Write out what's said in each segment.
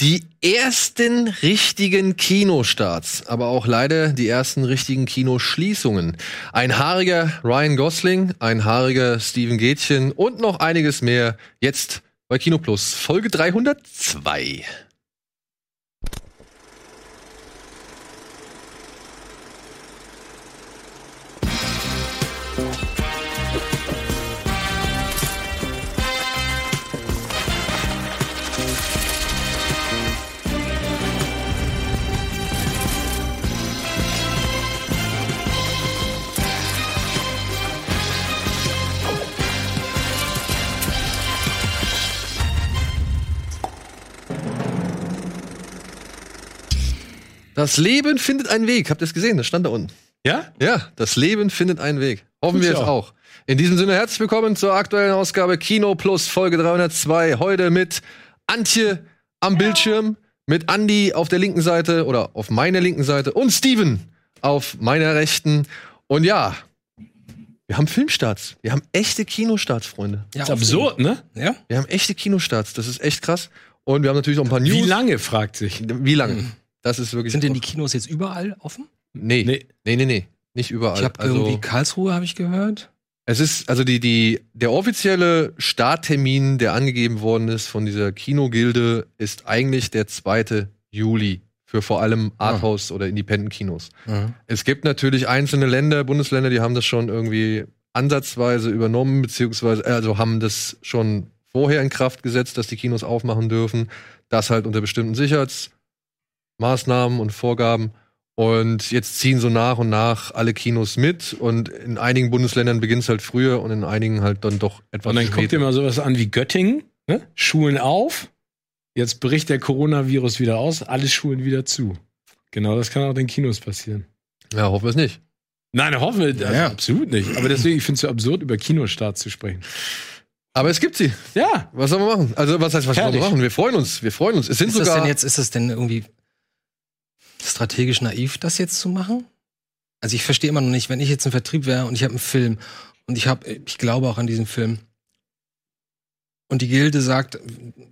Die ersten richtigen Kinostarts, aber auch leider die ersten richtigen Kinoschließungen. Ein haariger Ryan Gosling, ein haariger Steven Gätchen und noch einiges mehr jetzt bei Kino Plus, Folge 302. Das Leben findet einen Weg. Habt ihr es gesehen? Das stand da unten. Ja? Ja, das Leben findet einen Weg. Hoffen Tut's wir es auch. auch. In diesem Sinne, herzlich willkommen zur aktuellen Ausgabe Kino Plus Folge 302. Heute mit Antje am Bildschirm, mit Andy auf der linken Seite oder auf meiner linken Seite und Steven auf meiner rechten. Und ja, wir haben Filmstarts. Wir haben echte Kinostarts, Freunde. Ja, ist absurd, ne? Ja? Wir haben echte Kinostarts. Das ist echt krass. Und wir haben natürlich auch ein paar News. Wie lange, fragt sich. Wie lange? Das ist wirklich. Sind denn die Kinos jetzt überall offen? Nee. Nee. Nee, nee, nee. Nicht überall. Ich habe also, irgendwie Karlsruhe, habe ich gehört. es ist, also die, die, der offizielle Starttermin, der angegeben worden ist von dieser Kinogilde, ist eigentlich der 2. Juli für vor allem Arthouse- oder Independent-Kinos. Es gibt natürlich einzelne Länder, Bundesländer, die haben das schon irgendwie ansatzweise übernommen, beziehungsweise, äh, also haben das schon vorher in Kraft gesetzt, dass die Kinos aufmachen dürfen. Das halt unter bestimmten Sicherheitsmaßnahmen und Vorgaben. Und jetzt ziehen so nach und nach alle Kinos mit. Und in einigen Bundesländern beginnt es halt früher und in einigen halt dann doch etwas Und dann guckt später. ihr mal sowas an wie Göttingen, ne? Schulen auf. Jetzt bricht der Coronavirus wieder aus, alle Schulen wieder zu. Genau das kann auch den Kinos passieren. Ja, hoffen wir es nicht. Nein, hoffen wir, also Ja. absolut nicht. Aber deswegen, ich finde es so absurd, über Kinostart zu sprechen. Aber es gibt sie. Ja, Was sollen wir machen? Also, was heißt, was sollen wir Herrlich. machen? Wir freuen uns. Wir freuen uns. Es sind Ist das sogar. denn jetzt, ist das denn irgendwie strategisch naiv, das jetzt zu machen? Also ich verstehe immer noch nicht, wenn ich jetzt im Vertrieb wäre und ich habe einen Film und ich habe, ich glaube auch an diesen Film und die Gilde sagt,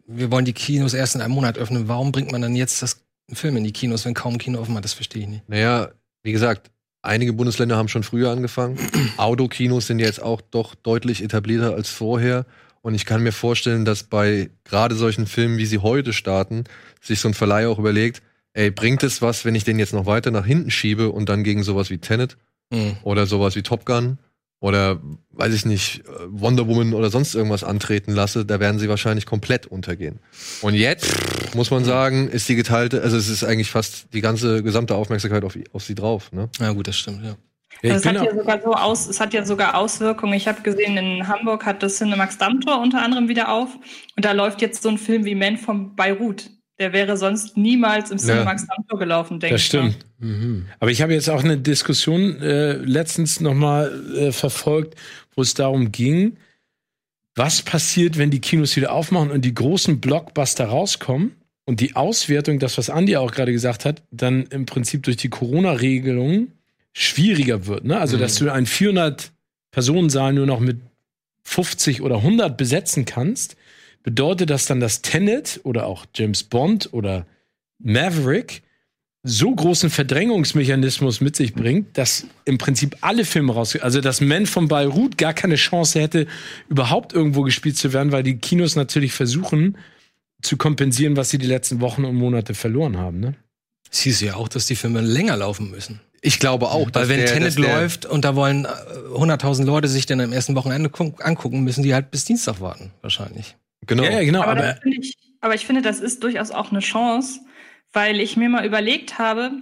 wir wollen die Kinos erst in einem Monat öffnen, warum bringt man dann jetzt das Film in die Kinos, wenn kaum ein Kino offen hat? Das verstehe ich nicht. Naja, wie gesagt, einige Bundesländer haben schon früher angefangen. Autokinos sind jetzt auch doch deutlich etablierter als vorher. Und ich kann mir vorstellen, dass bei gerade solchen Filmen, wie sie heute starten, sich so ein Verleih auch überlegt, ey, bringt es was, wenn ich den jetzt noch weiter nach hinten schiebe und dann gegen sowas wie Tenet Mhm. oder sowas wie Top Gun oder weiß ich nicht, äh, Wonder Woman oder sonst irgendwas antreten lasse, da werden sie wahrscheinlich komplett untergehen. Und jetzt muss man sagen, ist die geteilte, also es ist eigentlich fast die ganze gesamte Aufmerksamkeit auf, auf sie drauf. Ne? Ja gut, das stimmt, ja. ja Also ich es, bin hat auch, ja sogar so aus, es hat ja sogar Auswirkungen. Ich habe gesehen, in Hamburg hat das Cinemax Dammtor unter anderem wieder auf. Und da läuft jetzt so ein Film wie Man von Beirut. Der wäre sonst niemals im Ja. Cinemax Dammtor gelaufen, denke das ich. mal. stimmt. Mhm. Aber ich habe jetzt auch eine Diskussion äh, letztens noch mal äh, verfolgt, wo es darum ging, was passiert, wenn die Kinos wieder aufmachen und die großen Blockbuster rauskommen und die Auswertung, das was Andi auch gerade gesagt hat, dann im Prinzip durch die Corona-Regelungen schwieriger wird. Ne? Also, dass du einen 400-Personensaal nur noch mit 50 oder 100 besetzen kannst, bedeutet das dann, dass Tenet oder auch James Bond oder Maverick so großen Verdrängungsmechanismus mit sich bringt, dass im Prinzip alle Filme raus, also dass Man von Beirut gar keine Chance hätte, überhaupt irgendwo gespielt zu werden, weil die Kinos natürlich versuchen zu kompensieren, was sie die letzten Wochen und Monate verloren haben. Ne? Es hieß ja auch, dass die Filme länger laufen müssen. Ich glaube auch, dass Weil wenn der, Tenet läuft und da wollen äh, 100.000 Leute sich dann am ersten Wochenende gu- angucken, müssen die halt bis Dienstag warten, wahrscheinlich. Genau. Ja, ja, genau. Aber, Aber, ich, aber ich finde, das ist durchaus auch eine Chance, weil ich mir mal überlegt habe,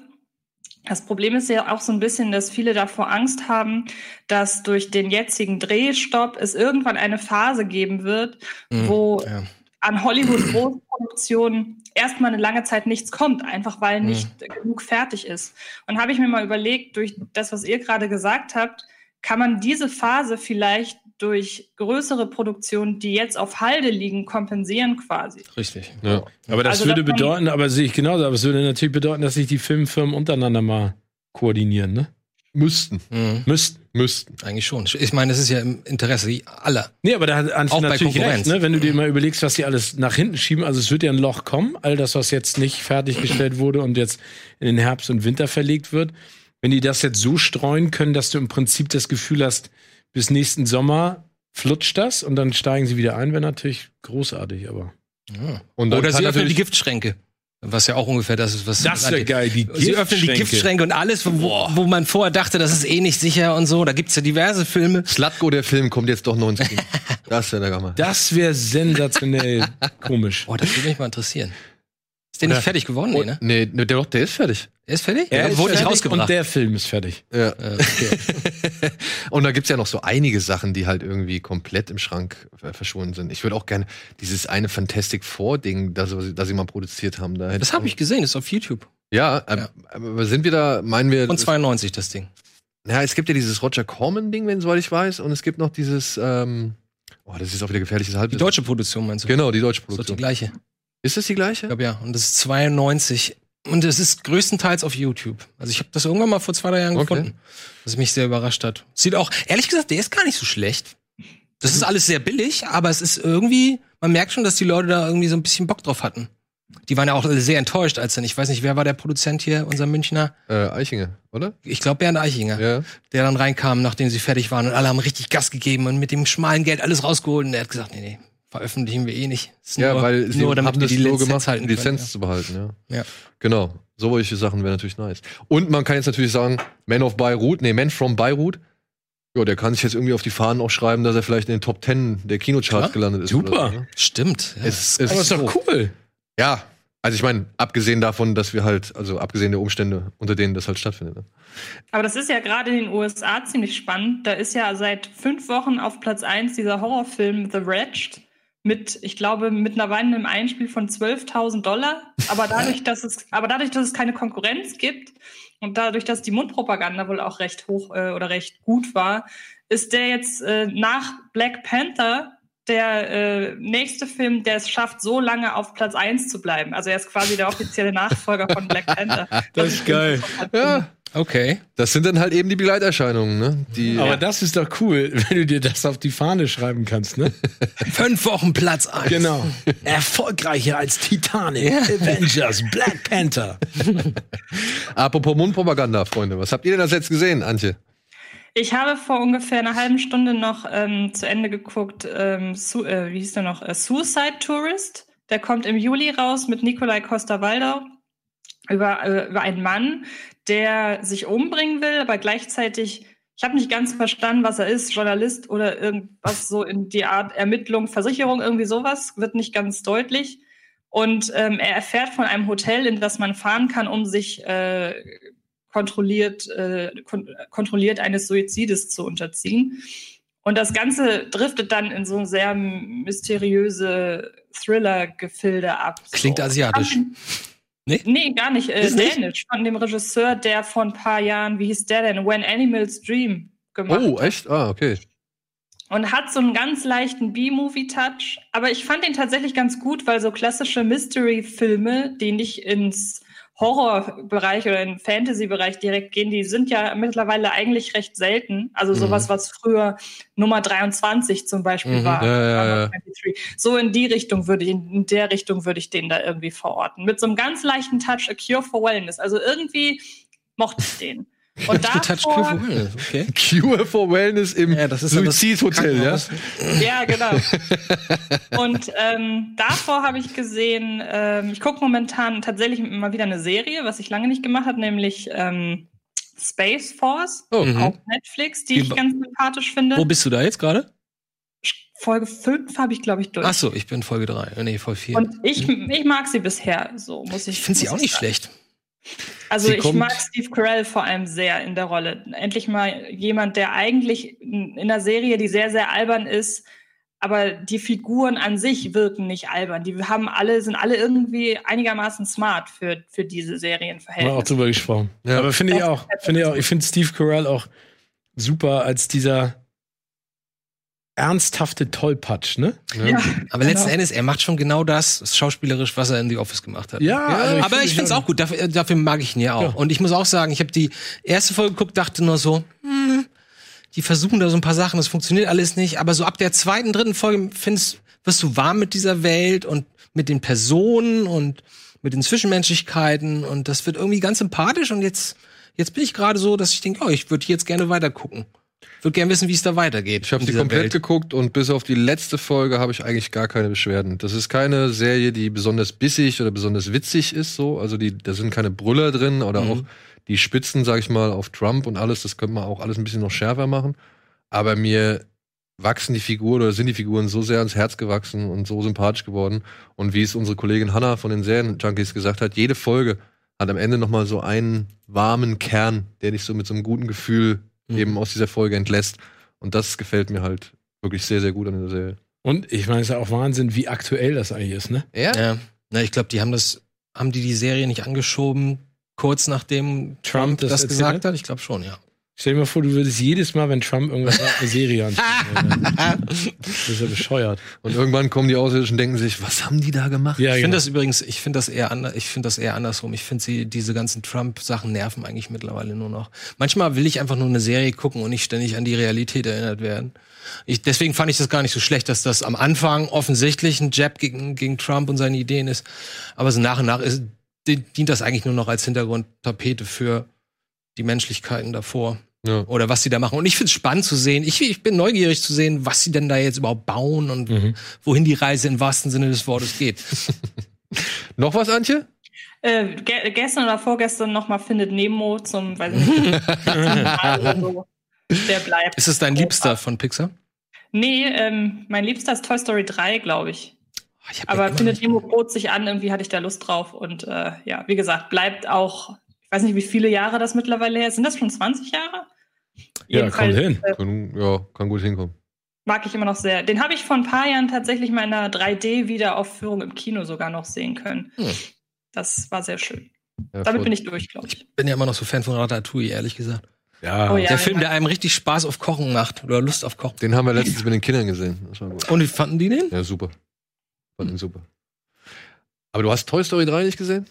das Problem ist ja auch so ein bisschen, dass viele davor Angst haben, dass durch den jetzigen Drehstopp es irgendwann eine Phase geben wird, Mhm, wo Ja. an Hollywood-Großproduktionen erstmal eine lange Zeit nichts kommt, einfach weil Mhm. nicht genug fertig ist. Und habe ich mir mal überlegt, durch das, was ihr gerade gesagt habt, kann man diese Phase vielleicht durch größere Produktionen, die jetzt auf Halde liegen, kompensieren quasi. Richtig. Ja. Aber das also, würde das bedeuten, aber sehe ich genauso, aber es würde natürlich bedeuten, dass sich die Filmfirmen untereinander mal koordinieren, ne? Müssten. Mhm. Müssten. Müssten. Eigentlich schon. Ich meine, es ist ja im Interesse aller. Nee, aber da hat Anfang natürlich recht, ne? wenn du dir mhm. mal überlegst, was die alles nach hinten schieben. Also es wird ja ein Loch kommen, all das, was jetzt nicht fertiggestellt wurde und jetzt in den Herbst und Winter verlegt wird. Wenn die das jetzt so streuen können, dass du im Prinzip das Gefühl hast, bis nächsten Sommer flutscht das und dann steigen sie wieder ein, wäre natürlich großartig, aber. Ja. Oder sie öffnen die Giftschränke. Was ja auch ungefähr das ist, was das wäre geil. Die Giftschränke. Sie öffnen die Giftschränke und alles, wo, wo, man vorher dachte, das ist eh nicht sicher und so. Da gibt es ja diverse Filme. Slutko, der Film, kommt jetzt doch noch ins Kino. das wäre der Gamma. Das wäre sensationell komisch. Boah, das würde mich mal interessieren. Der nicht fertig geworden? Oh, nee, ne? Nee, nee der, der ist fertig. Er ist fertig? Er ja, wurde nicht rausgebracht. Und der Film ist fertig. Ja. Äh, okay. und da gibt es ja noch so einige Sachen, die halt irgendwie komplett im Schrank äh, verschwunden sind. Ich würde auch gerne dieses eine Fantastic Four-Ding, das, das sie mal produziert haben. Da das habe ich gesehen, ist auf YouTube. Ja, ja, ähm, aber sind wir da, meinen wir. Von 92 das Ding. Ja, es gibt ja dieses Roger Corman-Ding, wenn soweit ich weiß, und es gibt noch dieses. Ähm, Oh, das ist auch wieder gefährliches Halbwissen. Die deutsche Produktion meinst du? Genau, die deutsche Produktion. Das ist die gleiche. Ist das die gleiche? Ich glaube ja. Und das ist 92. Und es ist größtenteils auf YouTube. Also ich habe das irgendwann mal vor zwei, drei Jahren okay. gefunden, was mich sehr überrascht hat. Sieht auch, ehrlich gesagt, der ist gar nicht so schlecht. Das ist alles sehr billig, aber es ist irgendwie, man merkt schon, dass die Leute da irgendwie so ein bisschen Bock drauf hatten. Die waren ja auch sehr enttäuscht, als dann, ich weiß nicht, wer war der Produzent hier, unser Münchner? Äh, Eichinger, oder? Ich glaube Bernd Eichinger, ja. der dann reinkam, nachdem sie fertig waren und alle haben richtig Gas gegeben und mit dem schmalen Geld alles rausgeholt und er hat gesagt, nee, nee, veröffentlichen wir eh nicht. Ist ja, nur, weil sie nur, damit haben wir die Lizenz gemacht, halten Lizenz ja. zu behalten, ja. ja. Genau. So Solche Sachen wäre natürlich nice. Und man kann jetzt natürlich sagen, Man of Beirut, nee, Man from Beirut. Ja, der kann sich jetzt irgendwie auf die Fahnen auch schreiben, dass er vielleicht in den Top Ten der Kinocharts ja? gelandet ist. Super. So, ne? Stimmt. Ja. Es, es, Aber ist doch cool. Ja. Also ich meine, abgesehen davon, dass wir halt, also abgesehen der Umstände, unter denen das halt stattfindet. Ne? Aber das ist ja gerade in den USA ziemlich spannend. Da ist ja seit fünf Wochen auf Platz 1 dieser Horrorfilm The Wretched mit, ich glaube, mit einer mittlerweile einem Einspiel von 12.000 Dollar. Aber dadurch, dass es, aber dadurch, dass es keine Konkurrenz gibt und dadurch, dass die Mundpropaganda wohl auch recht hoch äh, oder recht gut war, ist der jetzt äh, nach Black Panther der äh, nächste Film, der es schafft, so lange auf Platz 1 zu bleiben. Also er ist quasi der offizielle Nachfolger von Black Panther. das ist geil. Ja. Okay. Das sind dann halt eben die Begleiterscheinungen, ne? Die, Aber ja. das ist doch cool, wenn du dir das auf die Fahne schreiben kannst, ne? Fünf Wochen Platz 1. Genau. Erfolgreicher als Titanic. Avengers, Black Panther. Apropos Mundpropaganda, Freunde. Was habt ihr denn das jetzt gesehen, Antje? Ich habe vor ungefähr einer halben Stunde noch ähm, zu Ende geguckt, ähm, Su äh, wie hieß der noch? Äh, Suicide Tourist. Der kommt im Juli raus mit Nikolai Costa-Waldau über, äh, über einen Mann, der sich umbringen will, aber gleichzeitig, ich habe nicht ganz verstanden, was er ist, Journalist oder irgendwas so in die Art Ermittlung, Versicherung, irgendwie sowas, wird nicht ganz deutlich. Und ähm, er erfährt von einem Hotel, in das man fahren kann, um sich äh, kontrolliert, äh, kon kontrolliert eines Suizides zu unterziehen. Und das Ganze driftet dann in so sehr mysteriöse Thriller-Gefilde ab. Klingt so. asiatisch. Nee? nee, gar nicht. Äh, nicht? von dem Regisseur, der vor ein paar Jahren, wie hieß der denn? When Animals Dream gemacht Oh, echt? Ah, okay. Und hat so einen ganz leichten B-Movie-Touch. Aber ich fand den tatsächlich ganz gut, weil so klassische Mystery-Filme, die nicht ins Horrorbereich oder in Fantasy-Bereich direkt gehen, die sind ja mittlerweile eigentlich recht selten. Also sowas, mhm. was früher Nummer 23 zum Beispiel mhm, war. Ja, ja, so in die Richtung würde ich, in der Richtung würde ich den da irgendwie verorten. Mit so einem ganz leichten Touch, a cure for wellness. Also irgendwie mochte ich den. Und davor, Cure for Wellness, okay. Cure for Wellness im ja, Suizid Hotel, ja? Ja, genau. Und ähm, davor habe ich gesehen, ähm, ich gucke momentan tatsächlich mal wieder eine Serie, was ich lange nicht gemacht habe, nämlich ähm, Space Force oh, auf mhm. Netflix, die Wie, ich ganz sympathisch finde. Wo bist du da jetzt gerade? Folge 5 habe ich, glaube ich, durch. Ach so, ich bin Folge 3. Nee, Folge 4. Und ich, ich mag sie bisher so, muss ich Ich finde sie auch nicht schlecht. Also Sie ich mag Steve Carell vor allem sehr in der Rolle. Endlich mal jemand, der eigentlich in einer Serie, die sehr, sehr albern ist, aber die Figuren an sich wirken nicht albern. Die haben alle, sind alle irgendwie einigermaßen smart für, für diese Serienverhältnisse. Haben auch drüber gesprochen. Ja, aber finde ich auch, finde ich auch, ich finde Steve Carell auch super als dieser, ernsthafte Tollpatsch, ne? Ja. Aber letzten Endes, er macht schon genau das, schauspielerisch, was er in The Office gemacht hat. Ja, also aber ich finde es auch gut, dafür, dafür mag ich ihn ja auch. Ja. Und ich muss auch sagen, ich habe die erste Folge geguckt, dachte nur so, hm, die versuchen da so ein paar Sachen, das funktioniert alles nicht. Aber so ab der zweiten, dritten Folge findest, wirst du warm mit dieser Welt und mit den Personen und mit den Zwischenmenschlichkeiten und das wird irgendwie ganz sympathisch und jetzt, jetzt bin ich gerade so, dass ich denke, oh, ich würde jetzt gerne weiter gucken. Würde gerne wissen, wie es da weitergeht. Ich habe die komplett Welt. geguckt und bis auf die letzte Folge habe ich eigentlich gar keine Beschwerden. Das ist keine Serie, die besonders bissig oder besonders witzig ist, so. Also die, da sind keine Brüller drin oder Mhm. auch die Spitzen, sag ich mal, auf Trump und alles. Das könnte man auch alles ein bisschen noch schärfer machen. Aber mir wachsen die Figuren oder sind die Figuren so sehr ans Herz gewachsen und so sympathisch geworden. Und wie es unsere Kollegin Hannah von den Serien-Junkies gesagt hat, jede Folge hat am Ende noch mal so einen warmen Kern, der dich so mit so einem guten Gefühl Mhm. eben aus dieser Folge entlässt. Und das gefällt mir halt wirklich sehr, sehr gut an der Serie. Und ich meine, es ist ja auch Wahnsinn, wie aktuell das eigentlich ist, ne? Ja? Ja, na, ich glaube, die haben das, haben die die Serie nicht angeschoben, kurz nachdem Trump, das das, erzählt gesagt hat? hat? Ich glaube schon, ja. Stell dir mal vor, du würdest jedes Mal, wenn Trump irgendwas sagt, eine Serie anschauen. das ist ja bescheuert. Und irgendwann kommen die Außerirdischen und denken sich, was haben die da gemacht? Ja, Ich finde genau. das übrigens, ich finde das eher anders, ich finde das eher andersrum. Ich finde sie, diese ganzen Trump-Sachen nerven eigentlich mittlerweile nur noch. Manchmal will ich einfach nur eine Serie gucken und nicht ständig an die Realität erinnert werden. Ich, deswegen fand ich das gar nicht so schlecht, dass das am Anfang offensichtlich ein Jab gegen, gegen Trump und seine Ideen ist. Aber so nach und nach ist, di- dient das eigentlich nur noch als Hintergrundtapete für die Menschlichkeiten davor. Ja. Oder was sie da machen. Und ich finde es spannend zu sehen. Ich, ich bin neugierig zu sehen, was sie denn da jetzt überhaupt bauen und Mhm. wohin die Reise im wahrsten Sinne des Wortes geht. Noch was, Antje? Äh, ge gestern oder vorgestern noch mal findet Nemo zum, weiß ich nicht, Mal oder so. der bleibt. Ist es dein Liebster von Pixar? Nee, ähm, mein Liebster ist Toy Story 3, glaube ich. Ich hab Aber ja findet Nemo bot sich an, irgendwie hatte ich da Lust drauf. Und äh, ja, wie gesagt, bleibt auch, ich weiß nicht, wie viele Jahre das mittlerweile her ist. Sind das schon 20 Jahre? Ja, kommt hin. äh, Kann, ja, kann gut hinkommen. mag ich immer noch sehr. Den habe ich vor ein paar Jahren tatsächlich mal in einer 3D-Wiederaufführung im Kino sogar noch sehen können. Hm. Das war sehr schön. Ja, Damit bin ich durch, glaube ich. bin ja immer noch so Fan von Ratatouille, ehrlich gesagt. Ja. Oh ja. Der Film, der einem richtig Spaß auf Kochen macht oder Lust auf Kochen. Den haben wir letztens mit den Kindern gesehen. Das war gut. Und wie fanden die den? Ja, super. Fand ihn super. Aber du hast Toy Story 3 nicht gesehen?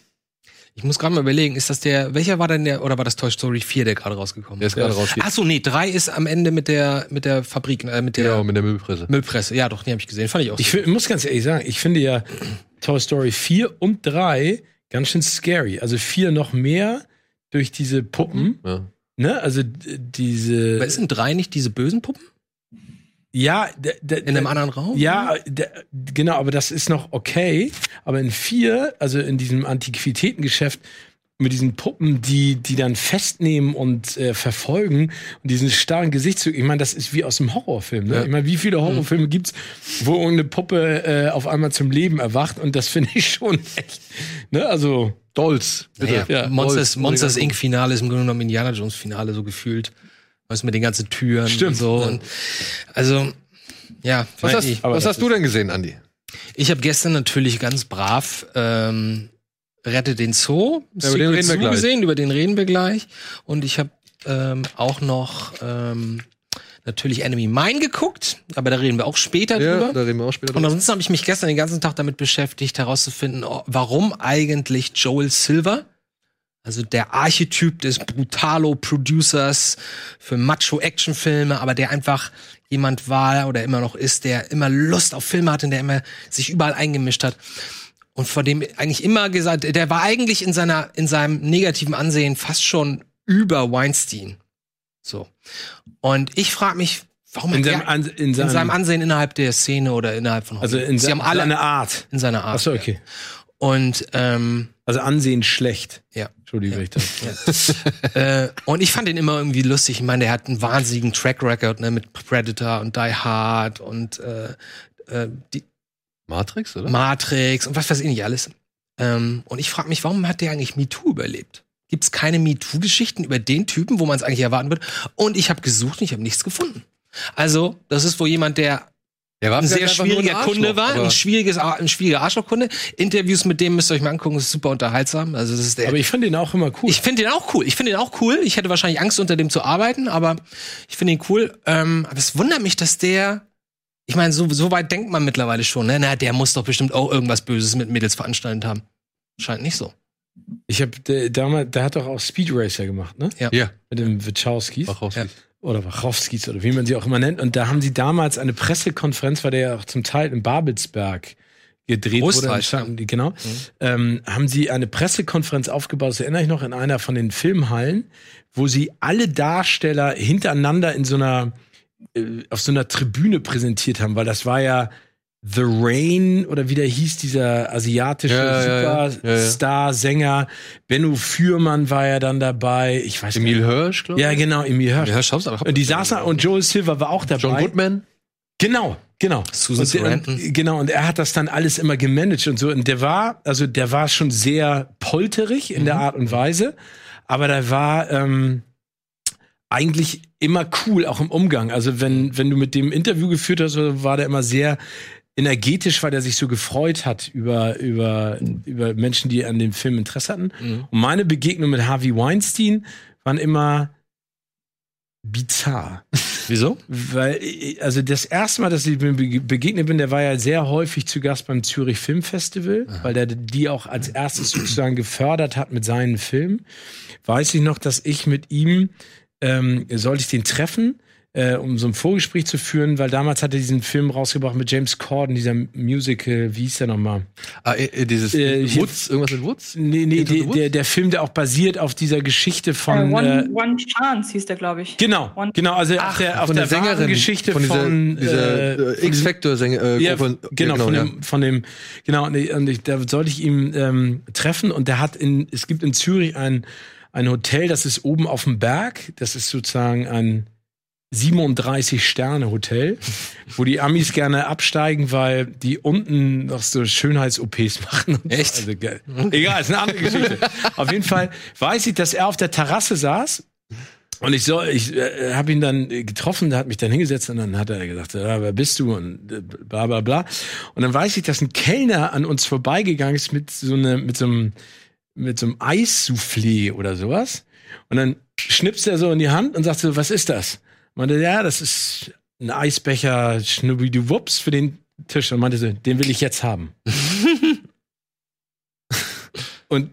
Ich muss gerade mal überlegen, ist das der, welcher war denn der, oder war das Toy Story 4, der gerade rausgekommen Der ist gerade raus. Ach so, nee, 3 ist am Ende mit der, mit der Fabrik, äh, mit der Genau, mit der Müllpresse. Müllpresse. Ja, doch, den habe ich gesehen. Fand ich auch Ich so. fi- muss ganz ehrlich sagen, ich finde ja Toy Story 4 und 3 ganz schön scary. Also 4 noch mehr durch diese Puppen. Ja. Ne? Also diese. Aber ist in 3 nicht diese bösen Puppen? Ja, In einem anderen Raum? Ja, genau, aber das ist noch okay. Aber in 4, also in diesem Antiquitätengeschäft, mit diesen Puppen, die, die dann festnehmen und äh, verfolgen und diesen starren Gesichtszug. Ich meine, das ist wie aus einem Horrorfilm. Ne? Ja. Ich meine, wie viele Horrorfilme gibt's, wo irgendeine Puppe äh, auf einmal zum Leben erwacht? Und das finde ich schon echt. Ne? Also, Dolls. Naja, Ja, Monsters, Holz, Monsters. Inc. Finale ist im Grunde genommen Indiana Jones Finale so gefühlt. Weißt du, mit den ganzen Türen Stimmt. und so. Und also, ja. Was hast, ich. Was hast du denn gesehen, Andi? Ich habe gestern natürlich ganz brav ähm, Rette den Zoo, Ja, über den reden wir gleich. gesehen, über den reden wir gleich. Und ich habe ähm, auch noch ähm, natürlich Enemy Mine geguckt, aber da reden wir auch später Ja, drüber. da reden wir auch später Und ansonsten habe ich mich gestern den ganzen Tag damit beschäftigt, herauszufinden, warum eigentlich Joel Silver, also der Archetyp des Brutalo-Producers für Macho-Action-Filme, aber der einfach jemand war oder immer noch ist, der immer Lust auf Filme hatte, der immer sich überall eingemischt hat. Und vor dem eigentlich immer gesagt, der war eigentlich in seiner, in seinem negativen Ansehen fast schon über Weinstein. So. Und ich frage mich, warum in seinem, An- in in seinem, seinem Ansehen innerhalb der Szene oder innerhalb von also in Sie se haben alle seine Art. in seiner Art. Achso, okay. Und ähm, Also Ansehen schlecht. ja. Entschuldigung, wenn ich das. äh, und ich fand ihn immer irgendwie lustig. Ich meine, der hat einen wahnsinnigen Track Record ne, mit Predator und Die Hard und äh, äh, die Matrix, oder? Matrix und was weiß ich nicht alles. Ähm, und ich frage mich, warum hat der eigentlich MeToo überlebt? Gibt es keine MeToo-Geschichten über den Typen, wo man es eigentlich erwarten würde? Und ich habe gesucht und ich habe nichts gefunden. Also, das ist wohl jemand, der Der war ein sehr schwieriger ein Kunde war, ein schwieriges, ein schwieriger Arschlochkunde. Interviews mit dem müsst ihr euch mal angucken, das ist super unterhaltsam. Also das ist der. Aber ich fand ihn auch immer cool. Ich finde den auch cool. Ich finde den auch cool. Ich hätte wahrscheinlich Angst, unter dem zu arbeiten, aber ich finde ihn cool. Ähm, aber es wundert mich, dass der Ich meine, so, so weit denkt man mittlerweile schon, ne? Na, der muss doch bestimmt auch irgendwas Böses mit Mädels veranstaltet haben. Scheint nicht so. Ich habe damals, der hat doch auch Speed Racer gemacht, ne? Ja. Ja. Mit dem Wachowskis. Wachowskis. Oder Wachowskis oder wie man sie auch immer nennt. Und da haben sie damals eine Pressekonferenz, weil der ja auch zum Teil in Babelsberg gedreht wurde. Genau. Ähm, haben sie eine Pressekonferenz aufgebaut, das erinnere ich noch, in einer von den Filmhallen, wo sie alle Darsteller hintereinander in so einer, äh, auf so einer Tribüne präsentiert haben, weil das war ja The Rain oder wie der hieß, dieser asiatische Ja, ja, ja. Superstar, Sänger. Benno Fürmann war ja dann dabei. Ich weiß Emil nicht. Hirsch, glaube ich. Ja, genau, Emil Hirsch. Ja, aber. Und die saßen und Joel Silver war auch dabei. John Goodman. Genau, genau. Susan Sarandon. und, genau, und er hat das dann alles immer gemanagt und so. Und der war, also der war schon sehr polterig in der Art und Weise, aber der war ähm, eigentlich immer cool, auch im Umgang. Also wenn, wenn du mit dem Interview geführt hast, war der immer sehr energetisch, weil er sich so gefreut hat über, über, über Menschen, die an dem Film Interesse hatten. Und meine Begegnung mit Harvey Weinstein waren immer bizarr. Wieso? Weil, also das erste Mal, dass ich ihm bege- begegnet bin, der war ja sehr häufig zu Gast beim Zürich Filmfestival, weil der die auch als erstes sozusagen gefördert hat mit seinen Filmen. Weiß ich noch, dass ich mit ihm, ähm, sollte ich den treffen, äh, um so ein Vorgespräch zu führen, weil damals hat er diesen Film rausgebracht mit James Corden, dieser Musical, wie hieß der nochmal? Ah, äh, äh, dieses Äh, hier- Woods, irgendwas mit Woods? Nee, nee, der, Woods? der, der Film, der auch basiert auf dieser Geschichte von. One, äh, One Chance hieß der, glaube ich. Genau, One- genau, also auf der, auf von der, der Sängerin, Geschichte von dieser, von, dieser von X-Factor-Sänger. Äh, Ja, genau, Ja, von, ja. dem, von dem, genau, und, ich, und ich, da sollte ich ihn ähm, treffen und der hat in, es gibt in Zürich ein, ein Hotel, das ist oben auf dem Berg, das ist sozusagen ein 37-Sterne-Hotel, wo die Amis gerne absteigen, weil die unten noch so Schönheits-OPs machen. Und Echt? So. Also. Egal, ist eine andere Geschichte. auf jeden Fall weiß ich, dass er auf der Terrasse saß und ich soll, ich äh, habe ihn dann getroffen, der hat mich dann hingesetzt und dann hat er gesagt, ja, wer bist du und äh, bla bla bla. Und dann weiß ich, dass ein Kellner an uns vorbeigegangen ist mit so eine, mit so einem, mit so einem Eissoufflé oder sowas. Und dann schnippst er so in die Hand und sagt so, was ist das? Meinte, ja, das ist ein Eisbecher Schnubbidu-Wups für den Tisch. Und meinte so, den will ich jetzt haben. und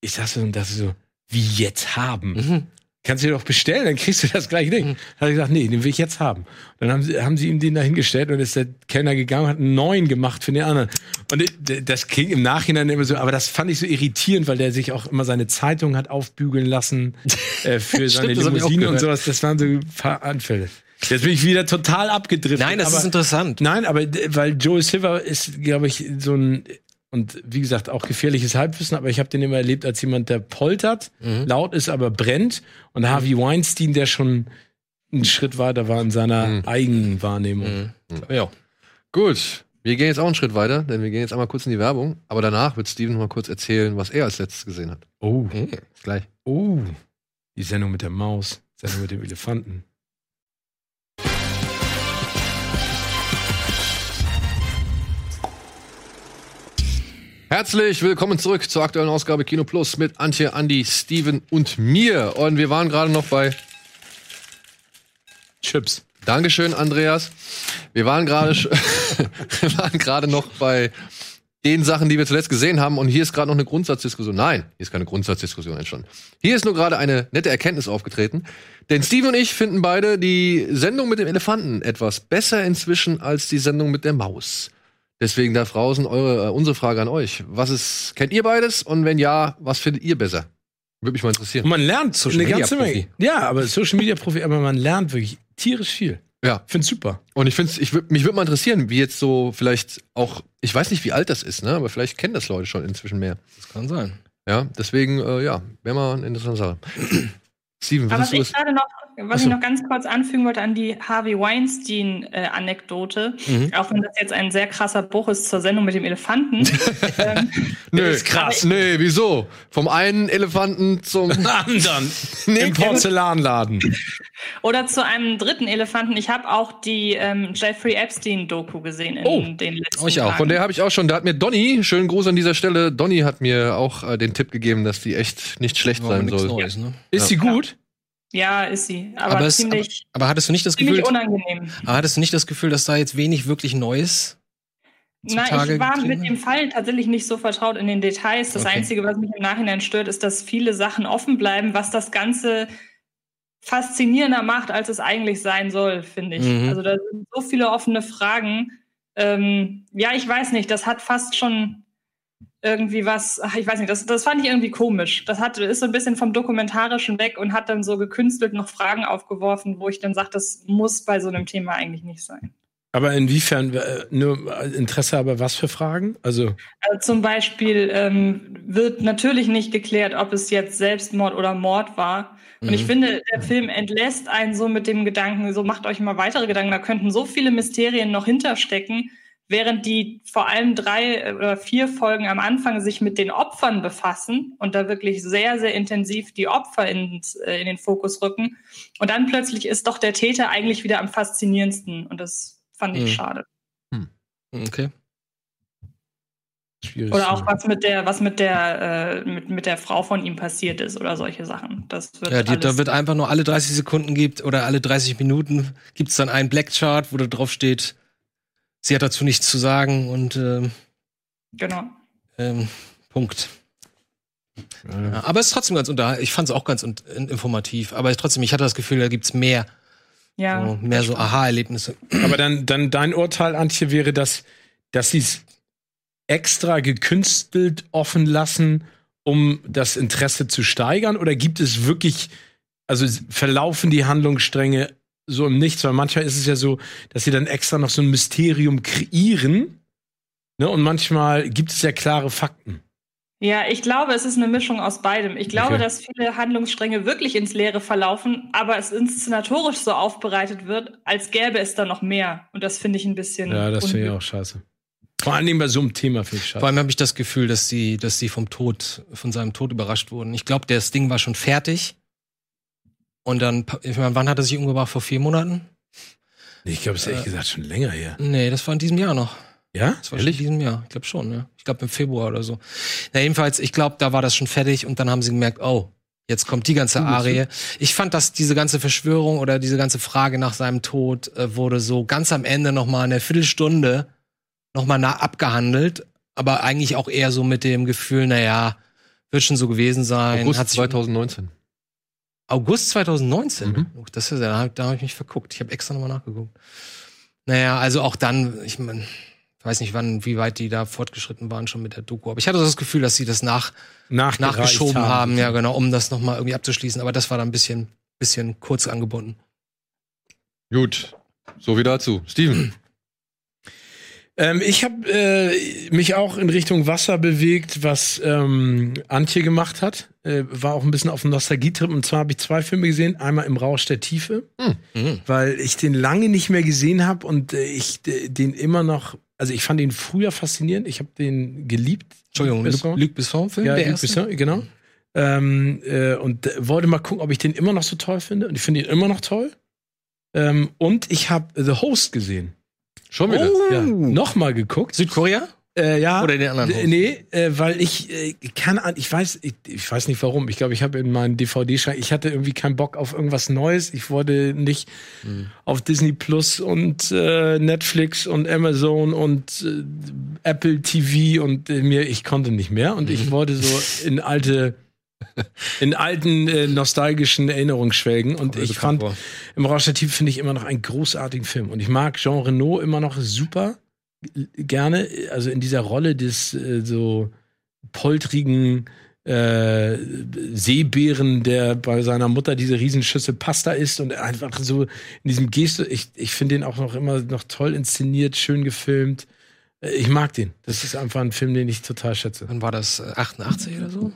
ich saß so und dachte so, wie jetzt haben? Mhm. Kannst du dir doch bestellen, dann kriegst du das gleiche Ding. Hat er gesagt, nee, den will ich jetzt haben. Dann haben sie, haben sie ihm den da hingestellt und ist der Kellner gegangen und hat einen neuen gemacht für den anderen. Und das klingt im Nachhinein immer so, aber das fand ich so irritierend, weil der sich auch immer seine Zeitung hat aufbügeln lassen äh, für seine Stimmt, Limousine und sowas. Das waren so ein paar Anfälle. Jetzt bin ich wieder total abgedriftet. Nein, das aber, ist interessant. Nein, aber weil Joel Silver ist, glaube ich, so ein und wie gesagt auch gefährliches Halbwissen, aber ich habe den immer erlebt als jemand, der poltert, Mhm. laut ist, aber brennt. Und Harvey Weinstein, der schon einen Schritt weiter war in seiner Mhm. Eigenwahrnehmung. Mhm. Ja. Gut, wir gehen jetzt auch einen Schritt weiter, denn wir gehen jetzt einmal kurz in die Werbung. Aber danach wird Steven noch mal kurz erzählen, was er als letztes gesehen hat. Oh, Mhm. Bis gleich. oh, die Sendung mit der Maus, Sendung mit dem Elefanten. Herzlich willkommen zurück zur aktuellen Ausgabe Kino Plus mit Antje, Andi, Steven und mir. Und wir waren gerade noch bei Chips. Dankeschön, Andreas. Wir waren gerade wir waren gerade noch bei den Sachen, die wir zuletzt gesehen haben. Und hier ist gerade noch eine Grundsatzdiskussion. Nein, hier ist keine Grundsatzdiskussion entstanden. Hier ist nur gerade eine nette Erkenntnis aufgetreten. Denn Steve und ich finden beide die Sendung mit dem Elefanten etwas besser inzwischen als die Sendung mit der Maus. Deswegen da draußen eure, äh, unsere Frage an euch. Was ist, kennt ihr beides? Und wenn ja, was findet ihr besser? Würde mich mal interessieren. Und man lernt Social eine Media ganze Menge. Profi. Ja, aber Social Media Profi, aber man lernt wirklich tierisch viel. Ja. Ich find's super. Und ich finde, ich würd, mich würde mal interessieren, wie jetzt so vielleicht auch, ich weiß nicht, wie alt das ist, ne? Aber vielleicht kennen das Leute schon inzwischen mehr. Das kann sein. Ja, deswegen, äh, ja, wäre mal eine interessante Sache. Steven, Aber was du ich gerade noch, was ich noch ganz kurz anfügen wollte an die Harvey Weinstein-Anekdote, Mhm. auch wenn das jetzt ein sehr krasser Bruch ist zur Sendung mit dem Elefanten. ähm, Nö, ist krass. Nee, wieso? Vom einen Elefanten zum Anderen Nee, im Porzellanladen. oder zu einem dritten Elefanten. Ich habe auch die ähm, Jeffrey Epstein-Doku gesehen in Oh, den letzten ich auch. Tagen. Von der habe ich auch schon, da hat mir Donny, schönen Gruß an dieser Stelle, Donny hat mir auch äh, den Tipp gegeben, dass die echt nicht schlecht War sein soll. Neues, ne? Ist sie gut? Ja, ist sie. Aber, Aber, es, aber, ziemlich, aber hattest du nicht das Gefühl, unangenehm. aber hattest du nicht das Gefühl, dass da jetzt wenig wirklich Neues Na, zutage ich war mit dem Fall tatsächlich nicht so vertraut in den Details. Das Okay. Einzige, was mich im Nachhinein stört, ist, dass viele Sachen offen bleiben, was das Ganze faszinierender macht, als es eigentlich sein soll, finde ich. Mhm. Also da sind so viele offene Fragen. Ähm, ja, ich weiß nicht, das hat fast schon irgendwie was, ach, ich weiß nicht, das, das fand ich irgendwie komisch. Das hat, ist so ein bisschen vom Dokumentarischen weg und hat dann so gekünstelt noch Fragen aufgeworfen, wo ich dann sage, das muss bei so einem Thema eigentlich nicht sein. Aber inwiefern, äh, nur Interesse, aber was für Fragen? Also, Also zum Beispiel ähm, wird natürlich nicht geklärt, ob es jetzt Selbstmord oder Mord war. Und ich Mhm. finde, der Film entlässt einen so mit dem Gedanken, so macht euch mal weitere Gedanken, da könnten so viele Mysterien noch hinterstecken, während die vor allem drei äh, oder vier Folgen am Anfang sich mit den Opfern befassen und da wirklich sehr, sehr intensiv die Opfer ins, äh, in den Fokus rücken. Und dann plötzlich ist doch der Täter eigentlich wieder am faszinierendsten. Und das fand ich Mhm. schade. Okay. schwierig. Oder auch was mit der, was mit der, äh, mit, mit der Frau von ihm passiert ist oder solche Sachen. Das wird Ja, die, da wird einfach nur alle 30 Sekunden gibt oder alle 30 Minuten gibt's dann einen Black Chart, wo da drauf steht, sie hat dazu nichts zu sagen und ähm, genau. ähm, Punkt. Ja, aber es ist trotzdem ganz unter, ich fand es auch ganz informativ, aber trotzdem, ich hatte das Gefühl, da gibt's mehr, Ja. so, mehr so Aha-Erlebnisse. Aber dann, dann dein Urteil, Antje, wäre, dass, dass sie es extra gekünstelt offen lassen, um das Interesse zu steigern? Oder gibt es wirklich, also verlaufen die Handlungsstränge so im Nichts? Weil manchmal ist es ja so, dass sie dann extra noch so ein Mysterium kreieren. Ne? Und manchmal gibt es ja klare Fakten. Ja, ich glaube, es ist eine Mischung aus beidem. Ich glaube, Okay. dass viele Handlungsstränge wirklich ins Leere verlaufen, aber es inszenatorisch so aufbereitet wird, als gäbe es da noch mehr. Und das finde ich ein bisschen. Ja, das finde ich auch scheiße. Vor Dingen bei so einem Thema finde ich scheiße. Vor allem habe ich das Gefühl, dass sie, dass sie vom Tod, von seinem Tod überrascht wurden. Ich glaube, das Ding war schon fertig. Und dann, ich meine, wann hat er sich umgebracht? Vor vier Monaten? Nee, ich glaube, es ist ehrlich gesagt schon länger her. Nee, das war in diesem Jahr noch. Ja? Das war schon in diesem Jahr. Ich glaube schon, ja. Ich glaube im Februar oder so. Na, jedenfalls, ich glaube, da war das schon fertig und dann haben sie gemerkt, oh, jetzt kommt die ganze Arie. Ich fand, dass diese ganze Verschwörung oder diese ganze Frage nach seinem Tod äh, wurde so ganz am Ende noch mal eine Viertelstunde noch mal nah abgehandelt, aber eigentlich auch eher so mit dem Gefühl, na ja, wird schon so gewesen sein. August Hat sich 2019. August 2019. Mhm. Das ist da da habe ich mich verguckt. Ich habe extra nochmal nachgeguckt. Naja, also auch dann, ich mein, weiß nicht, wann, wie weit die da fortgeschritten waren schon mit der Doku. Aber ich hatte das Gefühl, dass sie das nach, nachgeschoben haben. ja genau, um das nochmal irgendwie abzuschließen. Aber das war dann ein bisschen, bisschen kurz angebunden. Gut. So wie dazu. Steven. Ähm, ich habe äh, mich auch in Richtung Wasser bewegt, was ähm, Antje gemacht hat. Äh, war auch ein bisschen auf dem Nostalgietrip. Und zwar habe ich zwei Filme gesehen. Einmal im Rausch der Tiefe, Mhm. weil ich den lange nicht mehr gesehen habe und äh, ich den immer noch. Also ich fand ihn früher faszinierend. Ich habe den geliebt. Entschuldigung. Luc, Luc Besson-Film, Ja, der Luc erste? Besson, genau. Ähm, äh, und äh, wollte mal gucken, ob ich den immer noch so toll finde. Und ich finde ihn immer noch toll. Ähm, und ich habe The Host gesehen. Schon wieder. Oh. Ja, nochmal geguckt. Südkorea? Äh, ja. Oder den anderen Host? Nee, äh, weil ich äh, kann an, ich weiß, ich, ich weiß nicht warum. Ich glaube, ich habe in meinen DVD-Schrank, ich hatte irgendwie keinen Bock auf irgendwas Neues. Ich wollte nicht Hm. auf Disney Plus und äh, Netflix und Amazon und äh, Apple TV und äh, mir, ich konnte nicht mehr und Mhm. ich wollte so in alte in alten äh, nostalgischen Erinnerungen schwelgen und ich fand im Rausch der Tiefe finde ich immer noch einen großartigen Film und ich mag Jean Reno immer noch super gerne, also in dieser Rolle des äh, so poltrigen äh, Seebären, der bei seiner Mutter diese Riesenschüssel Pasta isst und einfach so in diesem Geste, ich, ich finde den auch noch immer noch toll inszeniert, schön gefilmt. Äh, Ich mag den. Das ist einfach ein Film, den ich total schätze. Wann war das? Äh, 88 oder so?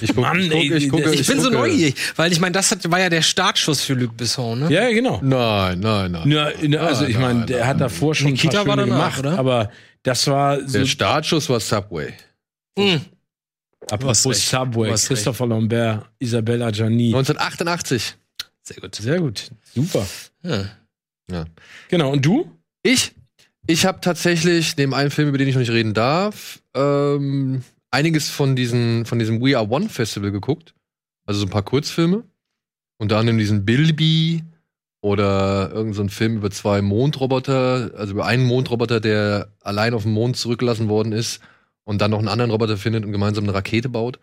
Ich guck, Mann, ich, guck, ey, ich, gucke, Ich, bin so gucke. neugierig, weil ich meine, das hat, war ja der Startschuss für Luc Besson, ne? Ja, genau. Nein, nein, nein. Ja, also ich meine, der nein. hat davor schon Nikita ein paar war danach, gemacht, oder? aber das war so Der Startschuss war Subway. Mhm. apropos recht. Subway, hast Christopher Lambert, Isabella Gianni. 1988. Sehr gut. Sehr gut, super. Ja. Genau, und du? Ich? Ich habe tatsächlich, neben einem Film, über den ich noch nicht reden darf, ähm, einiges von, diesen, von diesem We Are One Festival geguckt. Also so ein paar Kurzfilme. Unter anderem diesen Bilby oder irgendein so Film über zwei Mondroboter, also über einen Mondroboter, der allein auf dem Mond zurückgelassen worden ist und dann noch einen anderen Roboter findet und gemeinsam eine Rakete baut.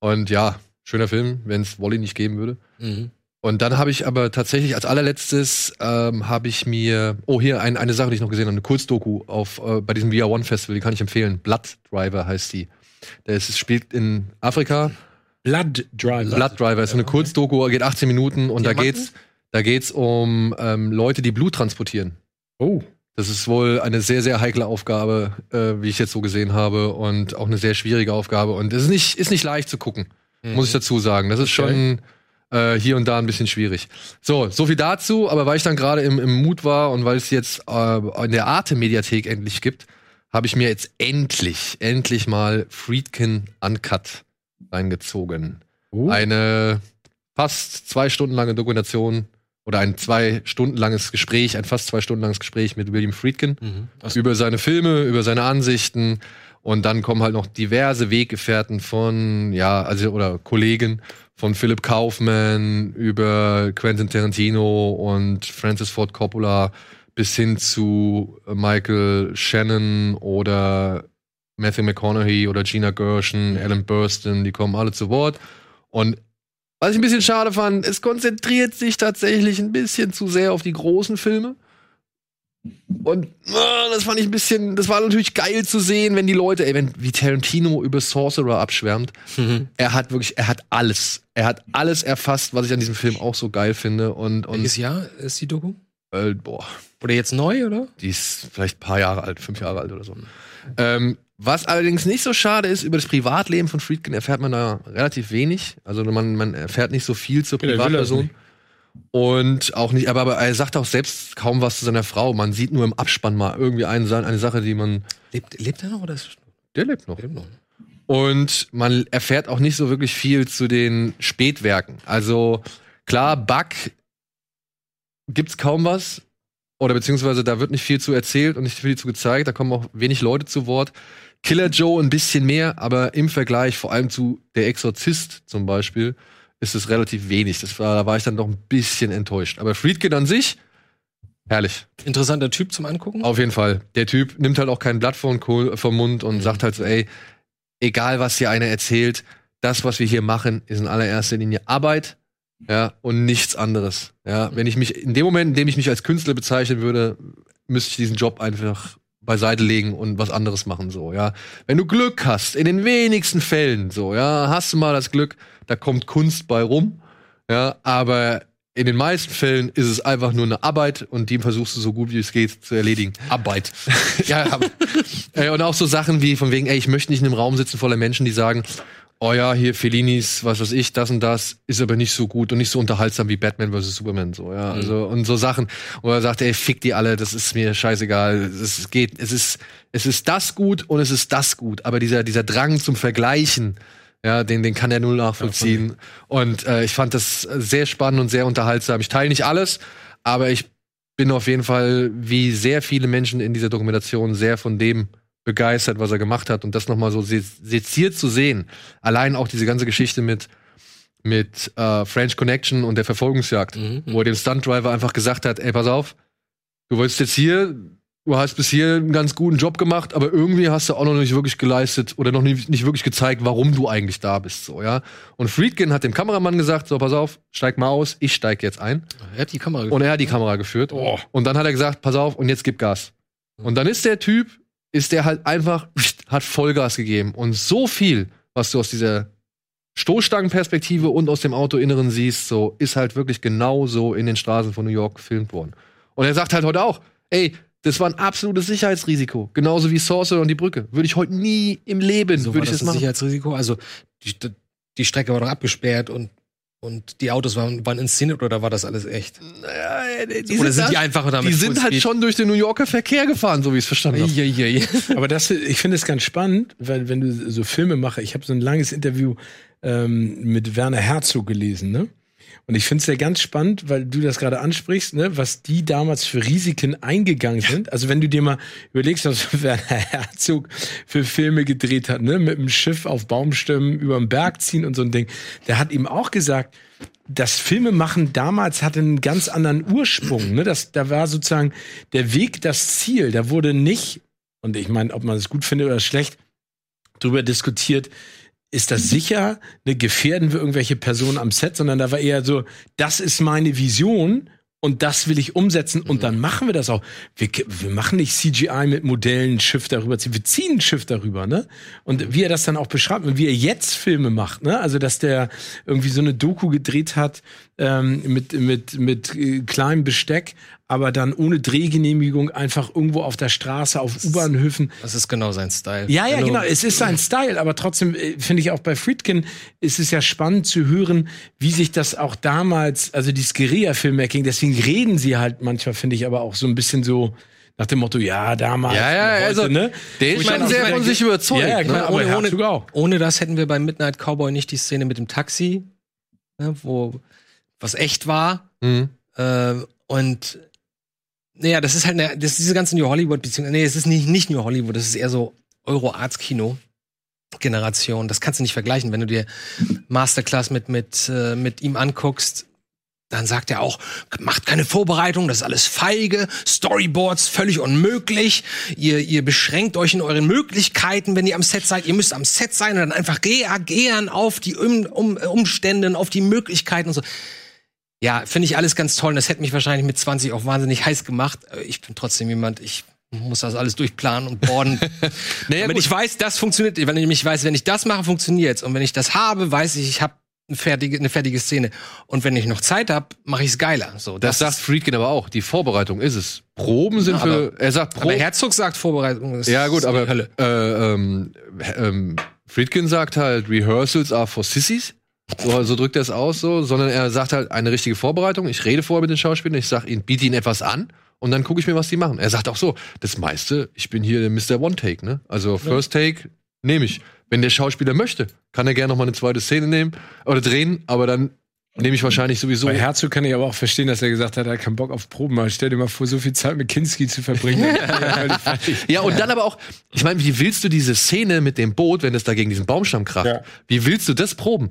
Und ja, schöner Film, wenn es Wally nicht geben würde. Mhm. Und dann habe ich aber tatsächlich als allerletztes ähm, habe ich mir oh hier ein, eine Sache, die ich noch gesehen habe, eine Kurzdoku auf äh, bei diesem VR One Festival, die kann ich empfehlen. Blood Driver heißt die. Das ist, spielt in Afrika. Blood Driver. Blood Driver ist so eine Kurzdoku, geht 18 Minuten und da Diamanten? geht's da geht's um ähm, Leute, die Blut transportieren. Oh. Das ist wohl eine sehr, sehr heikle Aufgabe, äh, wie ich jetzt so gesehen habe, und auch eine sehr schwierige Aufgabe. Und es ist nicht, ist nicht leicht zu gucken, muss ich dazu sagen. Das ist schon äh, hier und da ein bisschen schwierig. So, so viel dazu, aber weil ich dann gerade im, im Mut war und weil es jetzt äh, in der Arte-Mediathek endlich gibt, habe ich mir jetzt endlich, endlich mal Friedkin Uncut reingezogen. Oh. Eine fast zwei Stunden lange Dokumentation oder ein zwei Stunden langes Gespräch, ein fast zwei Stunden langes Gespräch mit William Friedkin Mhm. über seine Filme, über seine Ansichten und dann kommen halt noch diverse Weggefährten von, ja, also oder Kollegen von Philip Kaufman über Quentin Tarantino und Francis Ford Coppola bis hin zu Michael Shannon oder Matthew McConaughey oder Gina Gershon, Alan Burstyn, die kommen alle zu Wort. Und was ich ein bisschen schade fand, es konzentriert sich tatsächlich ein bisschen zu sehr auf die großen Filme. Und ah, das fand ich ein bisschen, das war natürlich geil zu sehen, wenn die Leute, ey, wenn wie Tarantino über Sorcerer abschwärmt. Mhm. Er hat wirklich, er hat alles. Er hat alles erfasst, was ich an diesem Film auch so geil finde. Und, und Welches Jahr ist die Doku? äh, boah, Oder jetzt neu, oder? die ist vielleicht ein paar Jahre alt, fünf Jahre alt oder so. Ähm, was allerdings nicht so schade ist, über das Privatleben von Friedkin erfährt man da relativ wenig. Also man, man erfährt nicht so viel zur Ja, Privatperson. nicht. Und auch nicht, aber, aber er sagt auch selbst kaum was zu seiner Frau. Man sieht nur im Abspann mal irgendwie eine, eine Sache, die man. Lebt, lebt er noch oder ist Der lebt noch. lebt noch? Und man erfährt auch nicht so wirklich viel zu den Spätwerken. Also klar, Buck gibt's kaum was. Oder beziehungsweise da wird nicht viel zu erzählt und nicht viel zu gezeigt. Da kommen auch wenig Leute zu Wort. Killer Joe ein bisschen mehr, aber im Vergleich vor allem zu Der Exorzist zum Beispiel ist es relativ wenig. Das war, da war ich dann doch ein bisschen enttäuscht. Aber Friedkin an sich, herrlich. Interessanter Typ zum Angucken. Auf jeden Fall. Der Typ nimmt halt auch kein Blatt vom, Kohl, vom Mund und sagt halt so, ey, egal was dir einer erzählt, das, was wir hier machen, ist in allererster Linie Arbeit, ja, und nichts anderes. Ja, wenn ich mich, in dem Moment, in dem ich mich als Künstler bezeichnen würde, müsste ich diesen Job einfach beiseite legen und was anderes machen, so, ja. Wenn du Glück hast, in den wenigsten Fällen, so, ja, hast du mal das Glück, da kommt Kunst bei rum, ja, aber in den meisten Fällen ist es einfach nur eine Arbeit und die versuchst du so gut wie es geht zu erledigen. Arbeit. ja, aber, äh, und auch so Sachen wie von wegen, ey, ich möchte nicht in einem Raum sitzen voller Menschen, die sagen, oh ja, hier Fellinis, was weiß ich, das und das ist aber nicht so gut und nicht so unterhaltsam wie Batman vs. Superman, so, ja, also, und so Sachen, wo er sagt, ey, fick die alle, das ist mir scheißegal, es geht, es ist, es ist das gut und es ist das gut, aber dieser, dieser Drang zum Vergleichen, ja, den, den kann er null nachvollziehen. und äh, ich fand das sehr spannend und sehr unterhaltsam. Ich teile nicht alles, aber ich bin auf jeden Fall, wie sehr viele Menschen in dieser Dokumentation, sehr von dem begeistert, was er gemacht hat. Und das nochmal so se seziert zu sehen. Allein auch diese ganze Geschichte mit, mit äh, French Connection und der Verfolgungsjagd, Mhm. wo er dem Stuntdriver einfach gesagt hat, ey, pass auf, du wolltest jetzt hier, du hast bis hier einen ganz guten Job gemacht, aber irgendwie hast du auch noch nicht wirklich geleistet oder noch nicht, nicht wirklich gezeigt, warum du eigentlich da bist, so, ja. Und Friedkin hat dem Kameramann gesagt, so, pass auf, steig mal aus, ich steig jetzt ein. Er hat die Kamera Und er hat die Kamera geführt. Oh. Und dann hat er gesagt, pass auf, und jetzt gib Gas. Und dann ist der Typ, ist der halt einfach, hat Vollgas gegeben. Und so viel, was du aus dieser Stoßstangenperspektive und aus dem Autoinneren siehst, so, ist halt wirklich genauso in den Straßen von New York gefilmt worden. Und er sagt halt heute auch, ey, das war ein absolutes Sicherheitsrisiko. Genauso wie Sorcerer und die Brücke. Würde ich heute nie im Leben, so würde ich das das machen. Sicherheitsrisiko. Also die, die Strecke war doch abgesperrt und, und die Autos waren, waren inszeniert oder war das alles echt? Naja, die oder sind da- die einfach damit Die sind halt schon durch den New Yorker Verkehr gefahren, so wie ich es verstanden habe. Eieiei. Aber das, ich finde es ganz spannend, weil wenn du so Filme machst, ich habe so ein langes Interview ähm, mit Werner Herzog gelesen, ne? Und ich finde es ja ganz spannend, weil du das gerade ansprichst, ne, was die damals für Risiken eingegangen sind. Also wenn du dir mal überlegst, was Werner Herzog für Filme gedreht hat, ne, mit dem Schiff auf Baumstämmen über den Berg ziehen und so ein Ding, der hat ihm auch gesagt, das Filmemachen damals hatte einen ganz anderen Ursprung. Ne? Das, da war sozusagen der Weg das Ziel. Da wurde nicht, und ich meine, ob man es gut findet oder schlecht, drüber diskutiert, ist das sicher, ne, gefährden wir irgendwelche Personen am Set, sondern da war eher so, das ist meine Vision und das will ich umsetzen und dann machen wir das auch. Wir, wir machen nicht CGI mit Modellen Schiff darüber ziehen, wir ziehen ein Schiff darüber, ne? Und wie er das dann auch beschreibt und wie er jetzt Filme macht, ne? Also dass der irgendwie so eine Doku gedreht hat ähm, mit mit mit äh, kleinem Besteck, aber dann ohne Drehgenehmigung einfach irgendwo auf der Straße, auf U-Bahnhöfen. Das ist genau sein Style. Ja, ja, Wenn du- genau. Es ist sein Style, aber trotzdem äh, finde ich auch bei Friedkin ist es ja spannend zu hören, wie sich das auch damals, also dieses Guerilla-Filmmaking, deswegen reden sie halt manchmal, finde ich, aber auch so ein bisschen so nach dem Motto, ja, damals. Ja, ja, heute, also, ne? Der ist schon sehr von sich überzeugt. Ja, ja, klar, ne? aber ohne- auch. Ohne das hätten wir beim Midnight Cowboy nicht die Szene mit dem Taxi, ne, wo was echt war. Mhm. Äh, und naja, das ist halt eine, das ist diese ganze New Hollywood, beziehungsweise, nee, es ist nicht, nicht New Hollywood, das ist eher so Euro-Arts-Kino. Generation, das kannst du nicht vergleichen. Wenn du dir Masterclass mit, mit, äh, mit ihm anguckst, dann sagt er auch, macht keine Vorbereitung, das ist alles feige, Storyboards völlig unmöglich, ihr, ihr beschränkt euch in euren Möglichkeiten, wenn ihr am Set seid, ihr müsst am Set sein und dann einfach reagieren auf die um, um, Umstände, auf die Möglichkeiten und so. Ja, finde ich alles ganz toll und das hätte mich wahrscheinlich mit 20 auch wahnsinnig heiß gemacht. Äh, Ich bin trotzdem jemand, ich muss das alles durchplanen und boarden. Naja, wenn ich weiß, das funktioniert, wenn ich nämlich weiß, wenn ich das mache, funktioniert's und wenn ich das habe, weiß ich, ich habe eine fertige, eine fertige Szene. Und wenn ich noch Zeit habe, mache ich es geiler. So, Das sagt Friedkin aber auch. Die Vorbereitung ist es. Proben sind Ja, für. Er sagt aber Proben. Herzog sagt Vorbereitung ist Ja, gut, aber Hölle. äh, ähm, ähm, Friedkin sagt halt, Rehearsals are for sissies. So, so drückt er es aus, so, sondern er sagt halt eine richtige Vorbereitung. Ich rede vorher mit den Schauspielern, ich sag ihnen, biete ihnen etwas an und dann gucke ich mir, was die machen. Er sagt auch so, das meiste, ich bin hier der Mr. One Take, ne? Also First Take nehme ich. Wenn der Schauspieler möchte, kann er gerne noch mal eine zweite Szene nehmen oder drehen, aber dann nehme ich wahrscheinlich sowieso. Bei Herzog kann ich aber auch verstehen, dass er gesagt hat, er hat keinen Bock auf Proben. Aber stell dir mal vor, so viel Zeit mit Kinski zu verbringen. er. Ja, und dann aber auch, ich meine, wie willst du diese Szene mit dem Boot, wenn es da gegen diesen Baumstamm kracht, Ja. wie willst du das proben?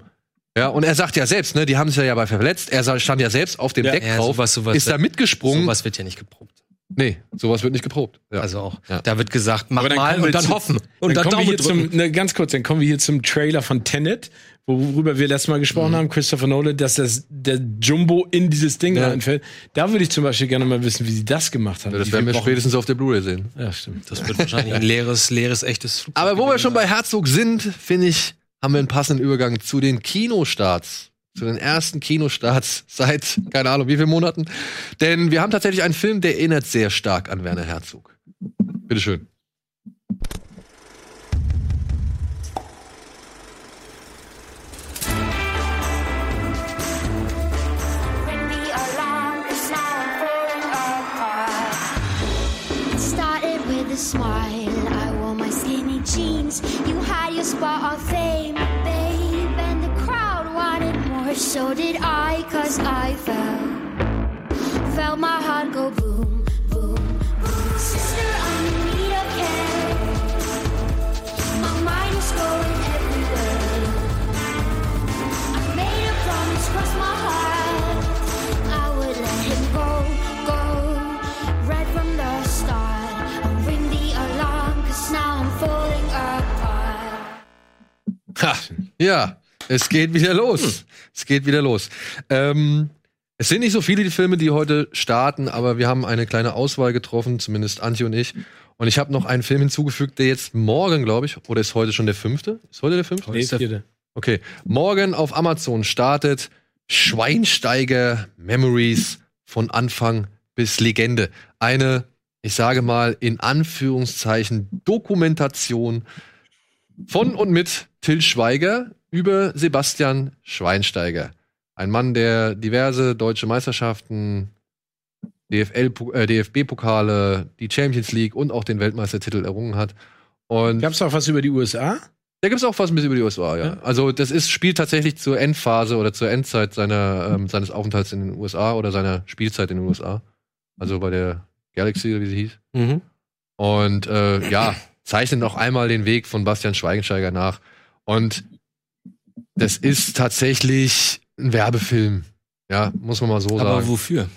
Ja, und er sagt ja selbst, ne, die haben sich ja dabei verletzt. Er stand ja selbst auf dem Ja. Deck Ja, drauf, sowas- sowas ist da mitgesprungen. Sowas wird ja nicht geprobt. Nee, sowas wird nicht geprobt. Ja. Also auch. Ja. Da wird gesagt, mach mal und dann zu- hoffen. Und dann, dann, kommen wir Daumen hier drücken. zum, ne, ganz kurz, dann kommen wir hier zum Trailer von Tenet, worüber wir letztes Mal gesprochen Mhm. haben, Christopher Nolan, dass das, der Jumbo in dieses Ding Ja. reinfällt. Da würde ich zum Beispiel gerne mal wissen, wie sie das gemacht haben. das Wie werden wir Wochen- spätestens auf der Blu-ray sehen. Ja, stimmt. Das wird wahrscheinlich ein leeres, leeres, echtes Flugzeug Aber wo wir schon sein. bei Herzog sind, finde ich, haben wir einen passenden Übergang zu den Kinostarts. Zu den ersten Kinostarts seit, keine Ahnung, wie vielen Monaten. Denn wir haben tatsächlich einen Film, der erinnert sehr stark an Werner Herzog. Bitteschön. Smile. I wore my skinny jeans. You had your spot of fame, wanted more. So did I, cause I fell. Felt my heart go boom, boom, boom. Sister, I'm in need of care. My mind is going everywhere. I made a promise, crossed my heart. I would let him go, go. Right from the start. I'll ring the alarm, cause now I'm falling apart. Ha, ja, es geht wieder los. Hm. Es geht wieder los. Ähm, es sind nicht so viele die Filme, die heute starten, aber wir haben eine kleine Auswahl getroffen, zumindest Antje und ich. Und ich habe noch einen Film hinzugefügt, der jetzt morgen, glaube ich, oder ist heute schon der fünfte? Ist heute der fünfte? Nee, vierte. Okay. Morgen auf Amazon startet Schweinsteiger Memories von Anfang bis Legende. Eine, ich sage mal, in Anführungszeichen Dokumentation von und mit Till Schweiger über Sebastian Schweinsteiger. Ein Mann, der diverse deutsche Meisterschaften, DFL, äh, DFB-Pokale, die Champions League und auch den Weltmeistertitel errungen hat. Und Gab's auch was über die USA? Da gibt's auch was ein bisschen über die USA, ja. Ja. Also das ist spielt tatsächlich zur Endphase oder zur Endzeit seiner, ähm, seines Aufenthalts in den USA oder seiner Spielzeit in den USA. Also bei der Galaxy, wie sie hieß. Mhm. Und äh, ja, zeichnet noch einmal den Weg von Bastian Schweigensteiger nach. Und das ist tatsächlich ein Werbefilm. Ja, muss man mal so Aber sagen. wofür?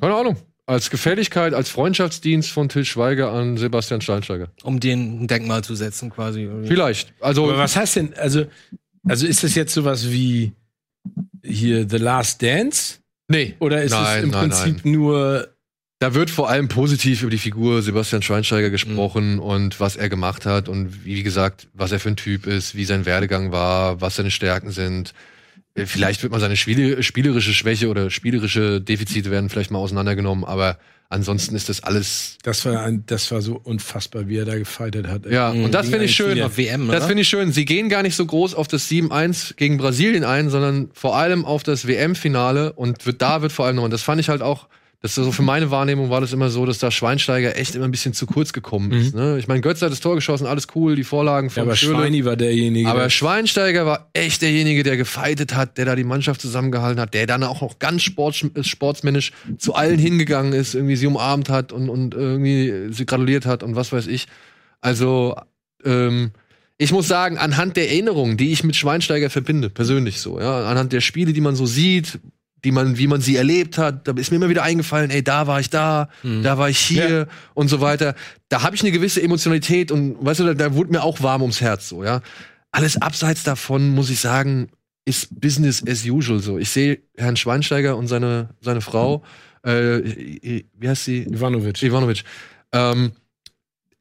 Keine Ahnung. Als Gefälligkeit, als Freundschaftsdienst von Till Schweiger an Sebastian Steinsteiger. Um den ein Denkmal zu setzen, quasi. Vielleicht. Also, Aber was heißt denn, also, also ist das jetzt sowas wie hier The Last Dance? nee. Oder ist es Nein, im nein, Prinzip nur Da wird vor allem positiv über die Figur Sebastian Schweinsteiger gesprochen und was er gemacht hat und wie gesagt, was er für ein Typ ist, wie sein Werdegang war, was seine Stärken sind. Äh, Vielleicht wird mal seine Spiele, spielerische Schwäche oder spielerische Defizite werden vielleicht mal auseinandergenommen, aber ansonsten ist das alles. Das war, ein, das war so unfassbar, wie er da gefeitet hat. Ja, und das finde ich schön. WM, Das finde ich schön. Sie gehen gar nicht so groß auf das 7-1 gegen Brasilien ein, sondern vor allem auf das WM-Finale und wird, da wird vor allem nochmal, das fand ich halt auch, das so für meine Wahrnehmung war das immer so, dass da Schweinsteiger echt immer ein bisschen zu kurz gekommen ist. Ne? Ich meine, Götze hat das Tor geschossen, alles cool, die Vorlagen Ja, von aber Schürrle. Schweini war derjenige. Aber Schweinsteiger war echt derjenige, der gefeitet hat, der da die Mannschaft zusammengehalten hat, der dann auch noch ganz sports, sportsmännisch zu allen hingegangen ist, irgendwie sie umarmt hat und, und irgendwie sie gratuliert hat und was weiß ich. Also, ähm, ich muss sagen, anhand der Erinnerungen, die ich mit Schweinsteiger verbinde, persönlich so, ja, anhand der Spiele, die man so sieht, die man, wie man sie erlebt hat, da ist mir immer wieder eingefallen, ey, da war ich da, da war ich hier und so weiter. Da habe ich eine gewisse Emotionalität und weißt du, da, da wurde mir auch warm ums Herz so, ja. Alles abseits davon, muss ich sagen, ist Business as usual so. Ich sehe Herrn Schweinsteiger und seine, seine Frau, äh, wie heißt sie? Ivanovic. Ivanovic. Ähm,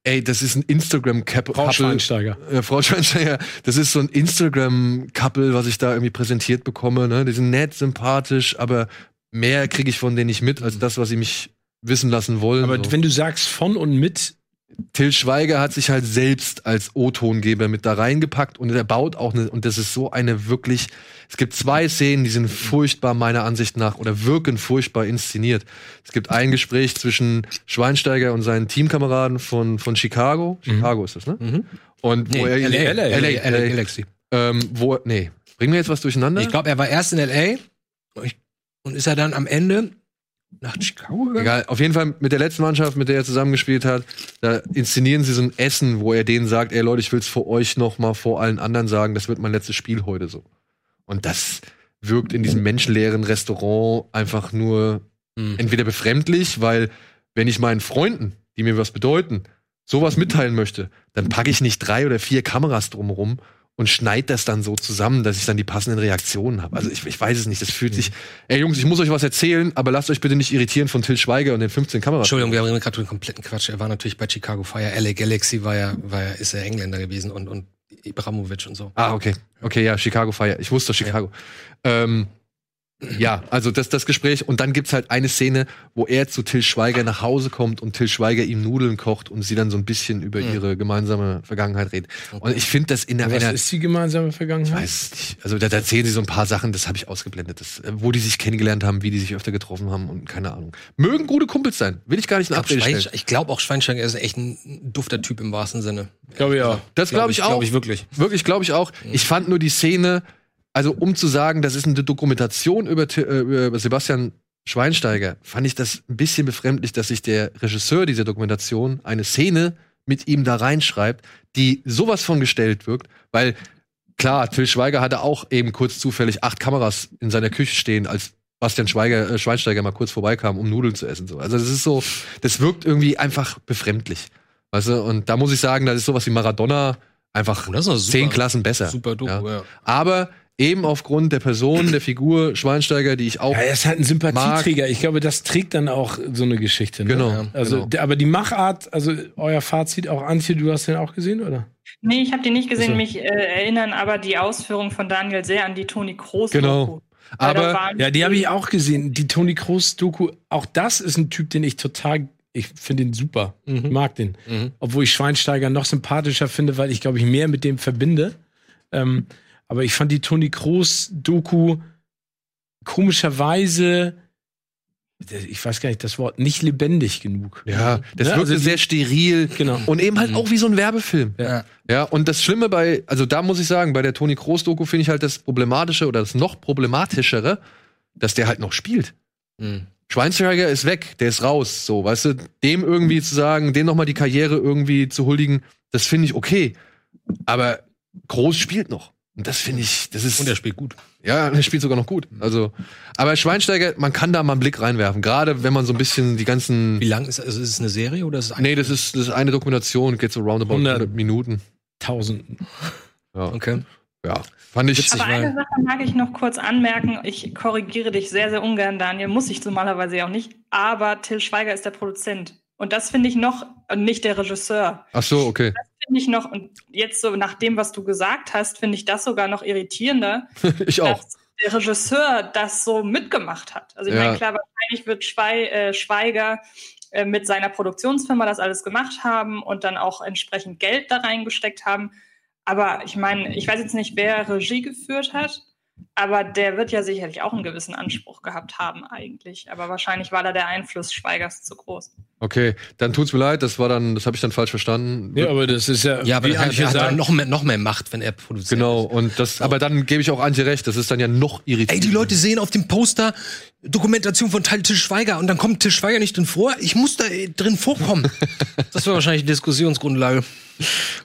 ey, das ist ein Instagram-Couple. Frau Schweinsteiger. Äh, Frau Schweinsteiger, das ist so ein Instagram-Couple, was ich da irgendwie präsentiert bekomme. Ne? Die sind nett, sympathisch, aber mehr kriege ich von denen nicht mit, als das, was sie mich wissen lassen wollen. Aber so. wenn du sagst von und mit, Till Schweiger hat sich halt selbst als O-Tongeber mit da reingepackt und er baut auch eine, und das ist so eine wirklich, es gibt zwei Szenen, die sind furchtbar meiner Ansicht nach oder wirken furchtbar inszeniert. Es gibt ein Gespräch zwischen Schweinsteiger und seinen Teamkameraden von, von Chicago. Chicago ist das, ne? Mhm. Und wo er LA, LA, LA, LA, LA Galaxy. ähm, wo, nee, bringen wir jetzt was durcheinander? Ich glaube, er war erst in LA und ist er dann am Ende nach Chicago gegangen? Egal, auf jeden Fall mit der letzten Mannschaft, mit der er zusammengespielt hat, da inszenieren sie so ein Essen, wo er denen sagt, ey Leute, ich will's vor euch noch mal vor allen anderen sagen, das wird mein letztes Spiel heute so. Und das wirkt in diesem menschenleeren Restaurant einfach nur Hm. entweder befremdlich, weil wenn ich meinen Freunden, die mir was bedeuten, sowas mitteilen möchte, dann packe ich nicht drei oder vier Kameras drumherum und schneid das dann so zusammen, dass ich dann die passenden Reaktionen habe. Also ich, ich weiß es nicht, das fühlt sich, ey Jungs, ich muss euch was erzählen, aber lasst euch bitte nicht irritieren von Till Schweiger und den 15 Kameras. Entschuldigung, wir haben gerade den kompletten Quatsch. Er war natürlich bei Chicago Fire. LA Galaxy war ja, war ja, ist er Engländer gewesen und, und Ibrahimovic und so. Ah, okay. Okay, ja, Chicago Fire. Ich wusste Chicago. Ähm, ja, also das, das Gespräch. Und dann gibt's halt eine Szene, wo er zu Till Schweiger nach Hause kommt und Till Schweiger ihm Nudeln kocht und sie dann so ein bisschen über ihre gemeinsame Vergangenheit reden. Und ich finde das in der, was einer, ist die gemeinsame Vergangenheit? weiß nicht. Also da, da erzählen sie so ein paar Sachen, das habe ich ausgeblendet. Das, äh, wo die sich kennengelernt haben, wie die sich öfter getroffen haben und keine Ahnung. Mögen gute Kumpels sein. Will ich gar nicht in Ich Abrede glaube glaub auch, Schweinsteiger ist echt ein dufter Typ im wahrsten Sinne. Glaube ich auch. Das glaube ich auch. Glaube ich wirklich. Wirklich, glaube ich auch. Ich fand nur die Szene, also um zu sagen, das ist eine Dokumentation über, äh, über Sebastian Schweinsteiger, fand ich das ein bisschen befremdlich, dass sich der Regisseur dieser Dokumentation eine Szene mit ihm da reinschreibt, die sowas von gestellt wirkt, weil klar, Till Schweiger hatte auch eben kurz zufällig acht Kameras in seiner Küche stehen, als Bastian Schweiger, äh, Schweinsteiger mal kurz vorbeikam, um Nudeln zu essen. So. Also das ist so, das wirkt irgendwie einfach befremdlich. Weißt du, und da muss ich sagen, das ist sowas wie Maradona einfach Oh, zehn Klassen besser. Super Doku, Ja. ja. Aber eben aufgrund der Person, der Figur Schweinsteiger, die ich auch. Ja, er ist halt ein Sympathieträger. Ich glaube, das trägt dann auch so eine Geschichte. Ne? Genau. Ja. Also, genau. der, aber die Machart, also euer Fazit auch, Antje, du hast den auch gesehen, oder? Nee, ich habe die nicht gesehen. Ach so. Mich äh, erinnern aber die Ausführungen von Daniel sehr an die Toni Kroos. Genau. Doku. Aber Ja, die habe ich auch gesehen. Die Toni Kroos Doku, auch das ist ein Typ, den ich total, ich finde ihn super. Ich mag den. Mhm. Obwohl ich Schweinsteiger noch sympathischer finde, weil ich, glaube ich, mehr mit dem verbinde. Ähm, aber ich fand die Toni Kroos Doku komischerweise ich weiß gar nicht, das Wort nicht lebendig genug. Ja, das Ja, wirkte also sehr steril Genau. und eben halt auch wie so ein Werbefilm. Ja. Ja, und das Schlimme bei, also da muss ich sagen, bei der Toni Kroos-Doku finde ich halt das Problematische oder das noch problematischere, dass der halt noch spielt. Mhm. Schweinsteiger ist weg, der ist raus, so, weißt du, dem irgendwie zu sagen, dem nochmal die Karriere irgendwie zu huldigen, das finde ich okay. Aber Groß spielt noch. Und das finde ich, das ist. Und er spielt gut. Ja, er spielt sogar noch gut. Also, aber Schweinsteiger, man kann da mal einen Blick reinwerfen. Gerade wenn man so ein bisschen die ganzen. Wie lang ist also ist es eine Serie oder ist es ein Nee, das ist, das ist eine Dokumentation, geht so roundabout 100. 100 Minuten. Tausend. Ja, Okay. ja. Fand ich. Aber eine Sache mag ich noch kurz anmerken. Ich korrigiere dich sehr, sehr ungern, Daniel. Muss ich normalerweise ja auch nicht. Aber Till Schweiger ist der Produzent. Und das finde ich noch, und nicht der Regisseur. Ach so, okay. Finde ich noch, und jetzt so nach dem, was du gesagt hast, finde ich das sogar noch irritierender, ich auch. dass der Regisseur das so mitgemacht hat. Also ich Ja. meine, klar, wahrscheinlich wird Schwei äh, Schweiger äh, mit seiner Produktionsfirma das alles gemacht haben und dann auch entsprechend Geld da reingesteckt haben. Aber ich meine, ich weiß jetzt nicht, wer Regie geführt hat, aber der wird ja sicherlich auch einen gewissen Anspruch gehabt haben eigentlich. Aber wahrscheinlich war da der Einfluss Schweigers zu groß. Okay, dann tut's mir leid, das war dann, das habe ich dann falsch verstanden. Ja, aber das ist ja, Ja, aber wie er hat, er hat noch mehr, noch mehr Macht, wenn er produziert. Genau, und das, aber dann gebe ich auch Antje recht, das ist dann ja noch irritierend. Ey, die Leute sehen auf dem Poster Dokumentation von Teil Til Schweiger und dann kommt Til Schweiger nicht drin vor. Ich muss da äh, drin vorkommen. das wäre wahrscheinlich die Diskussionsgrundlage.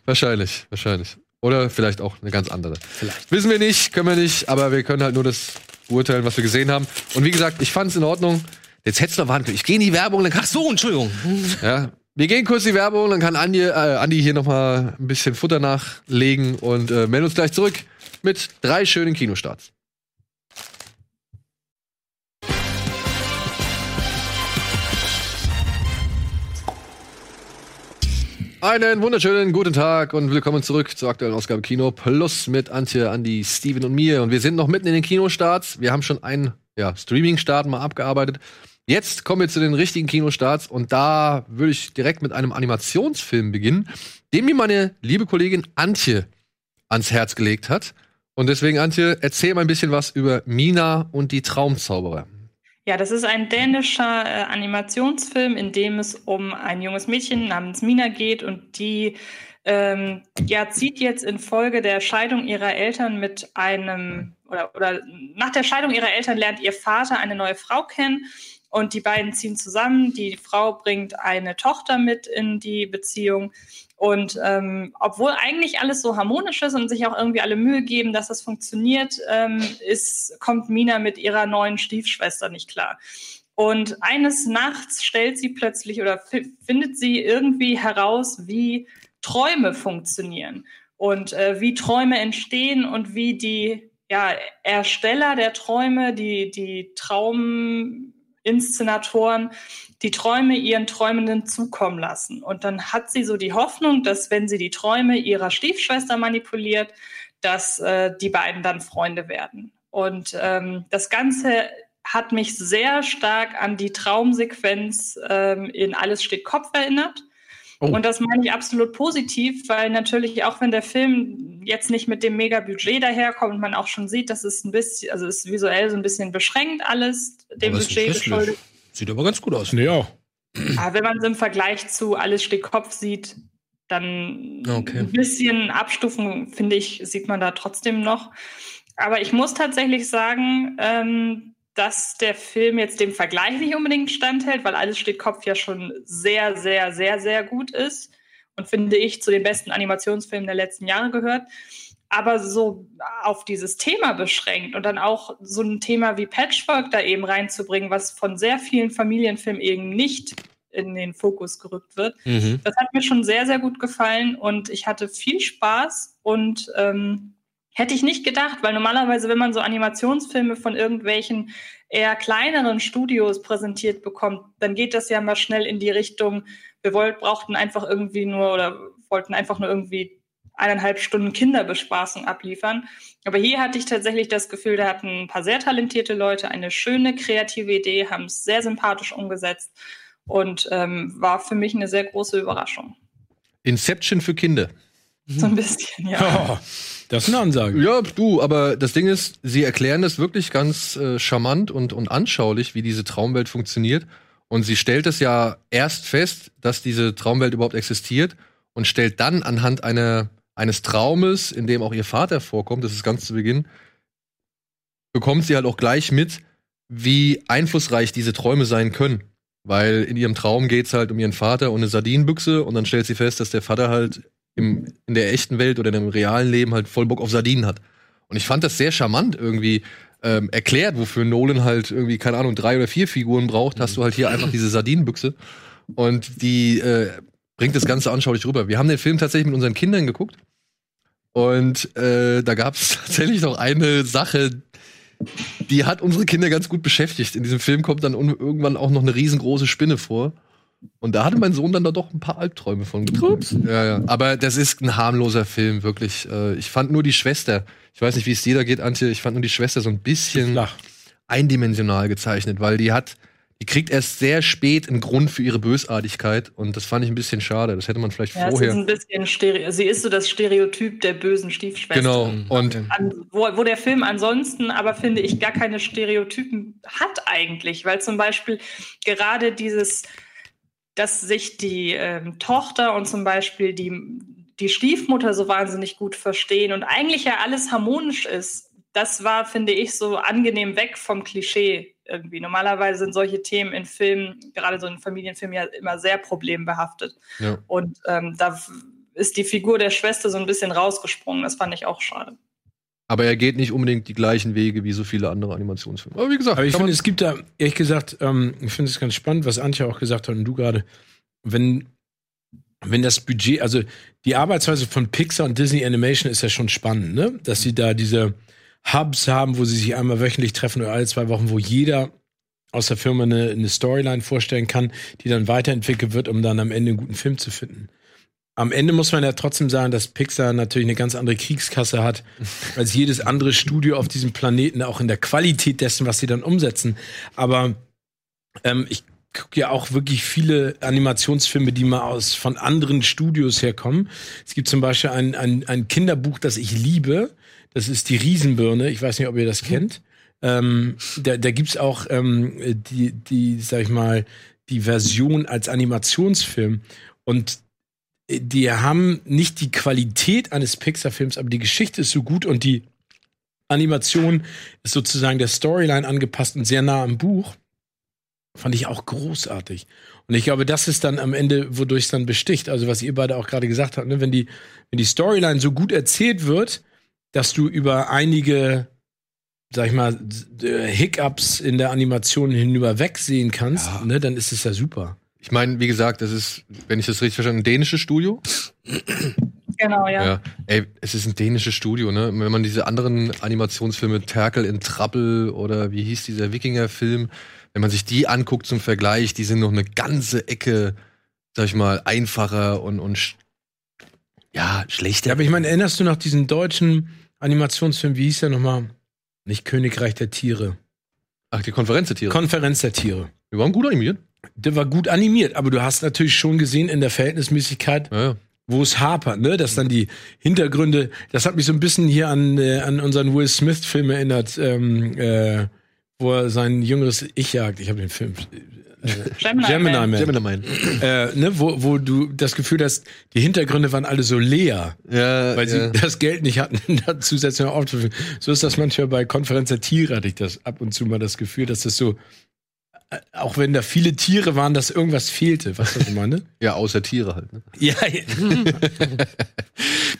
Wahrscheinlich, wahrscheinlich. Oder vielleicht auch eine ganz andere. Vielleicht. Wissen wir nicht, können wir nicht, aber wir können halt nur das beurteilen, was wir gesehen haben. Und wie gesagt, ich fand es in Ordnung. Jetzt hättest du noch warten können. Ich gehe in die Werbung, dann Ach kannst so, Entschuldigung. Ja. Wir gehen kurz in die Werbung, dann kann Andi, äh, Andi hier noch mal ein bisschen Futter nachlegen und äh, melden uns gleich zurück mit drei schönen Kinostarts. Einen wunderschönen guten Tag und willkommen zurück zur aktuellen Ausgabe Kino Plus mit Antje, Andi, Steven und mir. Und wir sind noch mitten in den Kinostarts. Wir haben schon einen ja, Streaming-Start mal abgearbeitet. Jetzt kommen wir zu den richtigen Kinostarts und da würde ich direkt mit einem Animationsfilm beginnen, den mir meine liebe Kollegin Antje ans Herz gelegt hat. Und deswegen, Antje, erzähl mal ein bisschen was über Mina und die Traumzauberer. Ja, das ist ein dänischer äh, Animationsfilm, in dem es um ein junges Mädchen namens Mina geht und die ähm, ja, zieht jetzt infolge der Scheidung ihrer Eltern mit einem oder, oder nach der Scheidung ihrer Eltern lernt ihr Vater eine neue Frau kennen und die beiden ziehen zusammen. Die Frau bringt eine Tochter mit in die Beziehung. Und ähm, obwohl eigentlich alles so harmonisch ist und sich auch irgendwie alle Mühe geben, dass das funktioniert, ähm, ist, kommt Mina mit ihrer neuen Stiefschwester nicht klar. Und eines Nachts stellt sie plötzlich oder fi- findet sie irgendwie heraus, wie Träume funktionieren und äh, wie Träume entstehen und wie die ja, Ersteller der Träume, die, die Trauminszenatoren, die Träume ihren Träumenden zukommen lassen. Und dann hat sie so die Hoffnung, dass wenn sie die Träume ihrer Stiefschwester manipuliert, dass äh, die beiden dann Freunde werden. Und ähm, das Ganze hat mich sehr stark an die Traumsequenz ähm, in Alles steht Kopf erinnert. Oh. Und das meine ich absolut positiv, weil natürlich auch wenn der Film jetzt nicht mit dem Mega-Budget daherkommt und man auch schon sieht, dass es ein bisschen, also es ist visuell so ein bisschen beschränkt alles, dem Budget hässlich. Sieht aber ganz gut aus. ja. Aber wenn man es im Vergleich zu Alles steht Kopf sieht, dann Okay. ein bisschen Abstufung, finde ich, sieht man da trotzdem noch. Aber ich muss tatsächlich sagen, ähm, dass der Film jetzt dem Vergleich nicht unbedingt standhält, weil Alles steht Kopf ja schon sehr, sehr, sehr, sehr gut ist und finde ich zu den besten Animationsfilmen der letzten Jahre gehört. Aber so auf dieses Thema beschränkt und dann auch so ein Thema wie Patchwork da eben reinzubringen, was von sehr vielen Familienfilmen eben nicht in den Fokus gerückt wird, Mhm. das hat mir schon sehr, sehr gut gefallen und ich hatte viel Spaß und ähm, hätte ich nicht gedacht, weil normalerweise, wenn man so Animationsfilme von irgendwelchen eher kleineren Studios präsentiert bekommt, dann geht das ja mal schnell in die Richtung, wir wollt, brauchten einfach irgendwie nur oder wollten einfach nur irgendwie eineinhalb Stunden Kinderbespaßung abliefern. Aber hier hatte ich tatsächlich das Gefühl, da hatten ein paar sehr talentierte Leute eine schöne kreative Idee, haben es sehr sympathisch umgesetzt und ähm, war für mich eine sehr große Überraschung. Inception für Kinder. So ein bisschen, ja. Ja. Das ist eine Ansage. Ja, du, aber das Ding ist, sie erklären das wirklich ganz äh, charmant und, und anschaulich, wie diese Traumwelt funktioniert. Und sie stellt es ja erst fest, dass diese Traumwelt überhaupt existiert und stellt dann anhand einer, eines Traumes, in dem auch ihr Vater vorkommt, das ist ganz zu Beginn, bekommt sie halt auch gleich mit, wie einflussreich diese Träume sein können. Weil in ihrem Traum geht's halt um ihren Vater und eine Sardinenbüchse und dann stellt sie fest, dass der Vater halt im, in der echten Welt oder in dem realen Leben halt voll Bock auf Sardinen hat. Und ich fand das sehr charmant irgendwie ähm, erklärt, wofür Nolan halt irgendwie, keine Ahnung, drei oder vier Figuren braucht, hast du halt hier einfach diese Sardinenbüchse. Und die äh, bringt das Ganze anschaulich rüber. Wir haben den Film tatsächlich mit unseren Kindern geguckt. Und äh, da gab es tatsächlich noch eine Sache, die hat unsere Kinder ganz gut beschäftigt. In diesem Film kommt dann irgendwann auch noch eine riesengroße Spinne vor. Und da hatte mein Sohn dann da doch ein paar Albträume von. Ups. Ja, ja. Aber das ist ein harmloser Film, wirklich. Äh, Ich fand nur die Schwester, ich weiß nicht, wie es dir da geht, Antje, ich fand nur die Schwester so ein bisschen Flach. eindimensional gezeichnet, weil die hat, die kriegt erst sehr spät einen Grund für ihre Bösartigkeit und das fand ich ein bisschen schade. Das hätte man vielleicht Ja, ist vorher. Stereo. Sie ist so das Stereotyp der bösen Stiefschwester. Genau. Und An, wo, wo der Film ansonsten aber, finde ich, gar keine Stereotypen hat eigentlich, weil zum Beispiel gerade dieses, dass sich die ähm, Tochter und zum Beispiel die, die Stiefmutter so wahnsinnig gut verstehen und eigentlich ja alles harmonisch ist, das war, finde ich, so angenehm weg vom Klischee irgendwie. Normalerweise sind solche Themen in Filmen, gerade so in Familienfilmen, ja immer sehr problembehaftet. ja. Und ähm, da ist die Figur der Schwester so ein bisschen rausgesprungen. Das fand ich auch schade. aber er geht nicht unbedingt die gleichen Wege wie so viele andere Animationsfilme. Aber wie gesagt, Aber ich finde, es gibt da, ehrlich gesagt, ähm, ich finde es ganz spannend, was Antje auch gesagt hat und du gerade, wenn, wenn das Budget, also die Arbeitsweise von Pixar und Disney Animation ist ja schon spannend, ne? Dass sie da diese Hubs haben, wo sie sich einmal wöchentlich treffen oder alle zwei Wochen, wo jeder aus der Firma eine, eine Storyline vorstellen kann, die dann weiterentwickelt wird, um dann am Ende einen guten Film zu finden. Am Ende muss man ja trotzdem sagen, dass Pixar natürlich eine ganz andere Kriegskasse hat als jedes andere Studio auf diesem Planeten, auch in der Qualität dessen, was sie dann umsetzen. Aber ähm, ich gucke ja auch wirklich viele Animationsfilme, die mal aus von anderen Studios herkommen. Es gibt zum Beispiel ein, ein, ein Kinderbuch, das ich liebe. Das ist die Riesenbirne. Ich weiß nicht, ob ihr das kennt. Ähm, da, da gibt's auch ähm, die, die, sag ich mal, die Version als Animationsfilm. Und die haben nicht die Qualität eines Pixar-Films, aber die Geschichte ist so gut und die Animation ist sozusagen der Storyline angepasst und sehr nah am Buch. Fand ich auch großartig. Und ich glaube, das ist dann am Ende, wodurch es dann besticht. Also, was ihr beide auch gerade gesagt habt, ne? wenn, die, wenn die Storyline so gut erzählt wird, dass du über einige, sag ich mal, äh, Hiccups in der Animation hinüber wegsehen kannst, Ja. ne? dann ist es ja super. ich meine, wie gesagt, das ist, wenn ich das richtig verstanden, ein dänisches Studio. Genau, ja. Ja. Ey, es ist ein dänisches Studio, ne? Wenn man diese anderen Animationsfilme Terkel in Trouble oder wie hieß dieser Wikinger-Film, wenn man sich die anguckt zum Vergleich, die sind noch eine ganze Ecke, sag ich mal, einfacher und, und ja, schlechter. Ja, aber ich meine, erinnerst du noch diesen deutschen Animationsfilm, wie hieß der nochmal? Nicht Königreich der Tiere. Ach, die Konferenz der Tiere. Konferenz der Tiere. Wir waren gut animiert. Der war gut animiert, aber du hast natürlich schon gesehen in der Verhältnismäßigkeit, Ja, ja. wo es hapert, ne? Dass dann die Hintergründe, das hat mich so ein bisschen hier an, äh, an unseren Will Smith-Film erinnert, ähm, äh, wo er sein jüngeres Ich jagt. Ich habe den Film. Gemini, Gemini Man. Gemini Man. Äh, ne, wo, wo du das Gefühl hast, die Hintergründe waren alle so leer. Ja, weil ja. sie das Geld nicht hatten, da zusätzlich noch aufzuführen. So ist das manchmal bei Konferenz der Tiere, hatte ich das ab und zu mal das Gefühl, dass das so, auch wenn da viele Tiere waren, dass irgendwas fehlte. Was das immer, ne? ja, außer Tiere halt. Ne? ja, ja.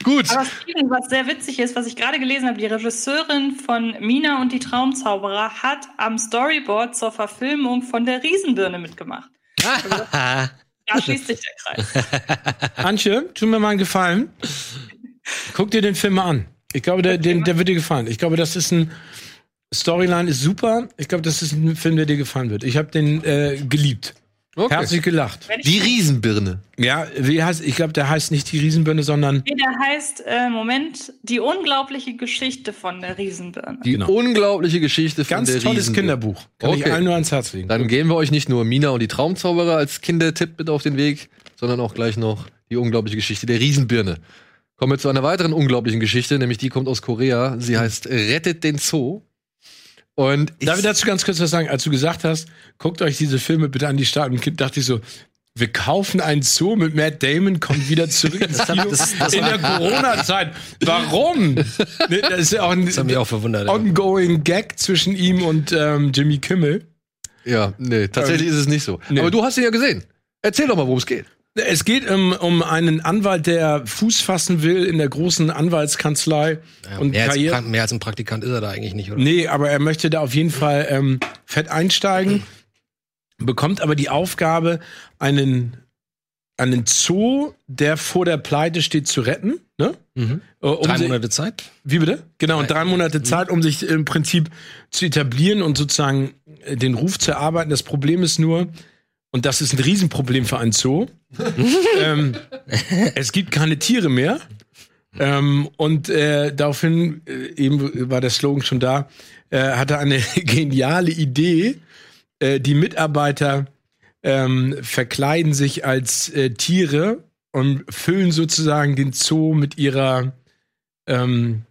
Gut. Aber was sehr witzig ist, was ich gerade gelesen habe, die Regisseurin von Mina und die Traumzauberer hat am Storyboard zur Verfilmung von der Riesenbirne mitgemacht. Da schließt sich der Kreis. Antje, tu mir mal einen Gefallen. Guck dir den Film mal an. Ich glaube, der, den, der wird dir gefallen. Ich glaube, das ist ein Storyline ist super. Ich glaube, das ist ein Film, der dir gefallen wird. Ich habe den äh, geliebt. Okay. Herzlich gelacht. Ich- Die Riesenbirne. Ja, wie heißt, ich glaube, der heißt nicht die Riesenbirne, sondern Nee, der heißt, äh, Moment, die unglaubliche Geschichte von der Riesenbirne. Die Genau. unglaubliche Geschichte von ganz der tolles Riesenbirne. Kinderbuch. Kann ich Okay. allen nur ans Herz legen. Dann geben wir euch nicht nur Mina und die Traumzauberer als Kindertipp mit auf den Weg, sondern auch gleich noch die unglaubliche Geschichte der Riesenbirne. Kommen wir zu einer weiteren unglaublichen Geschichte, nämlich die kommt aus Korea. Sie heißt Rettet den Zoo. Und ich, Darf ich dazu ganz kurz was sagen? Als du gesagt hast, guckt euch diese Filme bitte an die Staaten, dachte ich so, wir kaufen einen Zoo mit Matt Damon, kommt wieder zurück ins Kino das- das- in der Corona-Zeit. Warum? Ne, Das ist ja auch ein Das hat mich auch verwundert. ja. ongoing Gag zwischen ihm und ähm, Jimmy Kimmel. ja, nee, tatsächlich ist es nicht so. nee. Aber du hast ihn ja gesehen. Erzähl doch mal, worum es geht. Es geht um, um einen Anwalt, der Fuß fassen will in der großen Anwaltskanzlei und mehr, als, Karriere. pra- mehr als ein Praktikant ist er da eigentlich nicht, oder? Nee, aber er möchte da auf jeden Fall ähm, fett einsteigen, bekommt aber die Aufgabe, einen, einen Zoo, der vor der Pleite steht, zu retten. Ne? Mhm. Äh, Um Drei sich- Monate Zeit. Wie bitte? Genau, und drei Monate Zeit, um sich im Prinzip zu etablieren und sozusagen äh, den Ruf zu erarbeiten. Das Problem ist nur, und das ist ein Riesenproblem für einen Zoo, ähm, es gibt keine Tiere mehr. Ähm, und äh, daraufhin, äh, eben war der Slogan schon da, äh, hatte eine geniale Idee. Äh, die Mitarbeiter ähm, verkleiden sich als äh, Tiere und füllen sozusagen den Zoo mit ihrer ähm,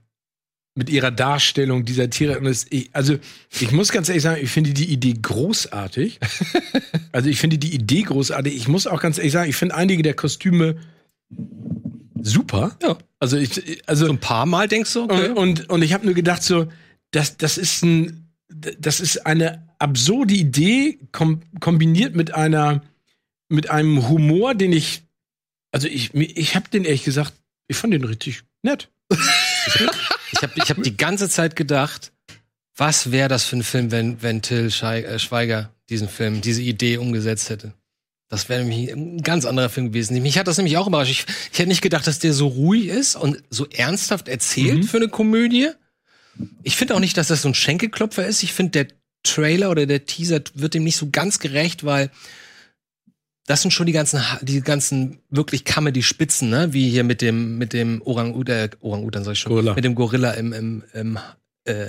mit ihrer Darstellung dieser Tiere. Es, ich, also ich muss ganz ehrlich sagen, ich finde die Idee großartig. also ich finde die Idee großartig. Ich muss auch ganz ehrlich sagen, ich finde einige der Kostüme super. Ja. Also ich, also So ein paar Mal denkst du, okay. und, und, und ich habe nur gedacht, so, das, das ist ein, das ist eine absurde Idee, kom kombiniert mit einer, mit einem Humor, den ich, also ich, ich habe den ehrlich gesagt, ich fand den richtig nett. Ich habe ich hab die ganze Zeit gedacht, was wäre das für ein Film, wenn, wenn Till äh, Schweiger diesen Film, diese Idee umgesetzt hätte. Das wäre nämlich ein ganz anderer Film gewesen. Mich hat das nämlich auch überrascht. Ich, ich hätte nicht gedacht, dass der so ruhig ist und so ernsthaft erzählt für eine Komödie. Ich finde auch nicht, dass das so ein Schenkelklopfer ist. Ich finde, der Trailer oder der Teaser wird dem nicht so ganz gerecht, weil das sind schon die ganzen, die ganzen wirklich Comedy-Spitzen, ne? Wie hier mit dem, mit dem Orang-Utan, Orang-Utan sag ich schon, Gorilla. mit dem Gorilla im, im, im, äh,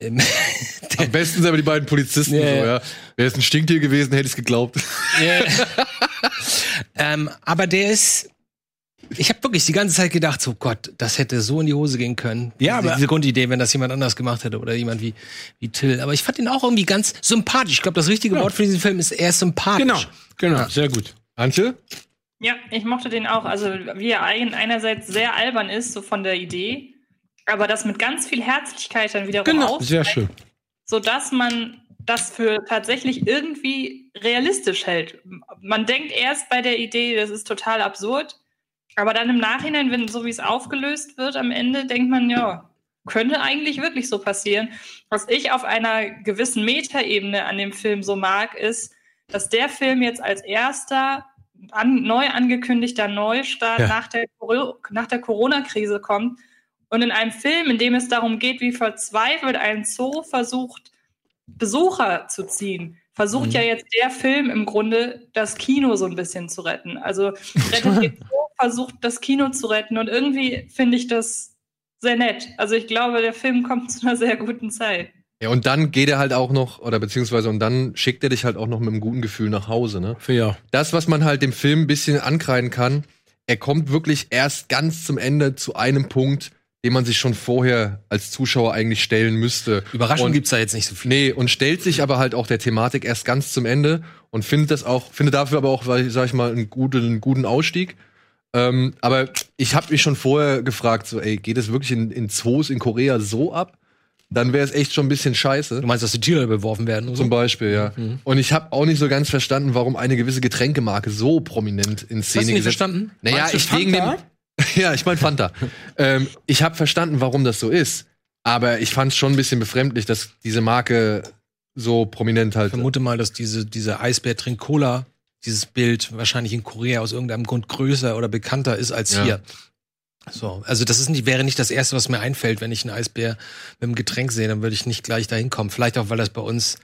im Am besten sind aber die beiden Polizisten Ja, so, ja. ja. Wäre es ein Stinktier gewesen, hätte ich es geglaubt. ähm, aber der ist, ich habe wirklich die ganze Zeit gedacht, so Gott, das hätte so in die Hose gehen können. Ja, diese, aber- diese Grundidee, wenn das jemand anders gemacht hätte oder jemand wie, wie Till. Aber ich fand ihn auch irgendwie ganz sympathisch. Ich glaube, das richtige Wort für diesen Film ist eher sympathisch. Genau, genau, sehr gut. Antje? Ja, ich mochte den auch. Also, wie er ein- einerseits sehr albern ist, so von der Idee, aber das mit ganz viel Herzlichkeit dann wiederum Genau, aus, sehr schön. sodass man das für tatsächlich irgendwie realistisch hält. Man denkt erst bei der Idee, das ist total absurd, aber dann im Nachhinein, wenn so wie es aufgelöst wird, am Ende denkt man, ja, könnte eigentlich wirklich so passieren. Was ich auf einer gewissen Metaebene an dem Film so mag, ist, dass der Film jetzt als erster an, neu angekündigter Neustart Ja. nach der, nach der Corona-Krise kommt. Und in einem Film, in dem es darum geht, wie verzweifelt ein Zoo versucht, Besucher zu ziehen, versucht Mhm. ja jetzt der Film im Grunde, das Kino so ein bisschen zu retten. Also Rettet den Zoo versucht, das Kino zu retten. Und irgendwie finde ich das sehr nett. Also ich glaube, der Film kommt zu einer sehr guten Zeit. Ja, und dann geht er halt auch noch, oder beziehungsweise, und dann schickt er dich halt auch noch mit einem guten Gefühl nach Hause, ne? Ja. Das, was man halt dem Film ein bisschen ankreiden kann, er kommt wirklich erst ganz zum Ende zu einem Punkt, den man sich schon vorher als Zuschauer eigentlich stellen müsste. Überraschung Und- gibt's da jetzt nicht so viel. Nee, und stellt sich aber halt auch der Thematik erst ganz zum Ende und findet das auch, findet dafür aber auch, sag ich mal, einen guten, einen guten Ausstieg. Ähm, aber ich habe mich schon vorher gefragt, so, ey, geht es wirklich in, in Zoos in Korea so ab? Dann wäre es echt schon ein bisschen scheiße. Du meinst, dass die Tiere beworfen werden? so? Zum Beispiel, ja. Und ich habe auch nicht so ganz verstanden, warum eine gewisse Getränkemarke so prominent in Hast du Szene nicht gesetzt verstanden? Naja, ich wegen dem. Ja, ich mein Fanta. ähm, ich habe verstanden, warum das so ist. Aber ich fand es schon ein bisschen befremdlich, dass diese Marke so prominent halt. Ich vermute mal, dass diese, diese Eisbär trinkt Cola, dieses Bild wahrscheinlich in Korea aus irgendeinem Grund größer oder bekannter ist als Ja. hier. So, also das ist nicht, wäre nicht das erste, was mir einfällt, wenn ich einen Eisbär mit einem Getränk sehe, dann würde ich nicht gleich dahin kommen. Vielleicht auch, weil das bei uns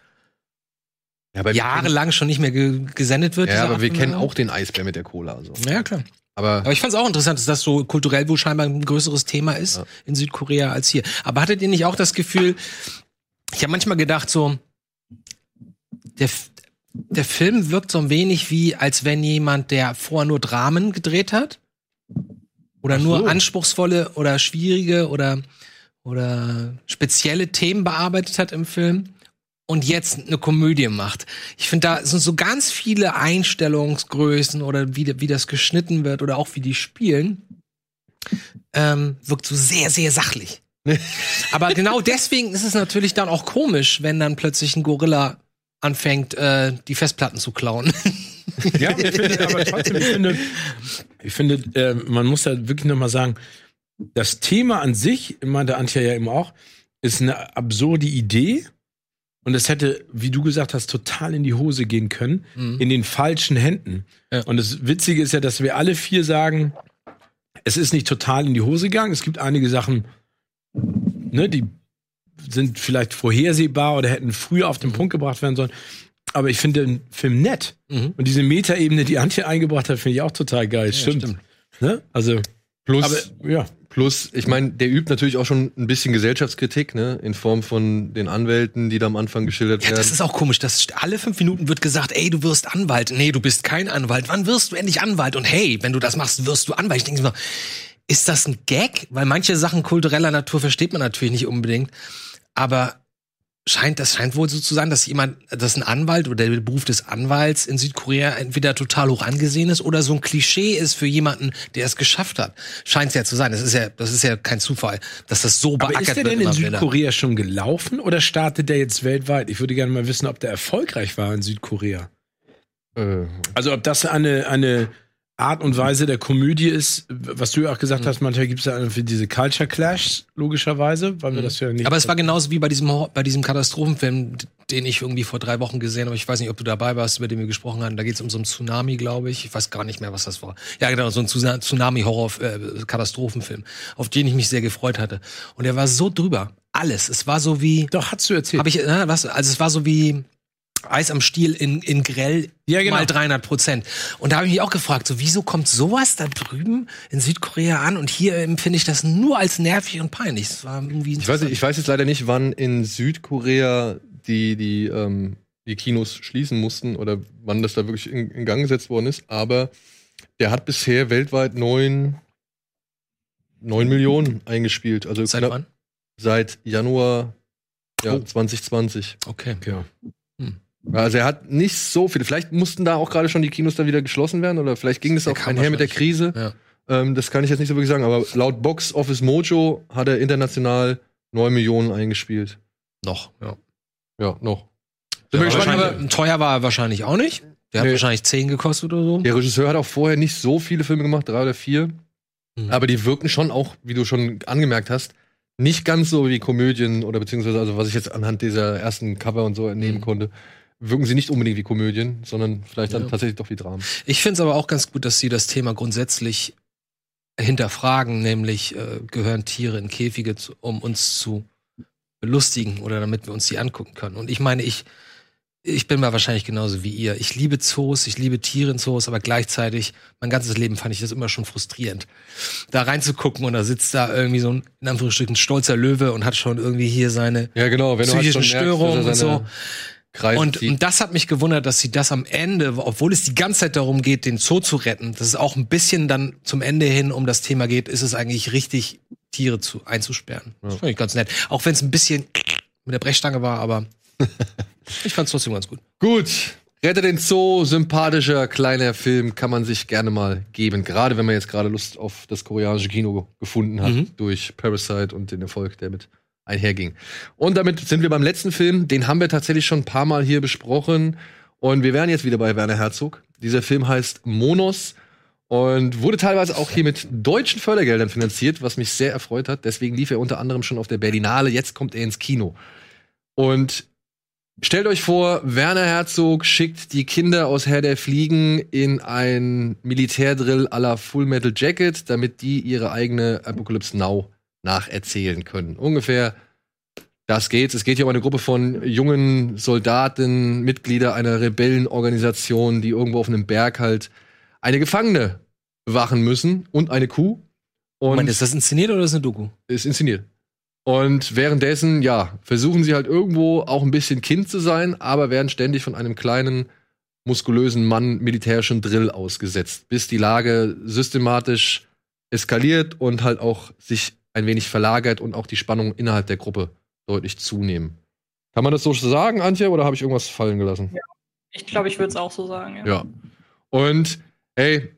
ja, jahrelang schon nicht mehr ge gesendet wird. Ja, aber Art wir kennen auch den Eisbär mit der Cola. Also. Ja, klar. Aber Aber ich fand es auch interessant, dass das so kulturell wohl scheinbar ein größeres Thema ist Ja. in Südkorea als hier. Aber hattet ihr nicht auch das Gefühl, ich habe manchmal gedacht, so, der, der Film wirkt so ein wenig wie, als wenn jemand, der vorher nur Dramen gedreht hat, oder Ach nur so. anspruchsvolle oder schwierige oder oder spezielle Themen bearbeitet hat im Film und jetzt eine Komödie macht. Ich finde, da sind so ganz viele Einstellungsgrößen oder wie, wie das geschnitten wird oder auch wie die spielen, ähm, wirkt so sehr, sehr sachlich. Aber genau deswegen ist es natürlich dann auch komisch, wenn dann plötzlich ein Gorilla anfängt, äh, die Festplatten zu klauen. Ja, ich finde, aber trotzdem, ich finde, ich finde äh, man muss da wirklich nochmal sagen, das Thema an sich, meinte Antje ja eben auch, ist eine absurde Idee. Und es hätte, wie du gesagt hast, total in die Hose gehen können, in den falschen Händen. Ja. Und das Witzige ist ja, dass wir alle vier sagen, es ist nicht total in die Hose gegangen. Es gibt einige Sachen, ne, die sind vielleicht vorhersehbar oder hätten früher auf den Punkt gebracht werden sollen. Aber ich finde den Film nett. Mhm. Und diese Metaebene, die Antje eingebracht hat, finde ich auch total geil. stimmt. stimmt. Ne? Also, Plus, aber ja. plus, ich meine, der übt natürlich auch schon ein bisschen Gesellschaftskritik, ne? In Form von den Anwälten, die da am Anfang geschildert Ja, werden. das ist auch komisch. dass alle fünf Minuten wird gesagt, ey, du wirst Anwalt. Nee, du bist kein Anwalt. Wann wirst du endlich Anwalt? Und hey, wenn du das machst, wirst du Anwalt. Ich denke mir, ist das ein Gag? Weil manche Sachen kultureller Natur versteht man natürlich nicht unbedingt. Aber scheint, das scheint wohl so zu sein, dass jemand, dass ein Anwalt oder der Beruf des Anwalts in Südkorea entweder total hoch angesehen ist oder so ein Klischee ist für jemanden, der es geschafft hat. Scheint es ja zu sein. Das ist ja, das ist ja kein Zufall, dass das so Aber beackert ist der wird. denn in immer wieder. Südkorea schon gelaufen oder startet der jetzt weltweit? Ich würde gerne mal wissen, ob der erfolgreich war in Südkorea. äh, Also ob das eine, eine Art und Weise der Komödie ist, was du ja auch gesagt hast, manchmal gibt es ja für diese Culture Clash, logischerweise, weil wir das ja nicht. Aber es war genauso wie bei diesem, bei diesem Katastrophenfilm, den ich irgendwie vor drei Wochen gesehen habe. Ich weiß nicht, ob du dabei warst, über den wir gesprochen haben. Da geht es um so einen Tsunami, glaube ich. Ich weiß gar nicht mehr, was das war. Ja, genau, so ein Tsuna- Tsunami-Horror-Katastrophenfilm, auf den ich mich sehr gefreut hatte. Und der war so drüber. Alles. Es war so wie. Doch, hast du erzählt. Habe ich, äh, was? Also es war so wie Eis am Stiel in, in grell Ja, genau. mal 300 Prozent. Und da habe ich mich auch gefragt, so wieso kommt sowas da drüben in Südkorea an und hier empfinde ich das nur als nervig und peinlich. Das war irgendwie ich weiß ich weiß jetzt leider nicht, wann in Südkorea die, die, ähm, die Kinos schließen mussten oder wann das da wirklich in, in Gang gesetzt worden ist, aber der hat bisher weltweit neun, neun Millionen eingespielt. Also Seit knapp- wann? seit Januar ja, Oh. 2020. Okay. ja. Also er hat nicht so viele. Vielleicht mussten da auch gerade schon die Kinos dann wieder geschlossen werden oder vielleicht ging das auch einher mit der. Krise. Ja. Ähm, das kann ich jetzt nicht so wirklich sagen, aber laut Box Office Mojo hat er international 9 Millionen eingespielt. Noch, ja. Ja, noch. Ja, gespannt, aber teuer war er wahrscheinlich auch nicht. Der hat Nee. wahrscheinlich 10 gekostet oder so. Der Regisseur hat auch vorher nicht so viele Filme gemacht, drei oder vier. Mhm. Aber die wirken schon auch, wie du schon angemerkt hast, nicht ganz so wie Komödien oder beziehungsweise, also was ich jetzt anhand dieser ersten Cover und so entnehmen Mhm. konnte, wirken sie nicht unbedingt wie Komödien, sondern vielleicht dann Ja. tatsächlich doch wie Dramen. Ich finde es aber auch ganz gut, dass sie das Thema grundsätzlich hinterfragen, nämlich äh, gehören Tiere in Käfige, zu, um uns zu belustigen oder damit wir uns die angucken können. Und ich meine, ich, ich bin mal wahrscheinlich genauso wie ihr. Ich liebe Zoos, ich liebe Tiere in Zoos, aber gleichzeitig, mein ganzes Leben fand ich das immer schon frustrierend. Da reinzugucken und da sitzt da irgendwie so ein, in Anführungsstrichen, stolzer Löwe und hat schon irgendwie hier seine Ja, genau. Wenn psychischen du halt schon merkst, Störungen und so. Kreise Und, zieht. und das hat mich gewundert, dass sie das am Ende, obwohl es die ganze Zeit darum geht, den Zoo zu retten, dass es auch ein bisschen dann zum Ende hin um das Thema geht, ist es eigentlich richtig, Tiere zu, einzusperren. Das fand ich ganz nett. Auch wenn es ein bisschen mit der Brechstange war, aber ich fand es trotzdem ganz gut. Gut. Rette den Zoo, sympathischer kleiner Film, kann man sich gerne mal geben. Gerade wenn man jetzt gerade Lust auf das koreanische Kino gefunden hat, Mhm. durch Parasite und den Erfolg, der mit einherging. Und damit sind wir beim letzten Film. Den haben wir tatsächlich schon ein paar Mal hier besprochen. Und wir wären jetzt wieder bei Werner Herzog. Dieser Film heißt Monos und wurde teilweise auch hier mit deutschen Fördergeldern finanziert, was mich sehr erfreut hat. Deswegen lief er unter anderem schon auf der Berlinale. Jetzt kommt er ins Kino. Und stellt euch vor, Werner Herzog schickt die Kinder aus Herr der Fliegen in ein Militärdrill à la Full Metal Jacket, damit die ihre eigene Apocalypse Now nacherzählen können. Ungefähr das geht. Es geht hier um eine Gruppe von jungen Soldaten, Mitglieder einer Rebellenorganisation, die irgendwo auf einem Berg halt eine Gefangene bewachen müssen und eine Kuh. Und Moment, ist das inszeniert oder ist das eine Doku? ist inszeniert. Und währenddessen, ja, versuchen sie halt irgendwo auch ein bisschen Kind zu sein, aber werden ständig von einem kleinen, muskulösen Mann militärischen Drill ausgesetzt, bis die Lage systematisch eskaliert und halt auch sich ein wenig verlagert und auch die Spannung innerhalb der Gruppe deutlich zunehmen. Kann man das so sagen, Antje, oder habe ich irgendwas fallen gelassen? Ich glaube, ich würde es auch so sagen. Ja. Ja. Und ey,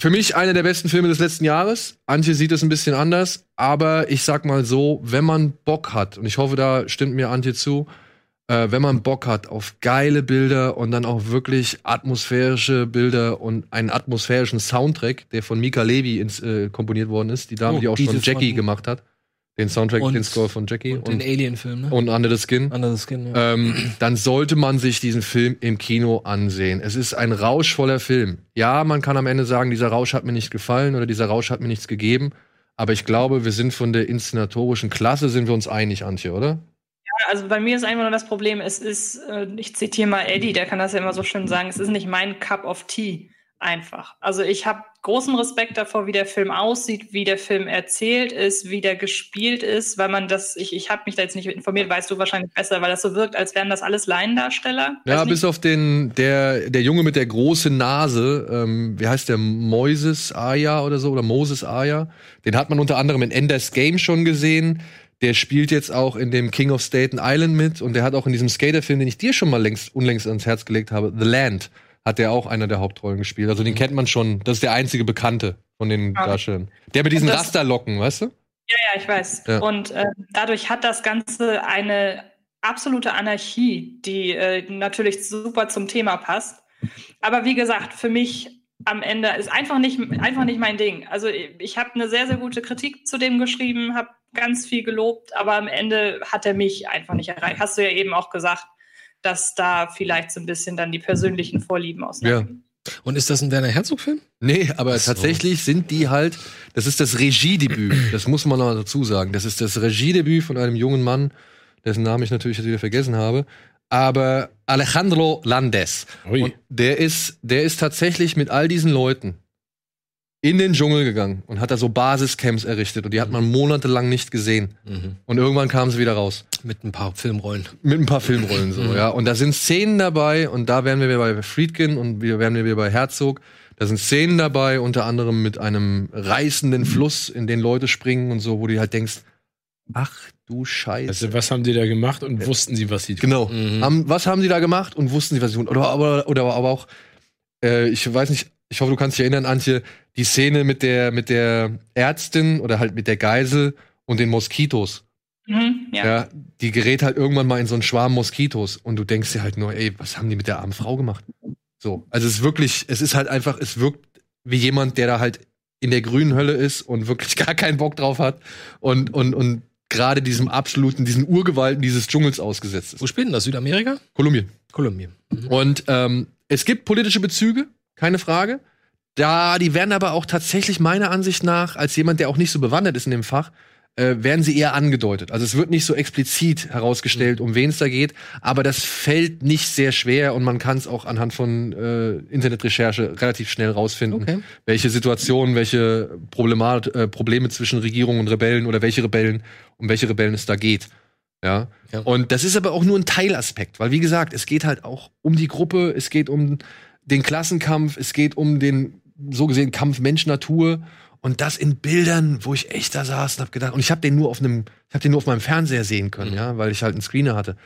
für mich einer der besten Filme des letzten Jahres. Antje sieht es ein bisschen anders, aber ich sag mal so, wenn man Bock hat, und ich hoffe, da stimmt mir Antje zu, äh, wenn man Bock hat auf geile Bilder und dann auch wirklich atmosphärische Bilder und einen atmosphärischen Soundtrack, der von Mika Levy ins, äh, komponiert worden ist, die Dame, Oh, die auch schon Jackie von- gemacht hat. Den Soundtrack, Und- den Score von Jackie Und den Alien-Film, ne? und Under the Skin Under the Skin, ja. ähm, dann sollte man sich diesen Film im Kino ansehen. Es ist ein rauschvoller Film. Ja, man kann am Ende sagen, dieser Rausch hat mir nicht gefallen oder dieser Rausch hat mir nichts gegeben. Aber ich glaube, wir sind von der inszenatorischen Klasse sind wir uns einig, Antje, oder? Also bei mir ist einfach nur das Problem, es ist, äh, ich zitiere mal Eddie, der kann das ja immer so schön sagen, es ist nicht mein Cup of Tea einfach. Also ich habe großen Respekt davor, wie der Film aussieht, wie der Film erzählt ist, wie der gespielt ist, weil man das, ich, ich habe mich da jetzt nicht informiert, weißt du wahrscheinlich besser, weil das so wirkt, als wären das alles Laiendarsteller. Ja, bis auf den, der, der Junge mit der großen Nase, ähm, wie heißt der, Moises Aya oder so, oder Moses Aya, den hat man unter anderem in Enders Game schon gesehen. Der spielt jetzt auch in dem King of Staten Island mit und der hat auch in diesem Skaterfilm, den ich dir schon mal längst, unlängst ans Herz gelegt habe, The Land, hat der auch einer der Hauptrollen gespielt. Also den kennt man schon. Das ist der einzige Bekannte von den Ah. Darstellern. Der mit diesen Rasterlocken, weißt du? Ja, ja, ich weiß. Ja. Und äh, dadurch hat das Ganze eine absolute Anarchie, die äh, natürlich super zum Thema passt. Aber wie gesagt, für mich am Ende ist einfach nicht, einfach nicht mein Ding. Also ich, habe eine sehr, sehr gute Kritik zu dem geschrieben, habe ganz viel gelobt, aber am Ende hat er mich einfach nicht erreicht. Hast du ja eben auch gesagt, dass da vielleicht so ein bisschen dann die persönlichen Vorlieben auseinandergehen. Und ist das ein Werner Herzog-Film? Nee, aber so. tatsächlich sind die halt, das ist das Regiedebüt, das muss man noch dazu sagen. Das ist das Regiedebüt von einem jungen Mann, dessen Namen ich natürlich jetzt wieder vergessen habe, aber Alejandro Landes. Ui. Und der ist, der ist tatsächlich mit all diesen Leuten in den Dschungel gegangen und hat da so Basiscamps errichtet und die hat man monatelang nicht gesehen. Mhm. Und irgendwann kamen sie wieder raus. Mit ein paar Filmrollen. Mit ein paar Filmrollen so, ja. Und da sind Szenen dabei, und da wären wir wieder bei Friedkin und wir wären wir wieder bei Herzog. Da sind Szenen dabei, unter anderem mit einem reißenden Fluss, in den Leute springen und so, wo du halt denkst, ach du Scheiße. Also, was haben die da gemacht und wussten sie, was sie tun? Genau. Mhm. Haben, was haben sie da gemacht und wussten sie, was sie tun? Oder, aber, oder aber auch, äh, ich weiß nicht, ich hoffe, du kannst dich erinnern, Antje, die Szene mit der, mit der Ärztin oder halt mit der Geisel und den Moskitos. Mhm, ja. Ja. die gerät halt irgendwann mal in so einen Schwarm Moskitos und du denkst dir halt nur, ey, was haben die mit der armen Frau gemacht? So, also es ist wirklich, es ist halt einfach, es wirkt wie jemand, der da halt in der grünen Hölle ist und wirklich gar keinen Bock drauf hat und und und gerade diesem absoluten, diesen Urgewalten dieses Dschungels ausgesetzt Wo ist. spielt denn das? Südamerika? Kolumbien. Kolumbien. Mhm. Und ähm, es gibt politische Bezüge, keine Frage. Da, die werden aber auch tatsächlich meiner Ansicht nach, als jemand, der auch nicht so bewandert ist in dem Fach, äh, werden sie eher angedeutet. Also es wird nicht so explizit herausgestellt, um wen es da geht, aber das fällt nicht sehr schwer und man kann es auch anhand von äh, Internetrecherche relativ schnell rausfinden, Okay. welche Situationen, welche Problemat äh, Probleme zwischen Regierung und Rebellen oder welche Rebellen, um welche Rebellen es da geht. Ja. Ja. Und das ist aber auch nur ein Teilaspekt, weil wie gesagt, es geht halt auch um die Gruppe, es geht um den Klassenkampf, es geht um den so gesehen Kampf Mensch-Natur und das in Bildern, wo ich echt da saß und hab gedacht, und ich habe den nur auf einem, ich habe den nur auf meinem Fernseher sehen können, Mhm. ja, weil ich halt einen Screener hatte.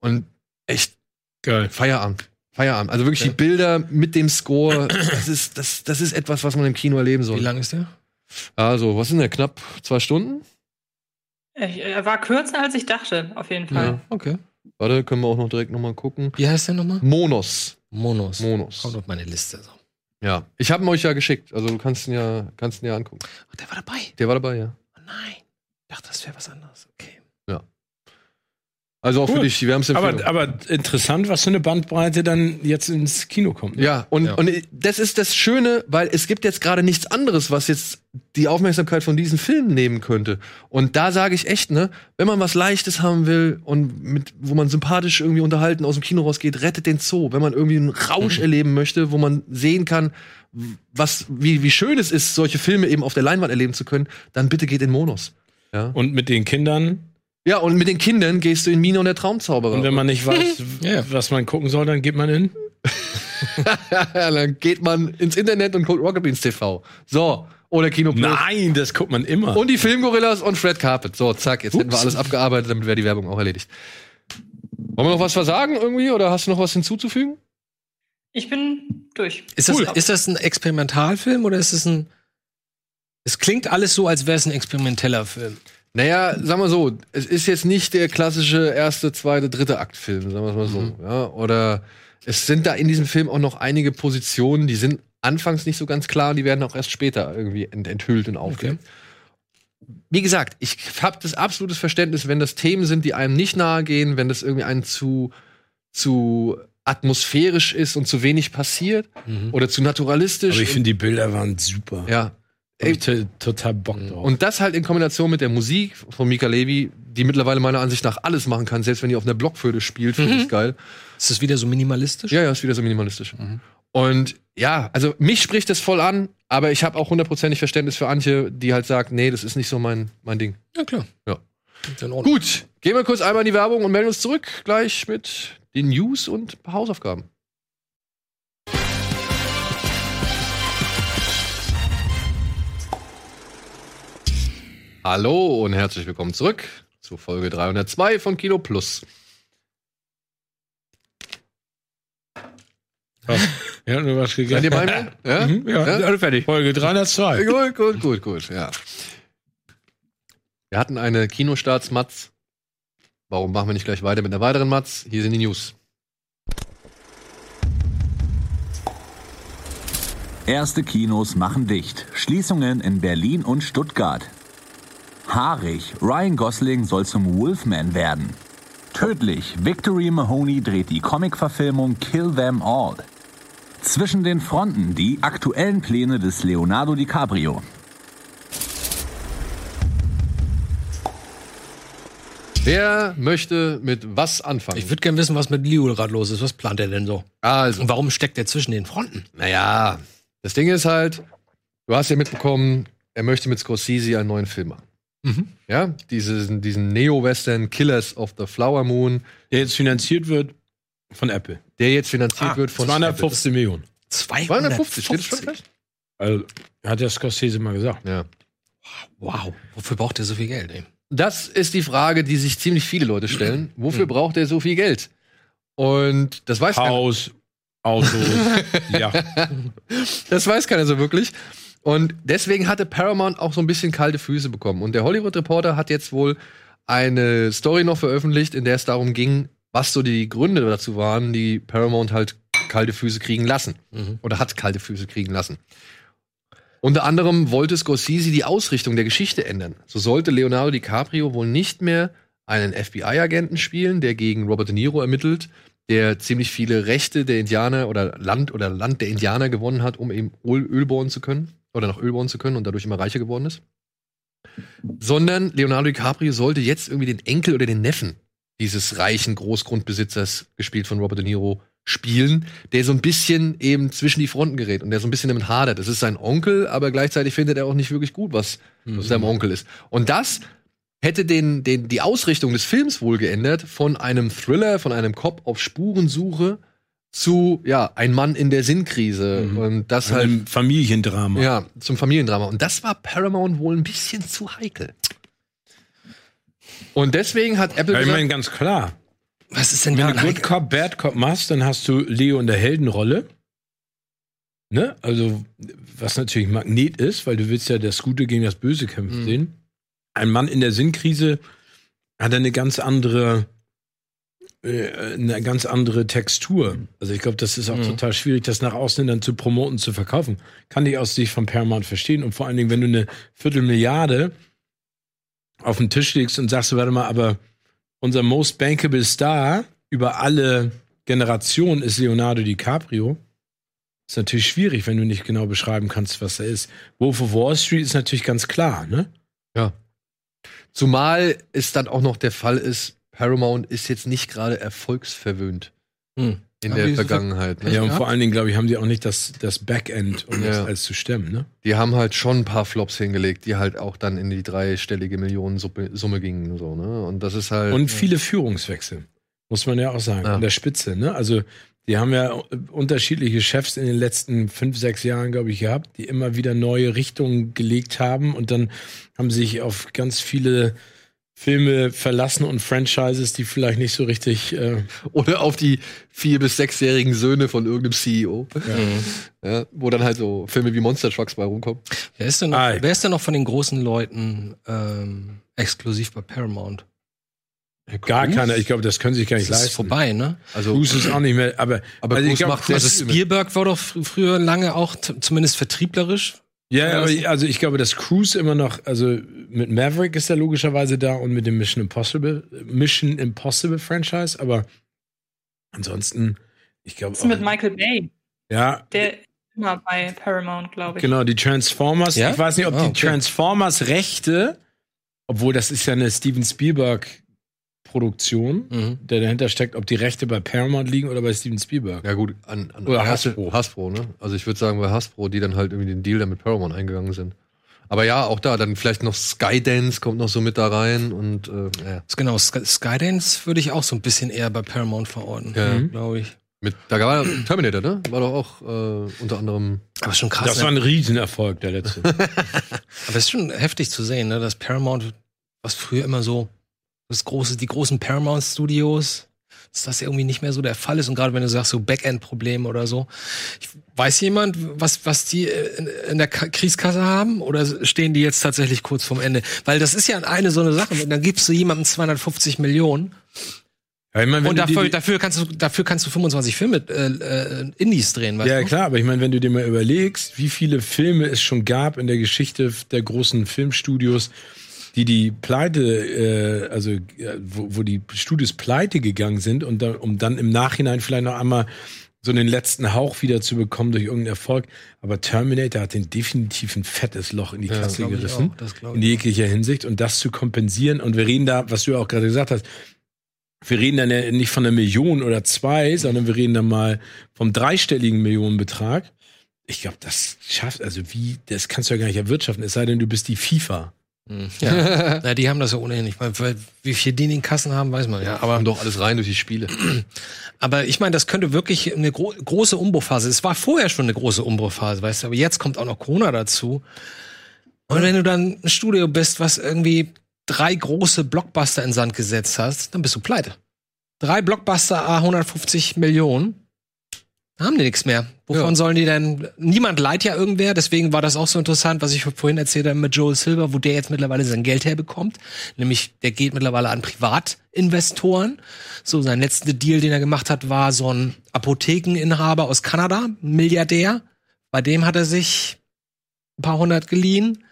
Und echt Geil. Feierabend. Feierabend. Also wirklich Ja. die Bilder mit dem Score, das ist, das, das ist etwas, was man im Kino erleben Wie soll. lang ist der? Also, was sind der? Knapp zwei Stunden? Er war kürzer, als ich dachte, auf jeden Fall. Ja. Okay. Warte, können wir auch noch direkt nochmal gucken. Wie heißt der nochmal? Monos. Monos. Monos. Kommt auf meine Liste. So. Ja. Ich habe ihn euch ja geschickt. Also du kannst ihn ja, kannst ihn ja angucken. Ach, der war dabei. Der war dabei, ja. Oh nein. Ich dachte, das wäre was anderes. Okay. Also auch für Cool. dich die wärmste Empfehlung. Aber, aber interessant, was für eine Bandbreite dann jetzt ins Kino kommt. ne? Ja, und, Ja. und das ist das Schöne, weil es gibt jetzt gerade nichts anderes, was jetzt die Aufmerksamkeit von diesen Filmen nehmen könnte. Und da sage ich echt, ne, wenn man was Leichtes haben will und mit, wo man sympathisch irgendwie unterhalten aus dem Kino rausgeht, rettet den Zoo. Wenn man irgendwie einen Rausch erleben möchte, wo man sehen kann, was, wie, wie schön es ist, solche Filme eben auf der Leinwand erleben zu können, dann bitte geht in Monos. Ja. Und mit den Kindern. Ja, und mit den Kindern gehst du in Mine und der Traumzauberer. Und wenn man nicht weiß, Ja. was man gucken soll, dann geht man in. Ja, dann geht man ins Internet und guckt Rocket Beans TV. So. oder Kino Plus. Nein, das guckt man immer. Und die Filmgorillas und Fred Carpet. So, zack, jetzt hätten wir Ups. alles abgearbeitet, damit wäre die Werbung auch erledigt. Wollen wir noch was versagen irgendwie oder hast du noch was hinzuzufügen? Ich bin durch. Ist das, ist das ein Experimentalfilm oder ist es ein. Es klingt alles so, als wäre es ein experimenteller Film. Naja, sagen wir so, es ist jetzt nicht der klassische erste, zweite, dritte Aktfilm, sagen wir es mal so. Ja, oder es sind da in diesem Film auch noch einige Positionen, die sind anfangs nicht so ganz klar und die werden auch erst später irgendwie ent enthüllt und aufgedeckt. Wie gesagt, ich habe das absolutes Verständnis, wenn das Themen sind, die einem nicht nahe gehen, wenn das irgendwie einen zu, zu atmosphärisch ist und zu wenig passiert oder zu naturalistisch. Aber ich finde, die Bilder waren super. ja, To- total Bock drauf. und das halt in Kombination mit der Musik von Mika Levy, die mittlerweile meiner Ansicht nach alles machen kann, selbst wenn die auf einer Blockflöte spielt, finde ich geil. Ist das wieder so minimalistisch? Ja, ja, ist wieder so minimalistisch. Und ja, also mich spricht das voll an, aber ich habe auch hundertprozentig Verständnis für Antje, die halt sagt, nee, das ist nicht so mein, mein Ding. Ja, klar. Ja. Gut, gehen wir kurz einmal in die Werbung und melden uns zurück gleich mit den News und ein paar Hausaufgaben. Hallo und herzlich willkommen zurück zu Folge 302 von Kino Plus. ja, du was Seid ihr gegessen. bei mir? Ja? Mhm, ja, Ja? alle fertig. Folge 302. Gut, gut, gut, gut, ja. Wir hatten eine Kinostarts-Matz. Warum machen wir nicht gleich weiter mit einer weiteren Matz? Hier sind die News. Erste Kinos machen dicht. Schließungen in Berlin und Stuttgart. Haarig. Ryan Gosling soll zum Wolfman werden. Tödlich. Victory Mahoney dreht die Comic-Verfilmung Kill Them All. Zwischen den Fronten die aktuellen Pläne des Leonardo DiCaprio. Wer möchte mit was anfangen? Ich würde gerne wissen, was mit Leo gerade los ist. Was plant er denn so? also, Und warum steckt er zwischen den Fronten? naja, das Ding ist halt, du hast ja mitbekommen, er möchte mit Scorsese einen neuen Film machen. Mhm. Ja, diesen, diesen Neo-Western Killers of the Flower Moon, Der jetzt finanziert wird von Apple. der jetzt finanziert Ah, wird von 250 Millionen. 250, steht das schon fest? Also, hat der Scorsese mal gesagt. Ja. Wow. Wofür braucht er so viel Geld, ey? Das ist die Frage, die sich ziemlich viele Leute stellen. Wofür braucht er so viel Geld? Und das weiß keiner. Haus, Autos. ja. Das weiß keiner so wirklich. Und deswegen hatte Paramount auch so ein bisschen kalte Füße bekommen. Und der Hollywood Reporter hat jetzt wohl eine Story noch veröffentlicht, in der es darum ging, was so die Gründe dazu waren, die Paramount halt kalte Füße kriegen lassen. Mhm. Oder hat kalte Füße kriegen lassen. Unter anderem wollte Scorsese die Ausrichtung der Geschichte ändern. So sollte Leonardo DiCaprio wohl nicht mehr einen FBI-Agenten spielen, der gegen Robert De Niro ermittelt, der ziemlich viele Rechte der Indianer oder Land oder Land der Indianer gewonnen hat, um eben Öl, Öl bohren zu können oder nach Öl bohren zu können und dadurch immer reicher geworden ist. Sondern Leonardo DiCaprio sollte jetzt irgendwie den Enkel oder den Neffen dieses reichen Großgrundbesitzers, gespielt von Robert De Niro, spielen, der so ein bisschen eben zwischen die Fronten gerät und der so ein bisschen damit hadert. Es ist sein Onkel, aber gleichzeitig findet er auch nicht wirklich gut, was was seinem Onkel ist. Und das hätte den, den, die Ausrichtung des Films wohl geändert von einem Thriller, von einem Cop auf Spurensuche zu, ja, ein Mann in der Sinnkrise. Mhm. Und das Halt halt, ein Familiendrama. ja, zum Familiendrama. Und das war Paramount wohl ein bisschen zu heikel. Und deswegen hat Apple Ja, ich gesagt, meine, ganz klar. Was ist denn Wenn da du Good Cop, Bad Cop machst, dann hast du Leo in der Heldenrolle. Ne? Also, was natürlich Magnet ist, weil du willst ja das Gute gegen das Böse kämpfen Mhm. sehen. Ein Mann in der Sinnkrise hat eine ganz andere, eine ganz andere Textur. Also ich glaube, das ist auch Mhm. total schwierig, das nach außen dann zu promoten, zu verkaufen. Kann ich aus Sicht von Paramount verstehen. Und vor allen Dingen, wenn du eine Viertelmilliarde auf den Tisch legst und sagst, warte mal, aber unser most bankable Star über alle Generationen ist Leonardo DiCaprio. Ist natürlich schwierig, wenn du nicht genau beschreiben kannst, was er ist. Wolf of Wall Street ist natürlich ganz klar, ne? zumal es dann auch noch der Fall ist, Paramount ist jetzt nicht gerade erfolgsverwöhnt Hm. in Haben der Vergangenheit. Ne? Ja, und Ja. vor allen Dingen, glaube ich, haben die auch nicht das, das Backend, um das Ja. alles zu stemmen, ne? Die haben halt schon ein paar Flops hingelegt, die halt auch dann in die dreistellige Millionensumme Summe gingen. So, ne? Und das ist halt. Und viele Führungswechsel, muss man ja auch sagen, Ja. an der Spitze, ne? Also Die haben ja unterschiedliche Chefs in den letzten fünf, sechs Jahren, glaube ich, gehabt, die immer wieder neue Richtungen gelegt haben und dann haben sich auf ganz viele Filme verlassen und Franchises, die vielleicht nicht so richtig. Äh, Oder auf die vier- bis sechsjährigen Söhne von irgendeinem CEO. Ja, wo dann halt so Filme wie Monster Trucks bei rumkommen. Wer ist denn noch, Ah. wer ist denn noch von den großen Leuten ähm, exklusiv bei Paramount? gar keiner. Ich glaube, das können sie sich gar nicht Das ist leisten. vorbei, ne? Also Cruise ist auch nicht mehr. Aber, Aber also ich glaub, macht- das- Also Spielberg war doch fr- früher lange auch zumindest vertrieblerisch. Ja, aber ich- also ich glaube, dass Cruise immer noch, also mit Maverick ist er logischerweise da und mit dem Mission Impossible, Mission Impossible Franchise, aber ansonsten, ich glaube. Das ist mit Michael Bay. Ja, Der ist immer bei Paramount, glaube ich. genau, die Transformers. Ja? Ich weiß nicht, ob Ah, die okay. Transformers-Rechte, obwohl das ist ja eine Steven Spielberg-Produktion, Mhm. der dahinter steckt, ob die Rechte bei Paramount liegen oder bei Steven Spielberg. Ja gut, an, an Oder Hasbro. Hasbro. Ne? Also ich würde sagen bei Hasbro, die dann halt irgendwie den Deal da mit Paramount eingegangen sind. Aber ja, auch da, dann vielleicht noch Skydance kommt noch so mit da rein und äh, ja. Genau, Sky- Skydance würde ich auch so ein bisschen eher bei Paramount verorten, Ja. glaube ich. Mit, da war Terminator, ne? War doch auch äh, unter anderem. Aber schon krass. Das ne? war ein Riesenerfolg, der letzte. Aber es ist schon heftig zu sehen, ne? dass Paramount, was früher immer so das große, die großen Paramount Studios, dass das irgendwie nicht mehr so der Fall ist. Und gerade wenn du sagst, so Backend-Probleme oder so. Ich, weiß jemand, was, was die äh, in, in der Ka- Kriegskasse haben? Oder stehen die jetzt tatsächlich kurz vorm Ende? Weil das ist ja eine so eine Sache. Dann gibst du jemandem 250 Millionen Ja, ich mein, wenn und dafür, die- dafür, kannst du, dafür kannst du 25 Filme, äh, äh, Indies drehen, weißt Ja, du? klar, aber ich meine, wenn du dir mal überlegst, wie viele Filme es schon gab in der Geschichte der großen Filmstudios, die die Pleite, äh, also äh, wo, wo die Studios pleite gegangen sind und da, um dann im Nachhinein vielleicht noch einmal so den letzten Hauch wieder zu bekommen durch irgendeinen Erfolg. Aber Terminator hat den definitiv ein fettes Loch in die Ja, Kasse gerissen. auch, in ich. jeglicher Hinsicht. Und das zu kompensieren. Und wir reden da, was du ja auch gerade gesagt hast, wir reden dann ja nicht von einer Million oder zwei, sondern wir reden dann mal vom dreistelligen Millionenbetrag. Ich glaube, das schafft, also wie, das kannst du ja gar nicht erwirtschaften, es sei denn, du bist die FIFA. Hm, Ja. ja, die haben das ja ohnehin nicht. Weil, wie viel die in den Kassen haben, weiß man ja. Aber Kommt doch alles rein durch die Spiele. Aber ich meine, das könnte wirklich eine gro große Umbruchphase. Es war vorher schon eine große Umbruchphase, weißt du, aber jetzt kommt auch noch Corona dazu. Und wenn du dann ein Studio bist, was irgendwie drei große Blockbuster in Sand gesetzt hast, dann bist du pleite. Drei Blockbuster, A 150 Millionen, haben die nichts mehr. Wovon Ja. sollen die denn? Niemand leiht ja irgendwer, deswegen war das auch so interessant, was ich vorhin erzählt habe mit Joel Silver, wo der jetzt mittlerweile sein Geld herbekommt. Nämlich, der geht mittlerweile an Privatinvestoren. So, sein letzter Deal, den er gemacht hat, war so ein Apothekeninhaber aus Kanada, Milliardär. Bei dem hat er sich ein paar hundert geliehen.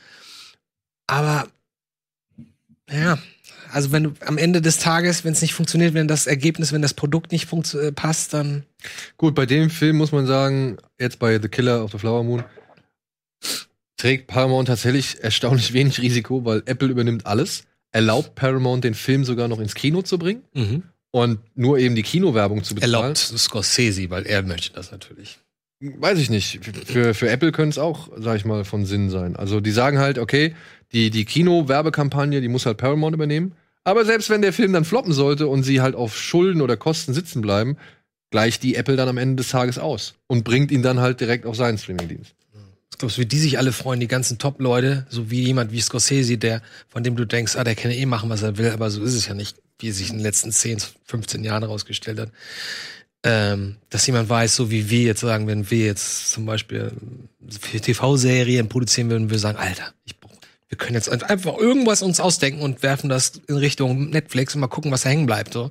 Aber, ja, also wenn du am Ende des Tages, wenn es nicht funktioniert, wenn das Ergebnis, wenn das Produkt nicht äh, passt, dann Gut, bei dem Film muss man sagen, jetzt bei The Killer of the Flower Moon, trägt Paramount tatsächlich erstaunlich wenig Risiko, weil Apple übernimmt alles, erlaubt Paramount den Film sogar noch ins Kino zu bringen und nur eben die Kinowerbung zu bezahlen. erlaubt Scorsese, weil er möchte das natürlich. Weiß ich nicht. Für, für Apple könnte es auch, sag ich mal, von Sinn sein. Also die sagen halt, okay, die, die Kino-Werbekampagne, die muss halt Paramount übernehmen. Aber selbst wenn der Film dann floppen sollte und sie halt auf Schulden oder Kosten sitzen bleiben, gleicht die Apple dann am Ende des Tages aus und bringt ihn dann halt direkt auf seinen Streamingdienst. Glaubst du, wie die sich alle freuen, die ganzen Top-Leute, so wie jemand wie Scorsese, der, von dem du denkst, ah, der kann eh machen, was er will, aber so ist es ja nicht, wie es sich in den letzten 10, 15 Jahren herausgestellt hat. Ähm, dass jemand weiß, so wie wir jetzt sagen, wenn wir jetzt zum Beispiel TV-Serien produzieren würden, wir sagen, Alter, ich wir können jetzt einfach irgendwas uns ausdenken und werfen das in Richtung Netflix und mal gucken, was da hängen bleibt. So,